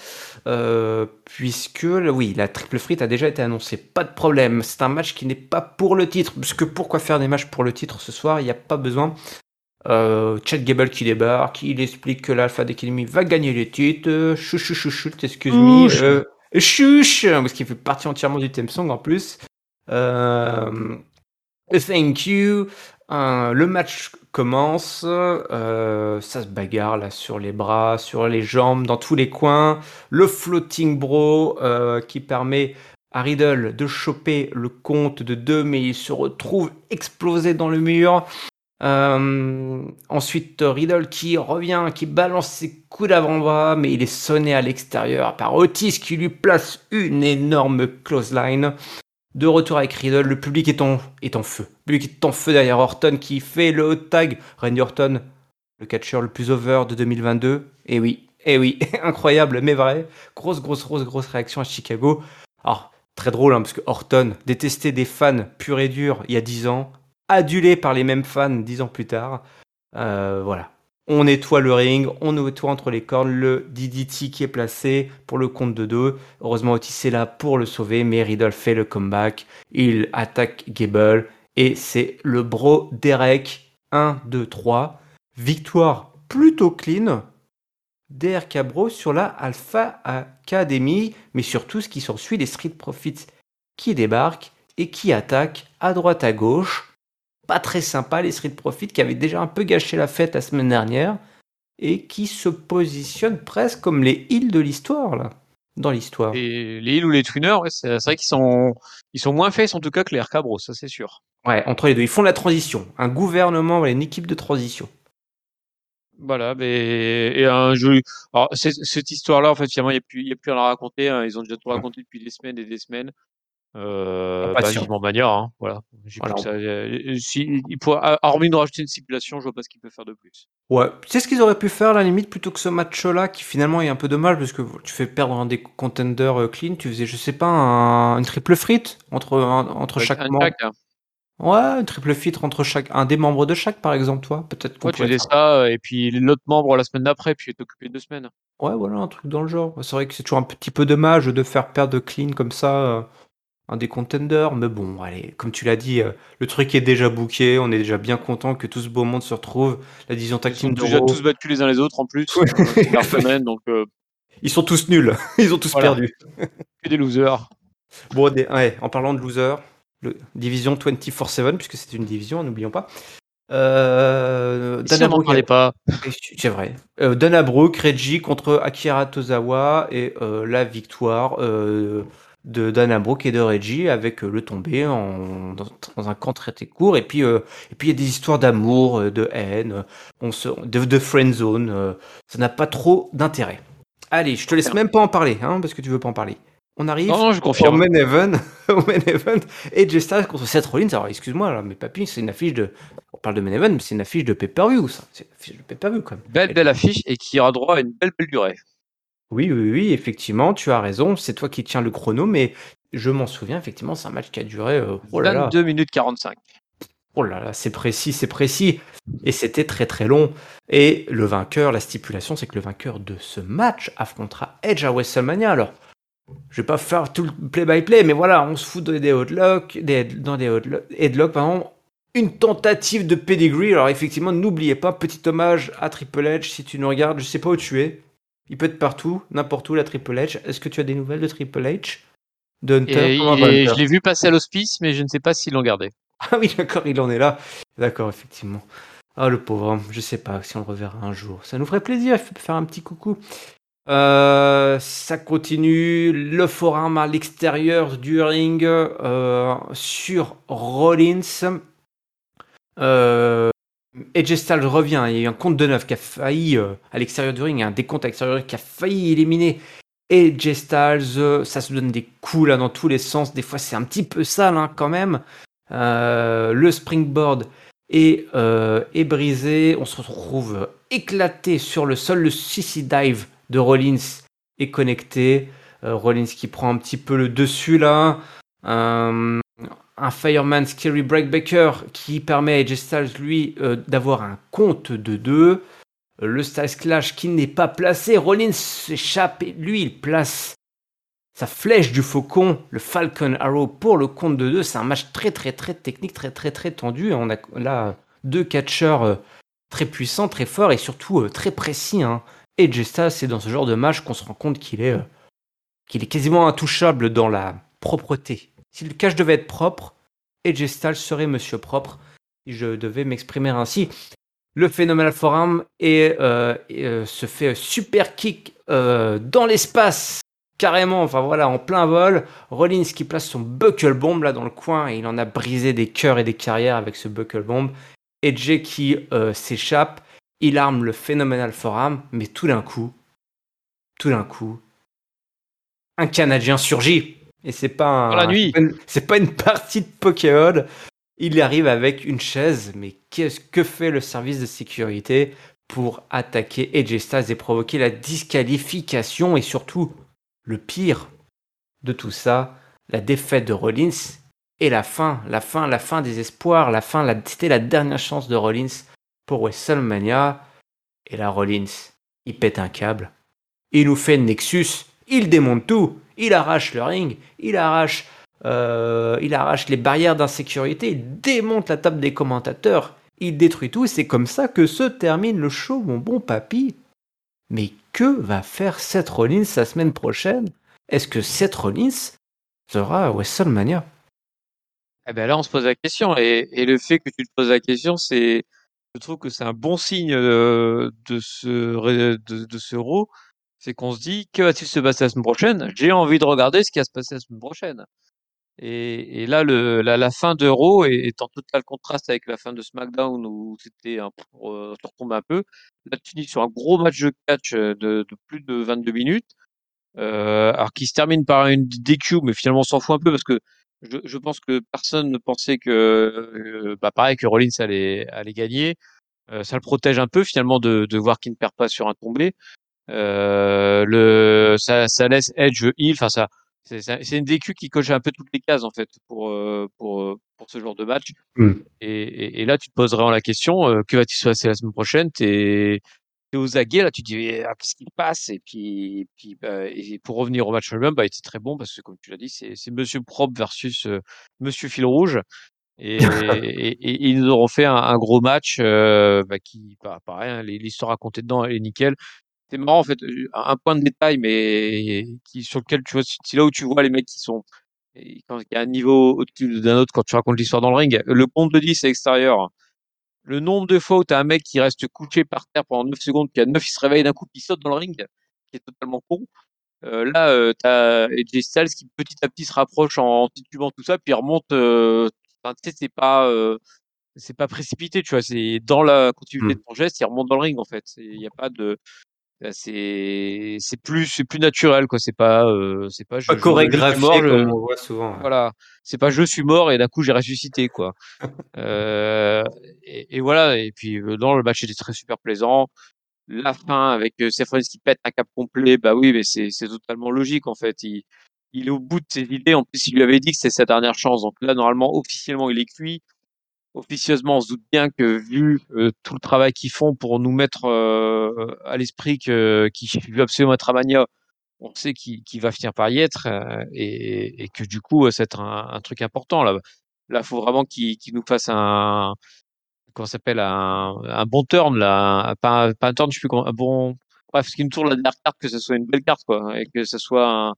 euh, puisque oui, la triple frite a déjà été annoncée. Pas de problème, c'est un match qui n'est pas pour le titre, puisque pourquoi faire des matchs pour le titre ce soir? Il n'y a pas besoin. Euh, Chad Gable qui débarque, il explique que l'Alpha Academy va gagner les titres. Euh, Chut, chut, chut, chut, excuse me. Chut. Euh, chuch, parce qu'il fait partie entièrement du theme song en plus. Euh, thank you. Le match commence, euh, ça se bagarre là sur les bras, sur les jambes, dans tous les coins. Le floating bro euh, qui permet à Riddle de choper le compte de deux, mais il se retrouve explosé dans le mur. Euh, ensuite, Riddle qui revient, qui balance ses coups d'avant-bras, mais il est sonné à l'extérieur par Otis qui lui place une énorme clothesline. De retour avec Riddle, le public est en, est en feu. Le public est en feu derrière Orton qui fait le hot tag. Randy Orton, le catcheur le plus over de 2022. Et oui, et oui, incroyable, mais vrai. Grosse, grosse, grosse, grosse réaction à Chicago. Alors, très drôle, hein, parce que Orton, détesté des fans purs et durs il y a 10 ans, adulé par les mêmes fans 10 ans plus tard. Euh, voilà. On nettoie le ring, on nettoie entre les cornes le DDT qui est placé pour le compte de deux. Heureusement, Otis est là pour le sauver, mais Riddle fait le comeback. Il attaque Gable et c'est le bro Derek 1, 2, 3. Victoire plutôt clean d'RK Bro sur la Alpha Academy, mais surtout ce qui s'ensuit, les Street Profits qui débarquent et qui attaquent à droite à gauche. Pas très sympa, les Street Profits qui avaient déjà un peu gâché la fête la semaine dernière et qui se positionnent presque comme les heals de l'histoire, là. Dans l'histoire. Et les heals ou les twiners, ouais, c'est vrai qu'ils sont, ils sont moins faits en tout cas que les RK Bros, ça c'est sûr. Ouais, entre les deux. Ils font la transition. Un gouvernement, une équipe de transition. Voilà, mais et un jeu. Alors cette histoire-là, en fait, finalement, il n'y a plus, a plus à la raconter. hein. Ils ont déjà tout raconté depuis des semaines et des semaines. Euh, bah, vivement Mania, hein, voilà. Voilà. ça. euh, Si, il pourrait, hormis de rajouter une stipulation, je vois pas ce qu'il peut faire de plus. Ouais, tu sais ce qu'ils auraient pu faire à la limite plutôt que ce match-là qui finalement est un peu dommage parce que tu fais perdre un des contenders euh, clean, tu faisais je sais pas un- une triple frite entre un- entre Avec chaque un membre? hein. Ouais, une triple frite entre chaque un des membres de chaque par exemple toi, peut-être Ouais, tu faisais ça, et puis l'autre membre la semaine d'après, puis tu es occupé deux semaines. Ouais, voilà un truc dans le genre. C'est vrai que c'est toujours un petit peu dommage de faire perdre clean comme ça euh, un des contenders, mais bon, allez, comme tu l'as dit, euh, le truc est déjà booké, on est déjà bien content que tout ce beau monde se retrouve. La division tag Ils sont team déjà tous battus les uns les autres en plus, euh, par semaine, donc euh, ils sont tous nuls, ils ont tous Voilà. perdu. que des losers. Bon, des- ouais, en parlant de loser, le, division 24-7, puisque c'est une division, n'oublions pas. Euh, Si on Dana Brooke, parlait pas, c'est vrai. Euh, Dana Brooke, Reggie contre Akira Tozawa et euh, la victoire de Dana Brooke et de Reggie avec euh, le tombé en, dans, dans un camp très court. Et puis euh, et puis il y a des histoires d'amour, euh, de haine, on se, de, de friend zone. ça n'a pas trop d'intérêt. Allez, je te laisse même pas en parler, hein, parce que tu veux pas en parler. On arrive non, non, je au confirme. main event, au main event, et Styles contre Seth Rollins. Alors, excuse-moi, mais papy, c'est une affiche de. On parle de main event, mais c'est une affiche de pay-per-view, ça. C'est une affiche de pay-per-view, quand même. Belle, belle affiche et qui aura droit à une belle, belle durée. Oui, oui, oui, effectivement, tu as raison. C'est toi qui tiens le chrono, mais je m'en souviens, effectivement, c'est un match qui a duré. euh, oh là là. 22 minutes 45. Oh là là, c'est précis, c'est précis. Et c'était très très long. Et le vainqueur, la stipulation, c'est que le vainqueur de ce match affrontera Edge à WrestleMania. Alors, je vais pas faire tout le play-by-play, mais voilà, on se fout des headlocks, des, dans des headlocks, pardon. Une tentative de pedigree. Alors effectivement, n'oubliez pas, petit hommage à Triple H. Si tu nous regardes, je sais pas où tu es. Il peut être partout, n'importe où, la Triple H. Est-ce que tu as des nouvelles de Triple H? De Hunter Je l'ai vu passer à l'hospice, mais je ne sais pas s'ils l'ont gardé. Ah oui, d'accord, il en est là. D'accord, effectivement. Ah, le pauvre, je sais pas si on le reverra un jour. Ça nous ferait plaisir de faire un petit coucou. Euh, ça continue. Le forum à l'extérieur du ring euh, sur Rollins. Euh, Edge Styles revient. Il y a eu un compte de neuf qui a failli à l'extérieur du ring, un décompte à l'extérieur qui a failli éliminer Edge Styles. Ça se donne des coups dans tous les sens. Des fois, c'est un petit peu sale hein, quand même. le springboard est, est brisé. On se retrouve éclaté sur le sol. Le CC dive de Rollins est connecté. Euh, Rollins qui prend un petit peu le dessus là. Euh, un Fireman Scary Breakbacker qui permet à AJ Styles lui euh, d'avoir un compte de 2. Le Styles Clash qui n'est pas placé. Rollins s'échappe et lui il place sa flèche du faucon, le Falcon Arrow pour le compte de 2. C'est un match très très très technique, très très très tendu. On a là deux catcheurs très puissants, très forts et surtout très précis. Hein. Et c'est dans ce genre de match qu'on se rend compte qu'il est, euh, qu'il est quasiment intouchable dans la propreté. Si le cache devait être propre, Edge serait monsieur propre, si je devais m'exprimer ainsi. Le Phenomenal Forum euh, euh, se fait super kick dans l'espace, carrément, enfin voilà, en plein vol. Rollins qui place son buckle bomb là dans le coin et il en a brisé des cœurs et des carrières avec ce buckle bomb. Edge qui s'échappe il arme le phénoménal Forum, mais tout d'un coup, tout d'un coup, un Canadien surgit. Et c'est pas. C'est pas, une partie de Pokémon. Il arrive avec une chaise, mais qu'est-ce que fait le service de sécurité pour attaquer Edge et provoquer la disqualification et surtout le pire de tout ça, la défaite de Rollins et la fin, la fin, la fin des espoirs, la fin, c'était la dernière chance de Rollins pour WrestleMania. Et la Rollins, il pète un câble. Il nous fait Nexus. Il démonte tout. Il arrache le ring. Il arrache, euh, il arrache les barrières d'insécurité. Il démonte la table des commentateurs. Il détruit tout. C'est comme ça que se termine le show, mon bon papy. Mais que va faire Seth Rollins la semaine prochaine? Est-ce que Seth Rollins sera à WrestleMania? Eh ben là, on se pose la question. Et, et le fait que tu te poses la question, c'est je trouve que c'est un bon signe de ce de, de ce Raw, c'est qu'on se dit que va-t-il se passer la semaine prochaine? J'ai envie de regarder ce qui va se passer la semaine prochaine. Et, et là, le, la, la fin de Raw est, en total contraste avec la fin de SmackDown où c'était un pour euh, retomber un peu. Là, tu dis sur un gros match de catch de, de plus de 22 minutes, euh, alors qui se termine par une DQ, mais finalement on s'en fout un peu parce que je, je, pense que personne ne pensait que, euh, bah pareil, que Rollins allait, allait gagner. Euh, ça le protège un peu finalement de, de voir qu'il ne perd pas sur un tombé. Euh, le, ça, ça laisse Edge heal. Enfin, ça, c'est une DQ qui coche un peu toutes les cases en fait pour euh, pour euh, pour ce genre de match. Mm. Et, et, et, là, tu te poses vraiment la question que va-t-il se passer la semaine prochaine? T'es aux aguets là, tu te dis «Eh, ah, qu'est-ce qui passe? Et puis, puis bah, et pour revenir au match lui-même, bah, il était très bon parce que comme tu l'as dit, c'est Monsieur Propre versus euh, Monsieur Fil Rouge. Et, et, ils nous auront fait un, un gros match euh, bah, qui, bah, pareil, hein, l'histoire racontée dedans elle est nickel. C'est marrant en fait, un point de détail, mais qui sur lequel tu vois, c'est là où tu vois les mecs qui sont quand il y a un niveau au-dessus d'un autre quand tu racontes l'histoire dans le ring. Le compte de 10 à l'extérieur, le nombre de fois où tu as un mec qui reste couché par terre pendant 9 secondes, puis à 9 il se réveille d'un coup, puis il saute dans le ring, qui est totalement con. Euh, là, euh, tu as AJ Styles qui petit à petit se rapproche en, titubant tout ça, puis il remonte. Euh, tu sais, c'est pas, euh, c'est pas précipité, tu vois. C'est dans la continuité mmh. de ton geste, il remonte dans le ring en fait. Il n'y a pas de, c'est c'est plus c'est plus naturel quoi. C'est pas, euh, c'est pas, je, pas chorégraphié mort, comme on voit souvent. Voilà, c'est pas je suis mort et d'un coup j'ai ressuscité quoi. Euh, et, voilà. Et puis euh, dans le match était très super plaisant. La fin avec euh, Seth qui pète un cap complet, bah oui, mais c'est c'est totalement logique en fait. Il il est au bout de ses idées. En plus, il lui avait dit que c'était sa dernière chance. Donc là, normalement, officiellement, il est cuit. Officieusement, on se doute bien que vu tout le travail qu'ils font pour nous mettre à l'esprit que qui veut absolument être à Mania, on sait qu'il va finir par y être et, et, que du coup, c'est un, un, truc important là. Là, faut vraiment qu'il nous fasse un comment s'appelle un, un, bon turn là, pas, pas un turn, je sais plus comment, un bon bref, ce qui nous tourne la dernière carte, que ce soit une belle carte quoi, et que ce soit un,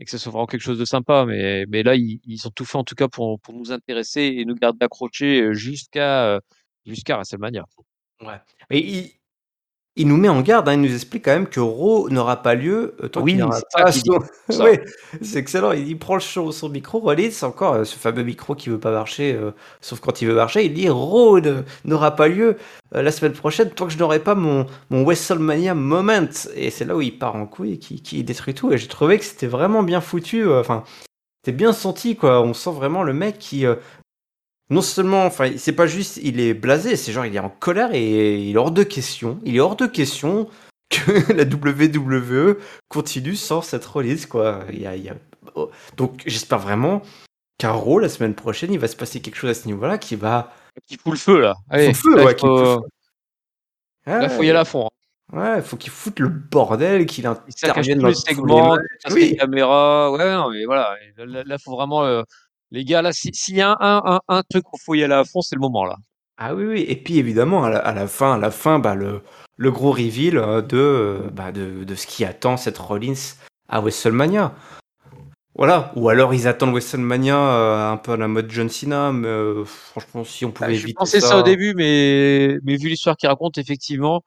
et que ce soit vraiment quelque chose de sympa. Mais, mais là, ils, ils ont tout fait en tout cas pour, pour nous intéresser et nous garder accrochés jusqu'à jusqu'à WrestleMania. Ouais. Mais il, nous met en garde, hein, il nous explique quand même que Raw n'aura pas lieu euh, tant oui, qu'il n'aura pas son... oui, c'est excellent. Il prend le show, son micro, Rollins, c'est encore euh, ce fameux micro qui veut pas marcher, euh, sauf quand il veut marcher. Il dit Raw n'aura pas lieu la semaine prochaine tant que je n'aurai pas mon, mon WrestleMania moment. Et c'est là où il part en couille et qui, qui détruit tout. Et j'ai trouvé que c'était vraiment bien foutu. Enfin, c'était bien senti, quoi. On sent vraiment le mec qui non seulement, enfin, c'est pas juste, il est blasé, c'est genre il est en colère et il est hors de question. Il est hors de question que la WWE continue sans cette release, quoi. Il y a, il y a... oh. Donc j'espère vraiment qu'à Raw, la semaine prochaine, il va se passer quelque chose à ce niveau-là qui va. Qui fout le feu, là. Allez, le feu, là, ouais, il qui fout le faut... feu. Là, faut y aller à fond. hein. Ouais, faut qu'il foute le bordel, qu'il intervienne dans matchs. toutes Oui. les caméras. Ouais, non, mais voilà. Là, là, faut vraiment. euh, Les gars, là, si- s'il y a un, un, un truc où faut y aller à fond, c'est le moment, là. Ah oui, oui. Et puis évidemment, à la, à la fin, à la fin bah, le, le gros reveal euh, de, euh, bah, de, de ce qui attend cette Rollins à WrestleMania. Voilà. Ou alors ils attendent WrestleMania euh, un peu à la mode John Cena, mais euh, franchement, si on pouvait Bah, je éviter pensais ça. ça au début, mais, mais vu l'histoire qu'il raconte, effectivement,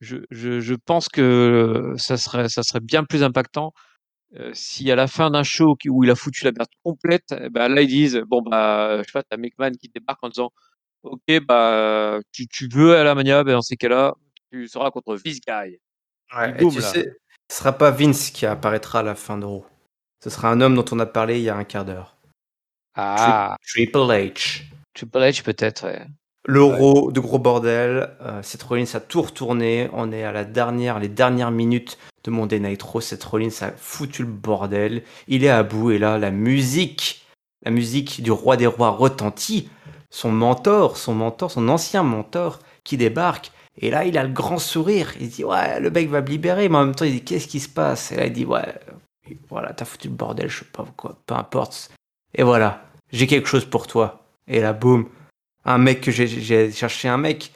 je, je, je pense que ça serait, ça serait bien plus impactant euh, si à la fin d'un show où il a foutu la merde complète, eh ben là ils disent bon bah je sais pas, t'as McMahon qui débarque en disant ok bah tu, tu veux à la Mania, ben dans ces cas-là tu seras contre this guy. Ouais, Et boum, tu sais, ce sera pas Vince qui apparaîtra à la fin de Raw. Ce sera un homme dont on a parlé il y a un quart d'heure. Tri- Ah, Triple H. Triple H peut-être. ouais. L'euro de gros bordel, euh, cette Rollins a tout retourné. On est à la dernière, les dernières minutes de Monday Night Raw. Cette Rollins a foutu le bordel. Il est à bout et là, la musique, la musique du roi des rois retentit. Son mentor, son mentor, son ancien mentor qui débarque. Et là, il a le grand sourire. Il dit ouais, le mec va me libérer, mais en même temps, il dit qu'est-ce qui se passe? Et là, il dit ouais, voilà, t'as foutu le bordel, je sais pas quoi, peu importe. Et voilà, j'ai quelque chose pour toi. Et là, boum, un mec que j'ai- cherché un mec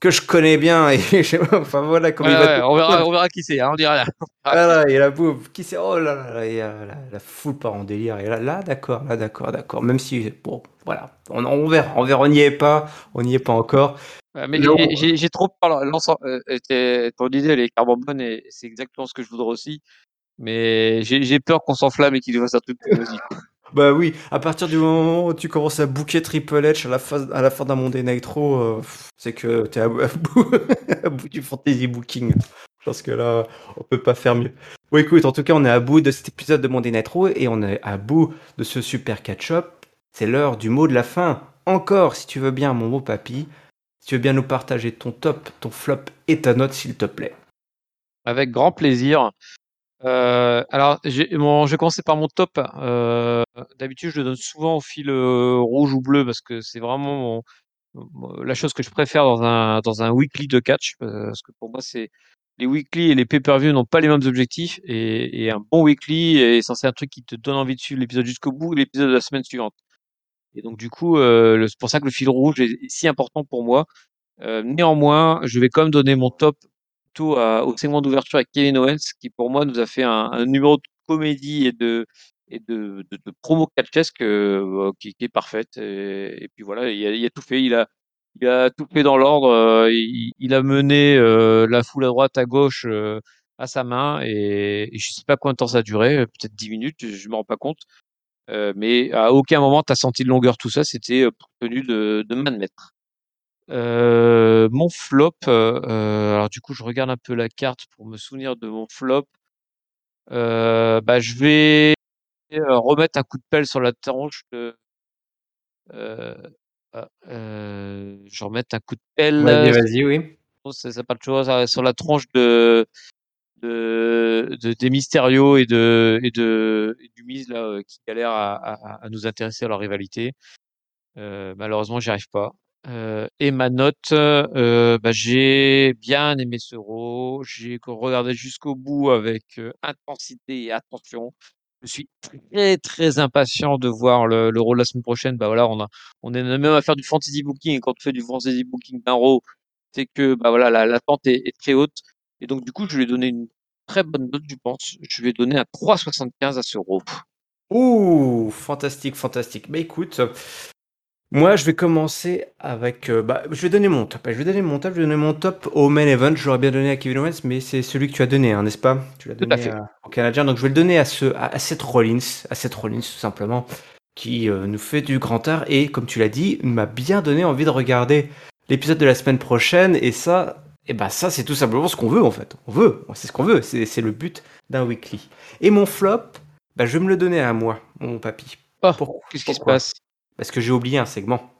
que je connais bien et je sais pas, enfin voilà comment Ouais, il va ouais, te- on, verra, on verra qui c'est, hein, on dira rien. voilà et la boum qui c'est oh là là là et euh, la, la foule part en délire et là là d'accord là d'accord d'accord même si bon voilà on, on verra on verra on n'y est pas on n'y est pas encore Ouais, mais j'ai- trop peur. L'ensemble, euh, ton idée, elle est carrément bonne et c'est exactement ce que je voudrais aussi. Mais j'ai peur qu'on s'enflamme et qu'il fasse un truc explosif. Bah oui à partir du moment où tu commences à booker Triple H à la fin à la fin d'un Monday Night Raw euh, c'est que t'es à, à bout du fantasy booking. Je pense que là on peut pas faire mieux. Bon écoute en tout cas on est à bout de cet épisode de Monday Night Raw et on est à bout de ce super catch-up. C'est l'heure du mot de la fin. Encore si tu veux bien mon mot papy si tu veux bien nous partager ton top ton flop et ta note s'il te plaît. Avec grand plaisir. Euh, alors, je vais commencer par mon top. Euh, D'habitude, je le donne souvent au fil euh, rouge ou bleu parce que c'est vraiment mon- la chose que je préfère dans un, dans un weekly de catch. Parce que pour moi, c'est les weekly et les pay-per-view n'ont pas les mêmes objectifs. Et, et un bon weekly est censé être un truc qui te donne envie de suivre l'épisode jusqu'au bout et l'épisode de la semaine suivante. Et donc, du coup, euh, c'est pour ça que le fil rouge est, est si important pour moi. Euh, néanmoins, je vais quand même donner mon top à- au segment d'ouverture avec Kevin Owens, qui pour moi nous a fait un, numéro de comédie et de et de, promo catchesque euh, qui, qui est parfaite. Et, puis voilà, il a, tout fait. Il a il a tout fait dans l'ordre. euh, il, a mené euh, la foule à droite, à gauche euh, à sa main. Et, et je sais pas combien de temps ça a duré, euh, peut-être 10 minutes, je, me rends pas compte. Euh, mais à aucun moment tu as senti de longueur tout ça. C'était euh, tenu de, de main de maître. Euh, mon flop, euh, euh, alors du coup, je regarde un peu la carte pour me souvenir de mon flop. Euh, bah, je vais remettre un coup de pelle sur la tronche de. Ah, je remettre un coup de pelle. vas-y vas-y oui ça, sur la tronche de de, de des Mysterio et de et de et du Miz là euh, qui galèrent à, à, à nous intéresser à leur rivalité. Malheureusement, j'y arrive pas. Euh, et ma note, euh, bah, j'ai bien aimé ce Raw. J'ai regardé jusqu'au bout avec euh, intensité et attention. Je suis très très impatient de voir le, le Raw la semaine prochaine. Bah voilà, on a, on est même à faire du fantasy booking. Et quand on fait du fantasy booking d'un Raw, c'est que bah voilà, la l'attente est, est très haute. Et donc du coup, je lui ai donné une très bonne note, je pense. Je vais donner un 3,75 à ce Raw. Ouh, fantastique, fantastique. Bah écoute, moi je vais commencer avec. euh, bah, je vais donner mon top. Je vais donner mon top. Je vais donner mon top au main event. Je l'aurais bien donné à Kevin Owens, mais c'est celui que tu as donné, hein, n'est-ce pas? Tu l'as Tout à donné fait. à- au Canadien. Donc je vais le donner à, ce, à, à Seth Rollins, à Seth Rollins tout simplement, qui euh, nous fait du grand art et, comme tu l'as dit, m'a bien donné envie de regarder l'épisode de la semaine prochaine. Et ça, et bah ça c'est tout simplement ce qu'on veut en fait. On veut, c'est ce qu'on veut. C'est c'est le but d'un weekly. Et mon flop, bah, je vais me le donner à moi, mon papy. Oh, Pour- qu'est-ce qui se pourquoi? passe? Parce que j'ai oublié un segment.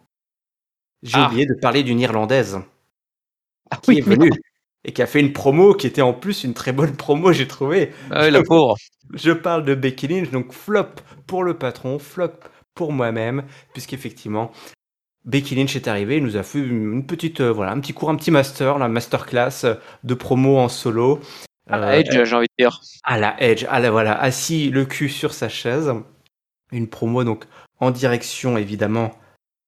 J'ai Ah. oublié de parler d'une Irlandaise Ah qui oui, est venue et qui a fait une promo qui était en plus une très bonne promo, j'ai trouvé. Ah oui, la pauvre. Je parle de Becky Lynch, donc flop pour le patron, flop pour moi-même, puisqu'effectivement, Becky Lynch est arrivée, il nous a fait une petite, euh, voilà, un petit cours, un petit master, la masterclass de promo en solo. À la Euh, Edge, j'ai envie de dire. à la Edge, à la voilà, assis le cul sur sa chaise. Une promo donc en direction évidemment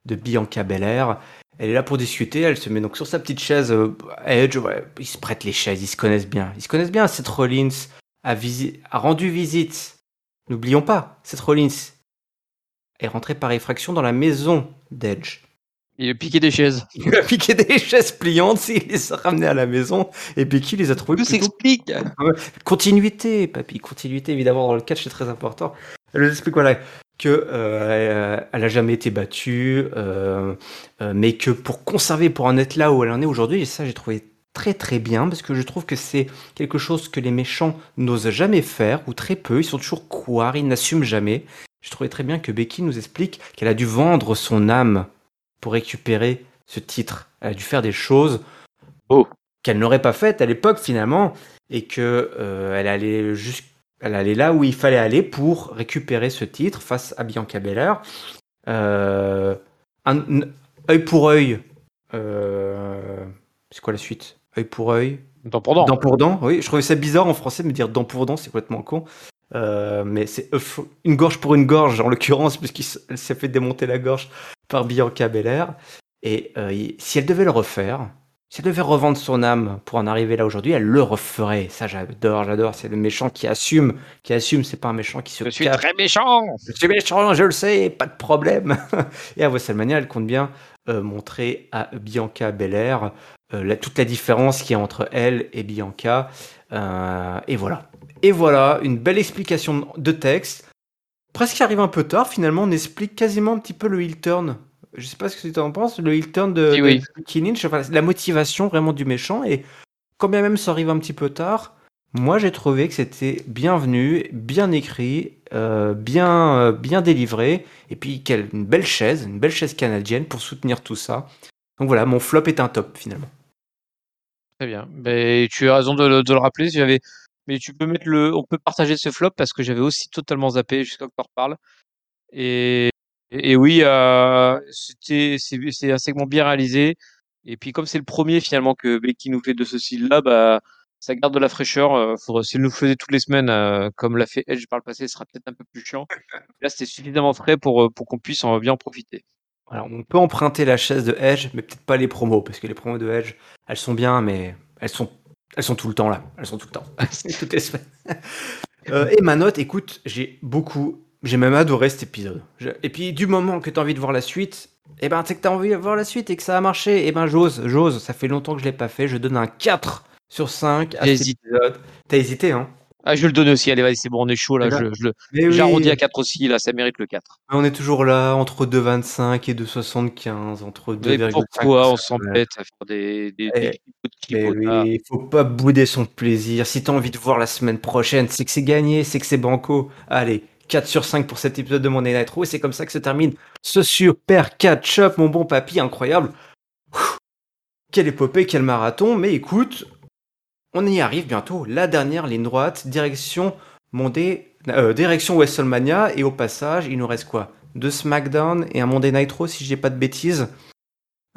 de Bianca Belair. Elle est là pour discuter, elle se met donc sur sa petite chaise euh, Edge, ouais, ils se prêtent les chaises, ils se connaissent bien. Ils se connaissent bien, Seth Rollins a, visi- a rendu visite. N'oublions pas, Seth Rollins est rentré par effraction dans la maison d'Edge. Il a piqué des chaises. Il lui a piqué des chaises pliantes, il les a ramenées à la maison et Becky les a trouvées Tout plutôt s'explique. Continuité, papy, continuité évidemment dans le catch c'est très important. Elle nous explique voilà que euh, elle, a jamais été battue, euh, euh, mais que pour conserver, pour en être là où elle en est aujourd'hui, et ça j'ai trouvé très très bien parce que je trouve que c'est quelque chose que les méchants n'osent jamais faire ou très peu. Ils sont toujours couards, ils n'assument jamais. Je trouvais très bien que Becky nous explique qu'elle a dû vendre son âme pour récupérer ce titre. Elle a dû faire des choses Oh. qu'elle n'aurait pas faites à l'époque finalement et que euh, elle allait juste elle allait là où il fallait aller pour récupérer ce titre face à Bianca Belair. Euh, un, un- œil pour œil. euh, c'est quoi la suite? Œil pour œil. Dent pour dent. Dent pour dent. Oui, je trouvais ça bizarre en français de me dire dent pour dent, c'est complètement con. Euh, mais c'est une gorge pour une gorge en l'occurrence puisqu'elle s'est fait démonter la gorge par Bianca Belair. Et euh, si elle devait le refaire, si elle devait revendre son âme pour en arriver là aujourd'hui, elle le referait. Ça, j'adore, j'adore. C'est le méchant qui assume, qui assume. C'est pas un méchant qui se Je suis cache. très méchant. Je suis méchant, je le sais, pas de problème. Et à WrestleMania, elle compte bien euh, montrer à Bianca Belair euh, la- toute la différence qu'il y a entre elle et Bianca. Euh, et voilà. Et voilà, une belle explication de texte. Presque arrive un peu tard, finalement, on explique quasiment un petit peu le heel turn. Je sais pas ce que tu en penses, le heel turn de, Oui, de oui. Becky Lynch, enfin, la motivation vraiment du méchant. Et quand bien même ça arrive un petit peu tard, moi j'ai trouvé que c'était bienvenu, bien écrit, euh, bien, euh, bien délivré. Et puis quelle, une belle chaise, une belle chaise canadienne pour soutenir tout ça. Donc voilà, mon flop est un top finalement. Très bien. Ben, tu as raison de, le- de le rappeler. si J'avais, mais tu peux mettre le, on peut partager ce flop parce que j'avais aussi totalement zappé jusqu'à que tu en reparles. Et, et, et oui, euh, c'était, c'est, c'est un segment bien réalisé. Et puis comme c'est le premier finalement que Becky nous fait de ce style-là, bah, ça garde de la fraîcheur. Euh, faudrait, s'il nous faisait toutes les semaines, euh, comme l'a fait Edge par le passé, ce sera peut-être un peu plus chiant. Là, c'était suffisamment frais pour, euh, pour qu'on puisse en bien en profiter. Voilà, on peut emprunter la chaise de Edge, mais peut-être pas les promos, parce que les promos de Edge, elles sont bien, mais elles sont, elles sont tout le temps là. Elles sont tout le temps. Toutes les semaines. Euh, et ma note, écoute, j'ai beaucoup, j'ai même adoré cet épisode. Je- et puis du moment que tu as envie de voir la suite, et ben c'est que tu as envie de voir la suite et que ça a marché. Et ben j'ose, j'ose. Ça fait longtemps que je l'ai pas fait. Je donne un 4 sur 5 à cet épisode. T'as hésité, hein? Ah, je vais le donner aussi. Allez, vas-y, c'est bon, on est chaud là. Eh ben, Je, je le, Mais oui, j'arrondis à 4 aussi. Là, ça mérite le 4. on est toujours là, entre 2,25 et 2,75, entre Mais 2,5. pourquoi on s'embête à faire des, des, Eh, des Mais clipotas oui, faut pas bouder son plaisir. Si t'as envie de voir la semaine prochaine, c'est que c'est gagné, c'est que c'est banco. Allez, 4 sur 5 pour cet épisode de Monday Night Raw. Et c'est comme ça que se termine ce super catch-up, mon bon papy, incroyable. Ouh, Quelle épopée, quel marathon. Mais écoute, on y arrive bientôt. La dernière ligne droite, direction Monday, euh, direction WrestleMania. Et au passage, il nous reste quoi? De SmackDown et un Monday Nitro, si j'ai pas de bêtises.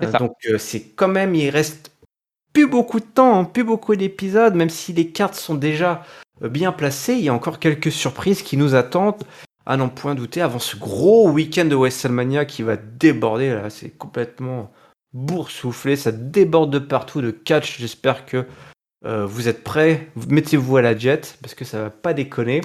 Euh, donc euh, c'est quand même, il reste plus beaucoup de temps, hein, plus beaucoup d'épisodes, même si les cartes sont déjà bien placées, il y a encore quelques surprises qui nous attendent. À n'en point douter, avant ce gros week-end de WrestleMania qui va déborder, là, c'est complètement boursouflé, ça déborde de partout de catch. J'espère que euh, vous êtes prêts, mettez-vous à la jet parce que ça va pas déconner.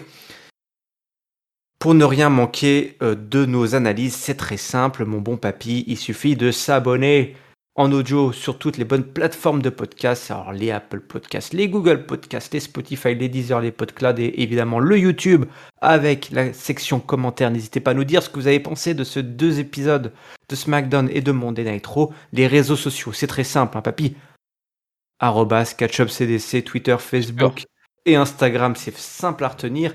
Pour ne rien manquer euh, de nos analyses, c'est très simple, mon bon papy. Il suffit de s'abonner en audio sur toutes les bonnes plateformes de podcast. Alors les Apple Podcasts, les Google Podcasts, les Spotify, les Deezer, les PodCloud et évidemment le YouTube avec la section commentaires. N'hésitez pas à nous dire ce que vous avez pensé de ces deux épisodes de SmackDown et de Monday Nitro. Les réseaux sociaux, c'est très simple, hein, papy. Arrobas, CatchUpCDC, Twitter, Facebook et Instagram, c'est simple à retenir.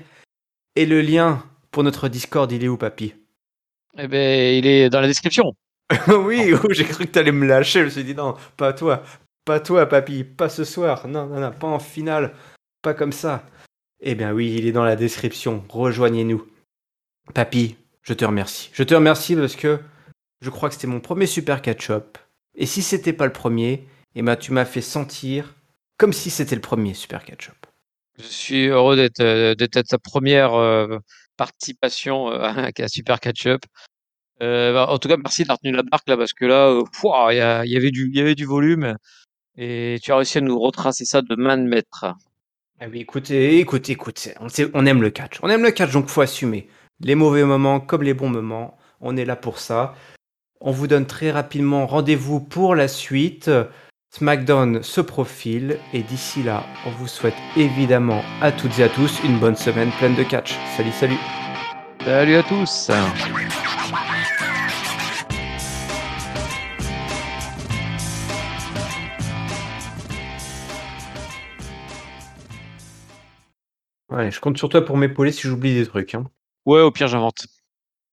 Et le lien pour notre Discord, il est où, papy? Eh ben, il est dans la description. Oui, oh, j'ai cru que t'allais me lâcher. Je me suis dit non, pas toi, pas toi, papy, pas ce soir. Non, non, non, pas en finale, pas comme ça. Eh bien oui, il est dans la description. Rejoignez-nous. Papy, je te remercie. Je te remercie parce que je crois que c'était mon premier super catch-up. Et si c'était pas le premier, eh ben tu m'as fait sentir comme si c'était le premier super catch-up. Je suis heureux d'être euh, ta première euh, participation euh, à super catch-up. Euh, bah, en tout cas, merci d'avoir tenu la barque là parce que là, euh, il y, avait du, il y avait du volume et tu as réussi à nous retracer ça de main de maître. Ah oui, écoutez, écoutez, écoutez, on, sait- on aime le catch. On aime le catch, donc faut assumer. Les mauvais moments comme les bons moments, on est là pour ça. On vous donne très rapidement rendez-vous pour la suite. SmackDown se profile et d'ici là, on vous souhaite évidemment à toutes et à tous une bonne semaine pleine de catch. Salut, salut. Salut à tous. Ouais, je compte sur toi pour m'épauler si j'oublie des trucs. hein. Ouais, au pire, j'invente.